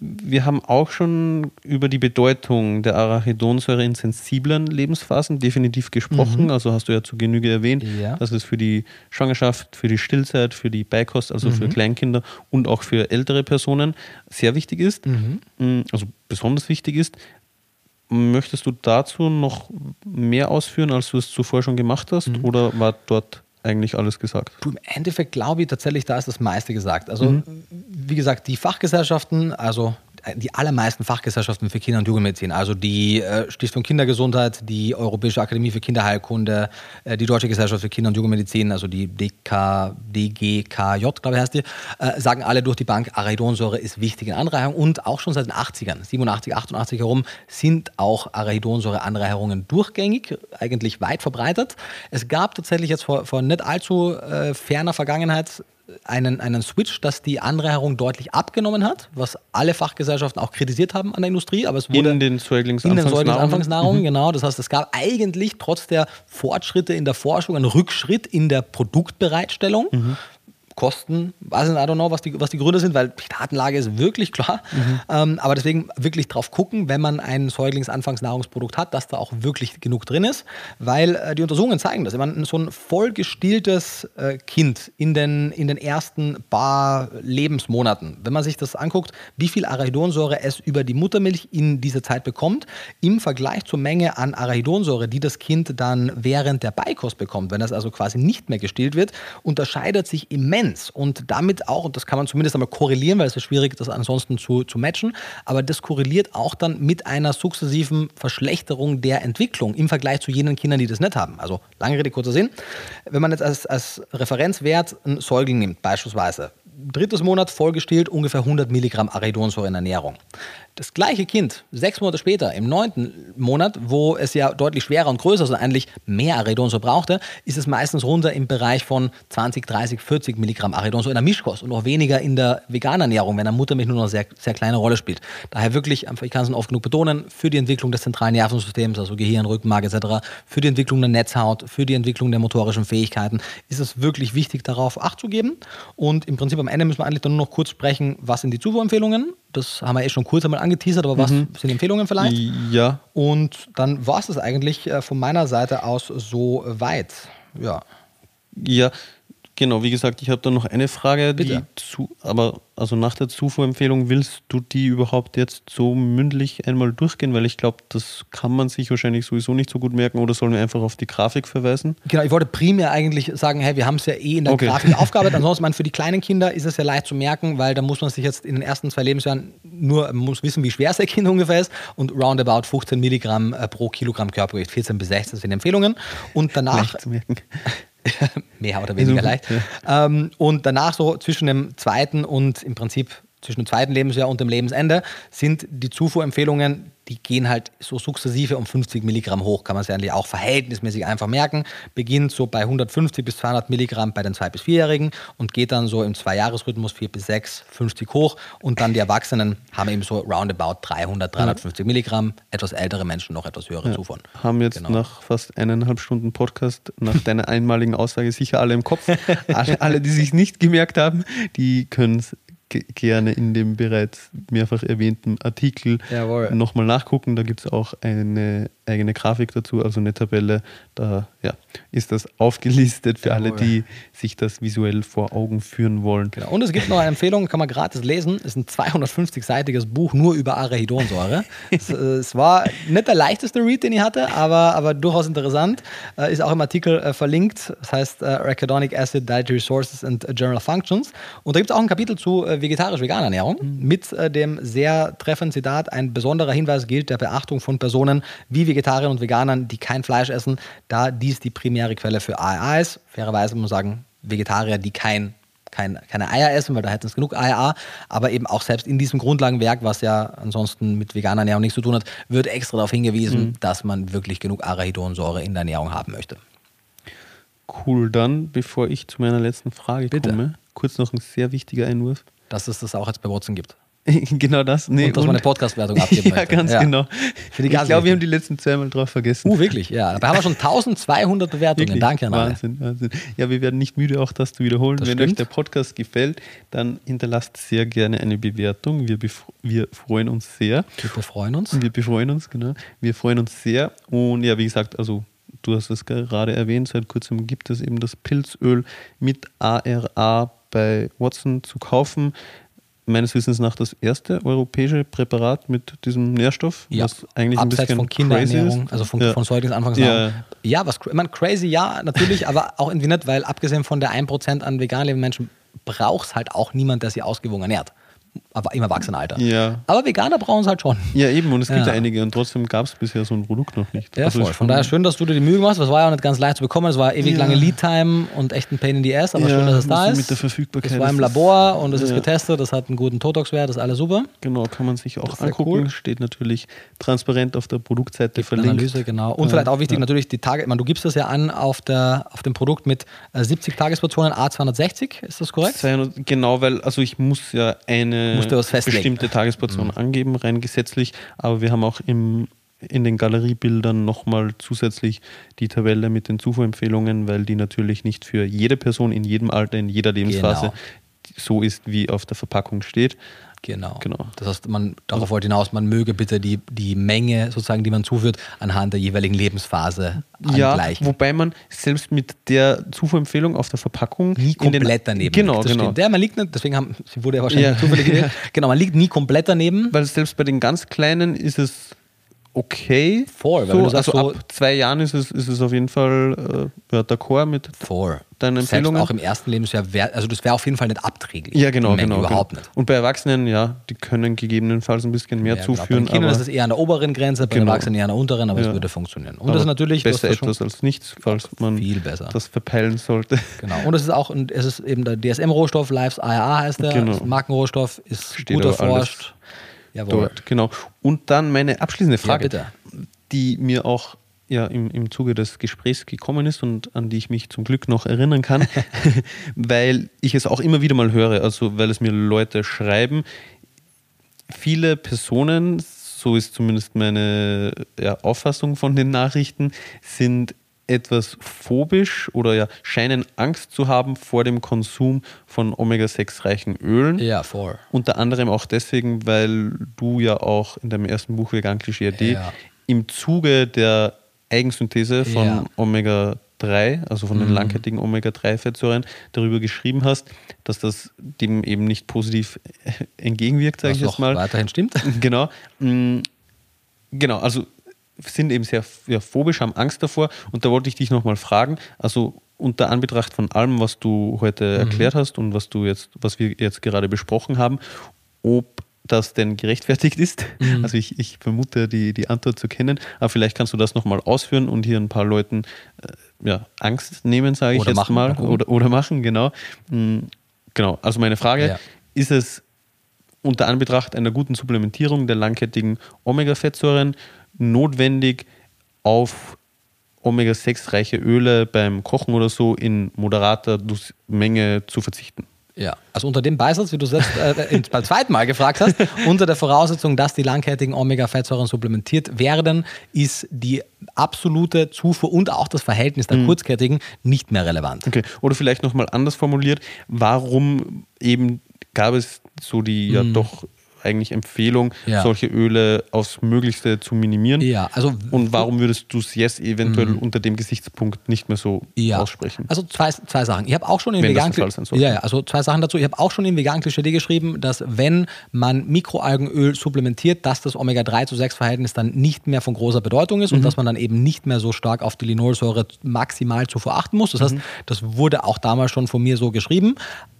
wir haben auch schon über die Bedeutung der Arachidonsäure in sensiblen Lebensphasen definitiv gesprochen. Also hast du ja zu Genüge erwähnt, Ja. dass es für die Schwangerschaft, für die Stillzeit, für die Beikost, also für Kleinkinder und auch für ältere Personen sehr wichtig ist, Mm, also besonders wichtig ist. Möchtest du dazu noch mehr ausführen, als du es zuvor schon gemacht hast? Oder war dort eigentlich alles gesagt? Du, Im Endeffekt glaube ich tatsächlich, da ist das meiste gesagt. Also, wie gesagt, die Fachgesellschaften, also die allermeisten Fachgesellschaften für Kinder- und Jugendmedizin, also die äh, Stiftung Kindergesundheit, die Europäische Akademie für Kinderheilkunde, äh, die Deutsche Gesellschaft für Kinder- und Jugendmedizin, also die DK, DGKJ, glaube ich heißt die, äh, sagen alle durch die Bank, Arachidonsäure ist wichtig in Anreicherung und auch schon seit den 80ern, 87, 88 herum, sind auch Arachidonsäure-Anreicherungen durchgängig, eigentlich weit verbreitet. Es gab tatsächlich jetzt vor, vor nicht allzu äh, ferner Vergangenheit einen, einen Switch, dass die Anreicherung deutlich abgenommen hat, was alle Fachgesellschaften auch kritisiert haben an der Industrie, aber es wurde In den in den Säuglingsanfangsnahrungen? Säuglingsanfangsnahrungen, genau. Das heißt, es gab eigentlich trotz der Fortschritte in der Forschung einen Rückschritt in der Produktbereitstellung. Kosten, weiß ich nicht, I don't know, was die, was die Gründe sind, weil die Datenlage ist wirklich klar. Ähm, aber deswegen wirklich drauf gucken, wenn man ein Säuglingsanfangsnahrungsprodukt hat, dass da auch wirklich genug drin ist, weil äh, die Untersuchungen zeigen das. Ich meine, so ein vollgestilltes äh, Kind in den, in den ersten paar Lebensmonaten, wenn man sich das anguckt, wie viel Arachidonsäure es über die Muttermilch in dieser Zeit bekommt, im Vergleich zur Menge an Arachidonsäure, die das Kind dann während der Beikost bekommt, wenn das also quasi nicht mehr gestillt wird, unterscheidet sich immens. Und damit auch, und das kann man zumindest einmal korrelieren, weil es ist schwierig, das ansonsten zu, zu matchen, aber das korreliert auch dann mit einer sukzessiven Verschlechterung der Entwicklung im Vergleich zu jenen Kindern, die das nicht haben. Also lange Rede, kurzer Sinn. Wenn man jetzt als, als Referenzwert einen Säugling nimmt, beispielsweise, drittes Monat vollgestillt, ungefähr 100 Milligramm Arachidonsäure in Ernährung. Das gleiche Kind, sechs Monate später, im neunten Monat, wo es ja deutlich schwerer und größer ist und eigentlich mehr Arachidonsäure brauchte, ist es meistens runter im Bereich von 20, 30, 40 Milligramm Arachidonsäure in der Mischkost und noch weniger in der veganen Ernährung, wenn der Muttermilch nur noch eine sehr, sehr kleine Rolle spielt. Daher wirklich, einfach, ich kann es oft genug betonen, für die Entwicklung des zentralen Nervensystems, also Gehirn, Rückenmark etc., für die Entwicklung der Netzhaut, für die Entwicklung der motorischen Fähigkeiten, ist es wirklich wichtig, darauf Acht zu geben. Und im Prinzip am Ende müssen wir eigentlich dann nur noch kurz sprechen, was sind die Zufuhrempfehlungen. Das haben wir eh schon kurz einmal angeteasert, aber was sind Empfehlungen vielleicht? Ja, Und dann war es das eigentlich äh, von meiner Seite aus so weit. Ja. Ja, genau. Wie gesagt, ich habe da noch eine Frage, die Bitte. zu, aber also nach der Zufuhrempfehlung willst du die überhaupt jetzt so mündlich einmal durchgehen, weil ich glaube, das kann man sich wahrscheinlich sowieso nicht so gut merken oder sollen wir einfach auf die Grafik verweisen? Genau, ich wollte primär eigentlich sagen, hey, wir haben es ja eh in der Okay. Grafik aufgearbeitet. Ansonsten, man, für die kleinen Kinder ist es ja leicht zu merken, weil da muss man sich jetzt in den ersten zwei Lebensjahren nur, muss wissen, wie schwer das Kind ungefähr ist und roundabout 15 Milligramm äh, pro Kilogramm Körpergewicht, 14 bis 16 sind Empfehlungen. Und danach, Leicht zu merken. mehr oder weniger Also, leicht. Ähm, und danach so zwischen dem zweiten und im Prinzip zwischen dem zweiten Lebensjahr und dem Lebensende, sind die Zufuhrempfehlungen, die gehen halt so sukzessive um 50 Milligramm hoch, kann man sich eigentlich auch verhältnismäßig einfach merken. Beginnt so bei 150 bis 200 Milligramm bei den 2- bis 4-Jährigen und geht dann so im Zwei-Jahres-Rhythmus 4 bis 6, 50 hoch und dann die Erwachsenen haben eben so roundabout 300, 350 Milligramm, etwas ältere Menschen noch etwas höhere Ja. Zufuhren. Haben jetzt Genau. nach fast eineinhalb Stunden Podcast, nach deiner einmaligen Aussage sicher alle im Kopf. alle, alle, die sich nicht gemerkt haben, die können es gerne in dem bereits mehrfach erwähnten Artikel nochmal nachgucken. Da gibt es auch eine eigene Grafik dazu, also eine Tabelle. Da ja, ist das aufgelistet für alle, die sich das visuell vor Augen führen wollen. Genau. Und es gibt noch eine Empfehlung, kann man gratis lesen. Ist ein 250-seitiges Buch nur über Arachidonsäure. es, äh, es war nicht der leichteste Read, den ich hatte, aber, aber durchaus interessant. Äh, ist auch im Artikel äh, verlinkt. Das heißt Arachidonic Acid, Dietary Sources and General Functions. Und da gibt es auch ein Kapitel zu vegetarisch-veganer Ernährung mit dem sehr treffenden Zitat: Ein besonderer Hinweis gilt der Beachtung von Personen wie Vegetariern und Veganern, die kein Fleisch essen, da dies die primäre Quelle für ARA ist. Fairerweise muss man sagen, Vegetarier, die kein kein, keine Eier essen, weil da hätten es genug Eier, aber eben auch selbst in diesem Grundlagenwerk, was ja ansonsten mit veganer Ernährung nichts zu tun hat, wird extra darauf hingewiesen, dass man wirklich genug Arachidonsäure in der Ernährung haben möchte. Cool, dann, bevor ich zu meiner letzten Frage Bitte. komme, kurz noch ein sehr wichtiger Einwurf. Dass es das auch jetzt bei Watson gibt. genau das. Nee, und dass man eine Podcast-Wertung abgeben ja, möchte. ganz genau. Für die ich glaube, wir haben die letzten zweimal drauf vergessen. Uh, wirklich, ja. Dabei haben wir schon 1200 Bewertungen. Wirklich? Danke an alle. Wahnsinn, Wahnsinn. Ja, wir werden nicht müde, auch das zu wiederholen. Das Wenn stimmt. euch der Podcast gefällt, dann hinterlasst sehr gerne eine Bewertung. Wir, wir freuen uns sehr. Wir freuen uns. Wir befreuen uns, genau. Wir freuen uns sehr. Und ja, wie gesagt, also du hast es gerade erwähnt, seit kurzem gibt es eben das Pilzöl mit ARA bei Watson zu kaufen. Meines Wissens nach das erste europäische Präparat mit diesem Nährstoff, Ja, was eigentlich ein abseits bisschen von Kinderernährung, ist. also von, ja. von Säuglingsanfangsnahrung. Ja. Ja, was, ich meine, crazy, ja, natürlich, aber auch irgendwie nicht, weil abgesehen von der 1% an vegan lebenden Menschen braucht es halt auch niemand, der sich ausgewogen ernährt. Aber im Erwachsenenalter. Ja. Aber Veganer brauchen es halt schon. Ja, eben, und es gibt Ja. einige und trotzdem gab es bisher so ein Produkt noch nicht. Ja, Also voll. ist Von daher schön, dass du dir die Mühe machst. Das war ja auch nicht ganz leicht zu bekommen. Es war ewig Ja. lange Lead-Time und echt ein Pain in the Ass, aber Ja, schön, dass es da mit- ist. mit der Verfügbarkeit Es war im ist Labor und es ist Ja. getestet. Das hat einen guten Totox-Wert, das ist alles super. Genau, kann man sich auch ist angucken. cool. Steht natürlich transparent auf der Produktseite Eine verlinkt. Analyse, genau. Und vielleicht auch wichtig, natürlich die Tage, ich meine, du gibst das ja an auf, der, auf dem Produkt mit äh, 70 Tagesportionen A260, ist das korrekt? 200 Genau, weil also ich muss ja eine Musst du was festlegen. Mhm. bestimmte Tagesportion angeben, rein gesetzlich, aber wir haben auch im, in den Galeriebildern nochmal zusätzlich die Tabelle mit den Zufuhrempfehlungen, weil die natürlich nicht für jede Person in jedem Alter, in jeder Lebensphase Genau. so ist, wie auf der Verpackung steht. Genau. Genau. Das heißt, man, darauf wollte hinaus, man möge bitte die, die Menge sozusagen, die man zuführt, anhand der jeweiligen Lebensphase Ja, angleichen. wobei man selbst mit der Zufuhrempfehlung auf der Verpackung nie komplett daneben Genau, liegt. Das genau. Stimmt. Ja, man liegt nicht, deswegen haben, sie wurde ja wahrscheinlich Ja. zufällig gewählt. Genau, man liegt nie komplett daneben. Weil selbst bei den ganz Kleinen ist es okay. Voll, weil so, wenn du sagst, also so- ab zwei Jahren ist es, ist es auf jeden Fall äh, ja, d'accord mit. Vor. Deine Selbst Empfehlungen? auch im ersten Lebensjahr, wär, also das wäre auf jeden Fall nicht abträglich. Ja, genau, Menge, genau. Überhaupt genau. nicht. Und bei Erwachsenen, ja, die können gegebenenfalls ein bisschen mehr Ja, genau. zuführen. Bei den Kindern aber ist es eher an der oberen Grenze, bei Genau. Erwachsenen eher an der unteren, aber Ja. es würde funktionieren. Und aber das ist natürlich besser etwas als nichts, falls man Viel besser. das verpeilen sollte. Genau. Und es ist auch es ist eben der DSM-Rohstoff, Lives IAA heißt der, Genau. Markenrohstoff, ist Steht gut erforscht. Jawohl. Dort, genau. Und dann meine abschließende Frage, bitte. die mir auch ja, im, im Zuge des Gesprächs gekommen ist und an die ich mich zum Glück noch erinnern kann, weil ich es auch immer wieder mal höre, also weil es mir Leute schreiben. Viele Personen, so ist zumindest meine ja, Auffassung von den Nachrichten, sind etwas phobisch oder ja, scheinen Angst zu haben vor dem Konsum von Omega-6-reichen Ölen. Ja, vor. Unter anderem auch deswegen, weil du ja auch in deinem ersten Buch Vegan Klischee AD Ja. im Zuge der Eigensynthese von Ja. Omega-3, also von den Mhm. langkettigen Omega-3-Fettsäuren, darüber geschrieben hast, dass das dem eben nicht positiv entgegenwirkt, sage ich jetzt mal. weiterhin stimmt. Genau. Mm, Genau, also sind eben sehr ja, phobisch, haben Angst davor. Und da wollte ich dich nochmal fragen, also unter Anbetracht von allem, was du heute Mhm. erklärt hast und was du jetzt, was wir jetzt gerade besprochen haben, ob das denn gerechtfertigt ist. Mhm. Also ich, ich vermute die, die Antwort zu kennen, aber vielleicht kannst du das nochmal ausführen und hier ein paar Leuten äh, ja, Angst nehmen, sage ich Oder jetzt machen, mal. Oder, oder machen, genau. Mm, Genau, also meine Frage, Ja. ist es unter Anbetracht einer guten Supplementierung der langkettigen Omega-Fettsäuren notwendig, auf Omega-6-reiche Öle beim Kochen oder so in moderater Menge zu verzichten. Ja, also unter dem Beisatz, wie du es jetzt äh, beim zweiten Mal gefragt hast, unter der Voraussetzung, dass die langkettigen Omega-Fettsäuren supplementiert werden, ist die absolute Zufuhr und auch das Verhältnis der mhm. kurzkettigen nicht mehr relevant. Okay, oder vielleicht nochmal anders formuliert, warum eben gab es so die mhm. ja doch eigentlich Empfehlung, ja. solche Öle aufs Möglichste zu minimieren. Ja, also und warum würdest du es jetzt eventuell mhm. unter dem Gesichtspunkt nicht mehr so ja. aussprechen? Also zwei, zwei Sachen. Ich habe auch schon in vegan ja, also zwei Sachen dazu. Ich habe auch schon in vegan Klischee geschrieben, dass wenn man Mikroalgenöl supplementiert, dass das Omega-3 zu 6 Verhältnis dann nicht mehr von großer Bedeutung ist mhm. und dass man dann eben nicht mehr so stark auf die Linolsäure maximal zu verachten muss. Das heißt, mhm. das wurde auch damals schon von mir so geschrieben.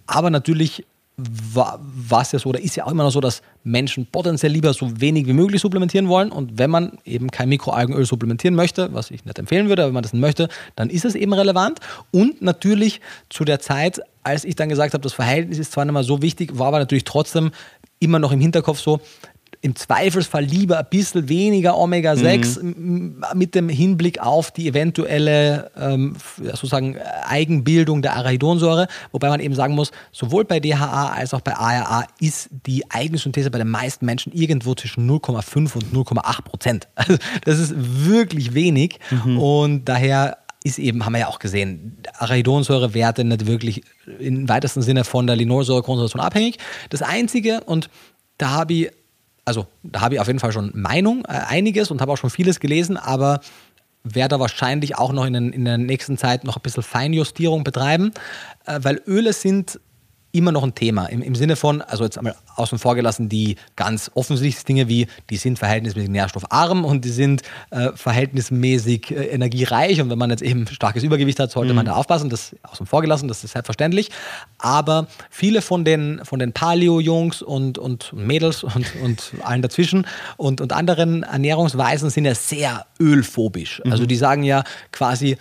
Aber natürlich war es ja so oder ist ja auch immer noch so, dass Menschen potenziell lieber so wenig wie möglich supplementieren wollen. Und wenn man eben kein Mikroalgenöl supplementieren möchte, was ich nicht empfehlen würde, aber wenn man das möchte, dann ist es eben relevant. Und natürlich zu der Zeit, als ich dann gesagt habe, das Verhältnis ist zwar nicht mehr so wichtig, war aber natürlich trotzdem immer noch im Hinterkopf so, im Zweifelsfall lieber ein bisschen weniger Omega-6 mhm. mit dem Hinblick auf die eventuelle ähm, sozusagen Eigenbildung der Arachidonsäure, wobei man eben sagen muss, sowohl bei DHA als auch bei ARA ist die Eigensynthese bei den meisten Menschen irgendwo zwischen 0,5 und 0,8 Prozent. Also das ist wirklich wenig mhm. und daher ist eben, haben wir ja auch gesehen, Arachidonsäurewerte nicht wirklich im weitesten Sinne von der Linolsäurekonzentration abhängig. Das Einzige, und da habe ich also da habe ich auf jeden Fall schon Meinung, äh, einiges und habe auch schon vieles gelesen, aber werde wahrscheinlich auch noch in, den, in der nächsten Zeit noch ein bisschen Feinjustierung betreiben, äh, weil Öle sind immer noch ein Thema. Im, Im Sinne von, also jetzt einmal außen vor gelassen, die ganz offensichtlichen Dinge wie, die sind verhältnismäßig nährstoffarm und die sind äh, verhältnismäßig äh, energiereich. Und wenn man jetzt eben starkes Übergewicht hat, sollte mhm. man da aufpassen. Das außen vor gelassen, das ist selbstverständlich. Aber viele von den, von den Paleo-Jungs und, und Mädels und, und allen dazwischen und, und anderen Ernährungsweisen sind ja sehr ölphobisch. Also mhm. die sagen ja quasi,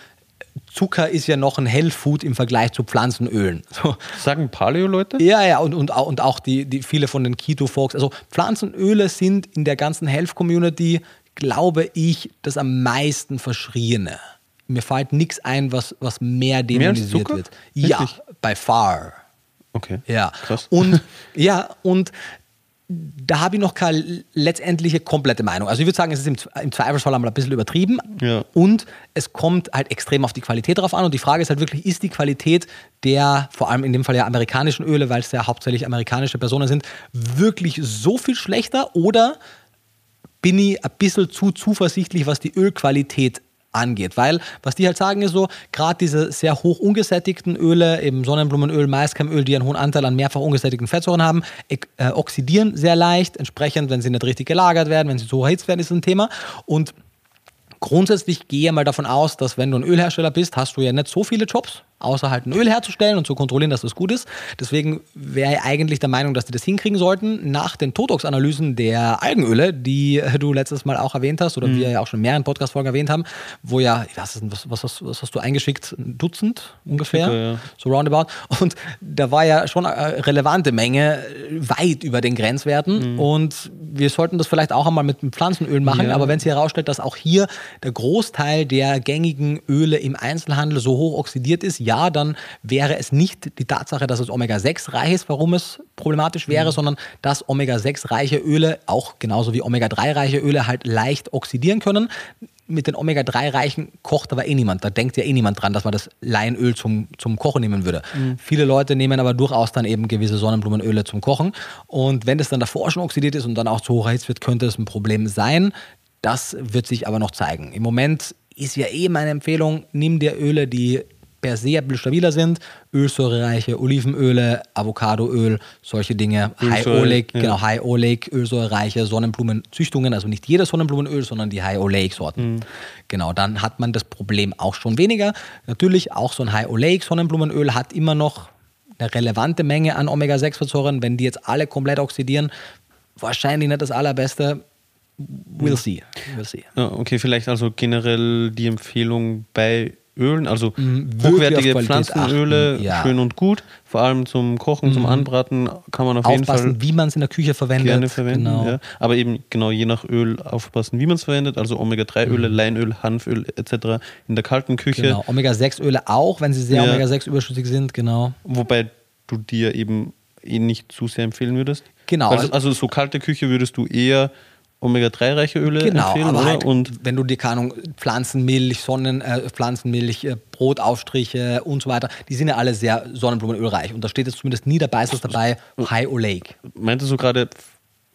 Zucker ist ja noch ein Hellfood im Vergleich zu Pflanzenölen. So. Sagen Paleo-Leute? Ja, ja, und, und, und auch die, die viele von den Keto-Folks. Also Pflanzenöle sind in der ganzen Health-Community, glaube ich, das am meisten verschriene. Mir fällt nichts ein, was, was mehr dämonisiert mehr wird. Ja, by far. Okay. Ja. Krass. Und ja, und da habe ich noch keine letztendliche komplette Meinung. Also ich würde sagen, es ist im, im Zweifelsfall einmal ein bisschen übertrieben ja. und es kommt halt extrem auf die Qualität drauf an und die Frage ist halt wirklich, ist die Qualität der, vor allem in dem Fall ja amerikanischen Öle, weil es ja hauptsächlich amerikanische Personen sind, wirklich so viel schlechter oder bin ich ein bisschen zu zuversichtlich, was die Ölqualität angeht. Weil, was die halt sagen, ist so, gerade diese sehr hoch ungesättigten Öle, eben Sonnenblumenöl, Maiskeimöl, die einen hohen Anteil an mehrfach ungesättigten Fettsäuren haben, äh, oxidieren sehr leicht. Entsprechend, wenn sie nicht richtig gelagert werden, wenn sie zu erhitzt werden, ist ein Thema. Und grundsätzlich gehe mal davon aus, dass wenn du ein Ölhersteller bist, hast du ja nicht so viele Jobs außer halt ein Öl herzustellen und zu kontrollieren, dass das gut ist. Deswegen wäre ich eigentlich der Meinung, dass die das hinkriegen sollten. Nach den Totox-Analysen der Algenöle, die du letztes Mal auch erwähnt hast oder mhm. wir ja auch schon in mehreren Podcast-Folgen erwähnt haben, wo ja, was, was, was, was, hast du eingeschickt? Ein Dutzend ungefähr? Schicke, ja. So roundabout. Und da war ja schon eine relevante Menge weit über den Grenzwerten. Mhm. Und wir sollten das vielleicht auch einmal mit Pflanzenöl machen. Ja. Aber wenn sich herausstellt, dass auch hier der Großteil der gängigen Öle im Einzelhandel so hoch oxidiert ist, ja, ja, dann wäre es nicht die Tatsache, dass es Omega-6 reich ist, warum es problematisch wäre, mhm. sondern dass Omega-6 reiche Öle, auch genauso wie Omega-3 reiche Öle, halt leicht oxidieren können. Mit den Omega-3-Reichen kocht aber eh niemand. Da denkt ja eh niemand dran, dass man das Leinöl zum, zum Kochen nehmen würde. Mhm. Viele Leute nehmen aber durchaus dann eben gewisse Sonnenblumenöle zum Kochen. Und wenn das dann davor schon oxidiert ist und dann auch zu hoch erhitzt wird, könnte es ein Problem sein. Das wird sich aber noch zeigen. Im Moment ist ja eh meine Empfehlung, nimm dir Öle, die per se ein bisschen stabiler sind. Ölsäurereiche Olivenöle, Avocadoöl, solche Dinge. High Oleic, ja. genau, High Oleic, ölsäurereiche Sonnenblumenzüchtungen, also nicht jedes Sonnenblumenöl, sondern die High Oleic Sorten. Mhm. Genau, dann hat man das Problem auch schon weniger. Natürlich auch so ein High Oleic Sonnenblumenöl hat immer noch eine relevante Menge an Omega-6-Fettsäuren. Wenn die jetzt alle komplett oxidieren, wahrscheinlich nicht das allerbeste. We'll see. We'll see. Ja, okay, vielleicht also generell die Empfehlung bei Ölen, also wirklich hochwertige Pflanzenöle, ja. schön und gut. Vor allem zum Kochen, zum Anbraten kann man auf jeden Fall Aufpassen, wie man es in der Küche verwendet. gerne verwenden. Genau. Ja. Aber eben genau je nach Öl aufpassen, wie man es verwendet. Also Omega-3-Öle, Leinöl, Hanföl etc. in der kalten Küche. Mhm. Genau. Omega-6-Öle auch, wenn sie sehr Ja. Omega-6 überschüssig sind, genau. Wobei du dir eben eh nicht zu sehr empfehlen würdest. Genau. Also, also so kalte Küche würdest du eher Omega-3-reiche Öle Genau, empfehlen, aber oder? halt, Und wenn du dir, keine Ahnung, Pflanzenmilch, Sonnen, äh, Pflanzenmilch, äh, Brotaufstriche und so weiter, die sind ja alle sehr sonnenblumenölreich. Und da steht jetzt zumindest nie dabei, ist das dabei, High Oleic. meintest du gerade,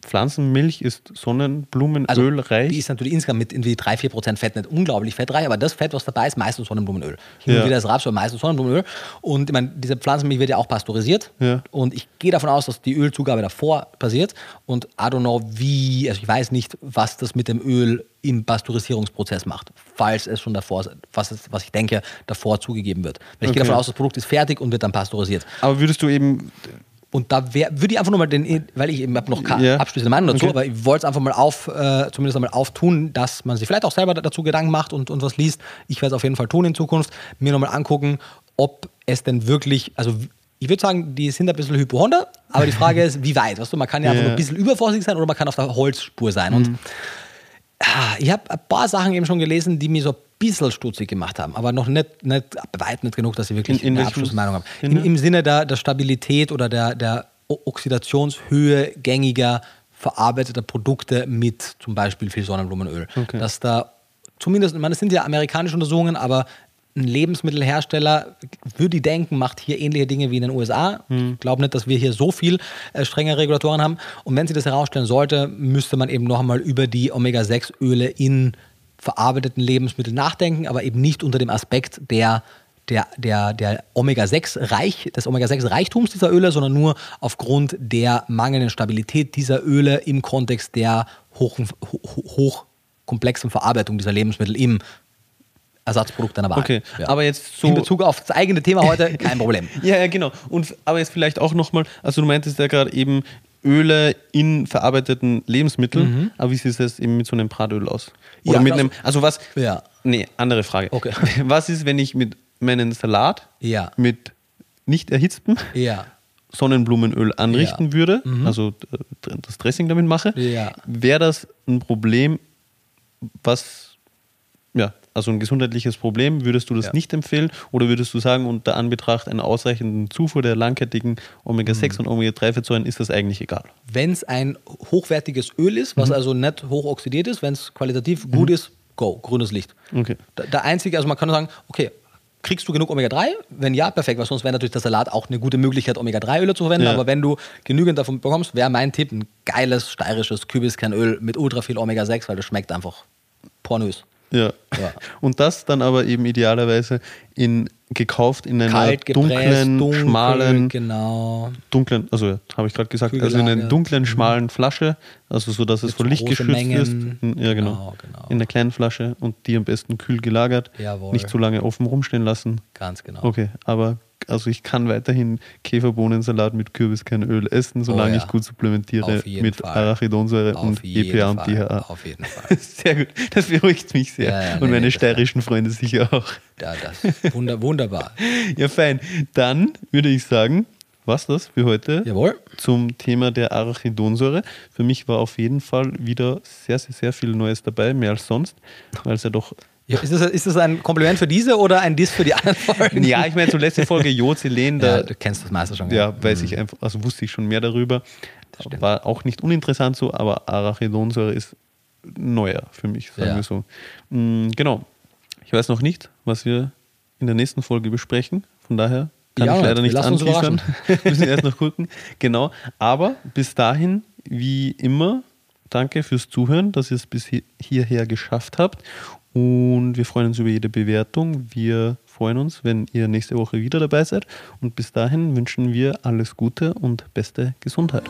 Pflanzenmilch ist Sonnenblumenöl Also die ist natürlich insgesamt mit irgendwie 3-4% Fett nicht unglaublich fettreich, aber das Fett, was dabei ist, meistens Sonnenblumenöl. Hin Ja. und wieder ist Rapsöl, meistens Sonnenblumenöl. Und ich meine, diese Pflanzenmilch wird ja auch pasteurisiert. Ja. Und ich gehe davon aus, dass die Ölzugabe davor passiert. Und I don't know, wie, also ich weiß nicht, was das mit dem Öl im Pasteurisierungsprozess macht, falls es schon davor, was, es, was ich denke, davor zugegeben wird. Weil ich gehe Okay. davon aus, das Produkt ist fertig und wird dann pasteurisiert. Aber würdest du eben, Und da würde ich einfach nur mal den, weil ich eben habe noch keine Ja. abschließende Meinung dazu, Okay. aber ich wollte es einfach mal auf, äh, zumindest einmal auftun, dass man sich vielleicht auch selber dazu Gedanken macht und, und was liest. Ich werde es auf jeden Fall tun in Zukunft, mir nochmal angucken, ob es denn wirklich, also ich würde sagen, die sind ein bisschen Hypohonda, aber die Frage ist, wie weit? Weißt du, man kann ja einfach Ja. nur ein bisschen übervorsichtig sein oder man kann auf der Holzspur sein. Und Ah, ich habe ein paar Sachen eben schon gelesen, die mir so ein bisschen stutzig gemacht haben, aber noch nicht, nicht weitem nicht genug, dass ich wirklich In- in eine Abschlussmeinung habe. Sinne? Im, Sinne der, der Stabilität oder der, der Oxidationshöhe gängiger verarbeiteter Produkte mit zum Beispiel viel Sonnenblumenöl. Okay. Dass da zumindest, ich meine, das sind ja amerikanische Untersuchungen, aber ein Lebensmittelhersteller, würde ich denken, macht hier ähnliche Dinge wie in den USA. Ich glaube nicht, dass wir hier so viel äh, strenge Regulatoren haben. Und wenn sie das herausstellen sollte, müsste man eben noch einmal über die Omega-6-Öle in verarbeiteten Lebensmitteln nachdenken, aber eben nicht unter dem Aspekt der der, der, der Omega-6-Reich, des Omega-6-Reichtums dieser Öle, sondern nur aufgrund der mangelnden Stabilität dieser Öle im Kontext der hochkomplexen Verarbeitung dieser Lebensmittel im Ersatzprodukt einer Wahl. Okay, aber jetzt so- In Bezug auf das eigene Thema heute kein Problem. Ja, ja, genau. Und aber jetzt vielleicht auch nochmal, also du meintest ja gerade eben Öle in verarbeiteten Lebensmitteln, aber wie sieht es eben mit so einem Bratöl aus? Oder Ja, mit also- einem, also was, Ja. nee, andere Frage. Okay. Was ist, wenn ich mit meinen Salat Ja. mit nicht erhitztem Ja. Sonnenblumenöl anrichten Ja. würde, also äh, das Dressing damit mache, Ja. wäre das ein Problem, was, ja, also ein gesundheitliches Problem, würdest du das Ja. nicht empfehlen oder würdest du sagen, unter Anbetracht einer ausreichenden Zufuhr der langkettigen Omega-6 und Omega-3-Fettsäuren ist das eigentlich egal? Wenn es ein hochwertiges Öl ist, Mhm. was also nicht hochoxidiert ist, wenn es qualitativ gut ist, go, grünes Licht. Okay. Der, der einzige, also man kann nur sagen, okay, kriegst du genug Omega-3? Wenn ja, perfekt, weil sonst wäre natürlich der Salat auch eine gute Möglichkeit, Omega-3-Öle zu verwenden. Ja. Aber wenn du genügend davon bekommst, wäre mein Tipp ein geiles steirisches Kübiskernöl mit ultra viel Omega-6, weil das schmeckt einfach pornös. Ja. Ja. Und das dann aber eben idealerweise in gekauft in einer Kalt dunklen, dunkel, schmalen, genau. dunklen, also habe ich gerade gesagt, Kühl also in einer dunklen, schmalen Flasche, also so, dass es vor Licht geschützt ist. Mengen. Ja, genau. Genau, genau. In der kleinen Flasche und die am besten kühl gelagert, Jawohl. nicht zu lange offen rumstehen lassen. Ganz genau. Okay, aber also ich kann weiterhin Käferbohnensalat mit Kürbiskernöl essen, solange Oh ja. ich gut supplementiere mit Fall. Arachidonsäure Auf und EPA und. DHA. Auf jeden Fall. Sehr gut, das beruhigt mich sehr. Ja, ja, und nee, meine nee, steirischen Freunde sicher auch. Ja, das wunder, wunderbar. Ja, fein. Dann würde ich sagen, was das für heute Jawohl. zum Thema der Arachidonsäure. Für mich war auf jeden Fall wieder sehr, sehr, sehr viel Neues dabei, mehr als sonst, weil es ja doch. Ja, ist, das, ist das ein Kompliment für diese oder ein Diss für die anderen Folgen? Ja, ich meine, zur letzte Folge Jod-Selen, da Ja, du kennst das meiste schon. ja, weiß ich einfach, also wusste ich schon mehr darüber. War auch nicht uninteressant so, aber Arachidonsäure ist neuer für mich, sagen Ja. wir so. Mm, Genau. Ich weiß noch nicht, was wir in der nächsten Folge besprechen. Von daher kann Ja, ich leider nicht anteasern. Müssen erst noch gucken. Genau. Aber bis dahin, wie immer, danke fürs Zuhören, dass ihr es bis hi- hierher geschafft habt. Und wir freuen uns über jede Bewertung. Wir freuen uns, wenn ihr nächste Woche wieder dabei seid. Und bis dahin wünschen wir alles Gute und beste Gesundheit.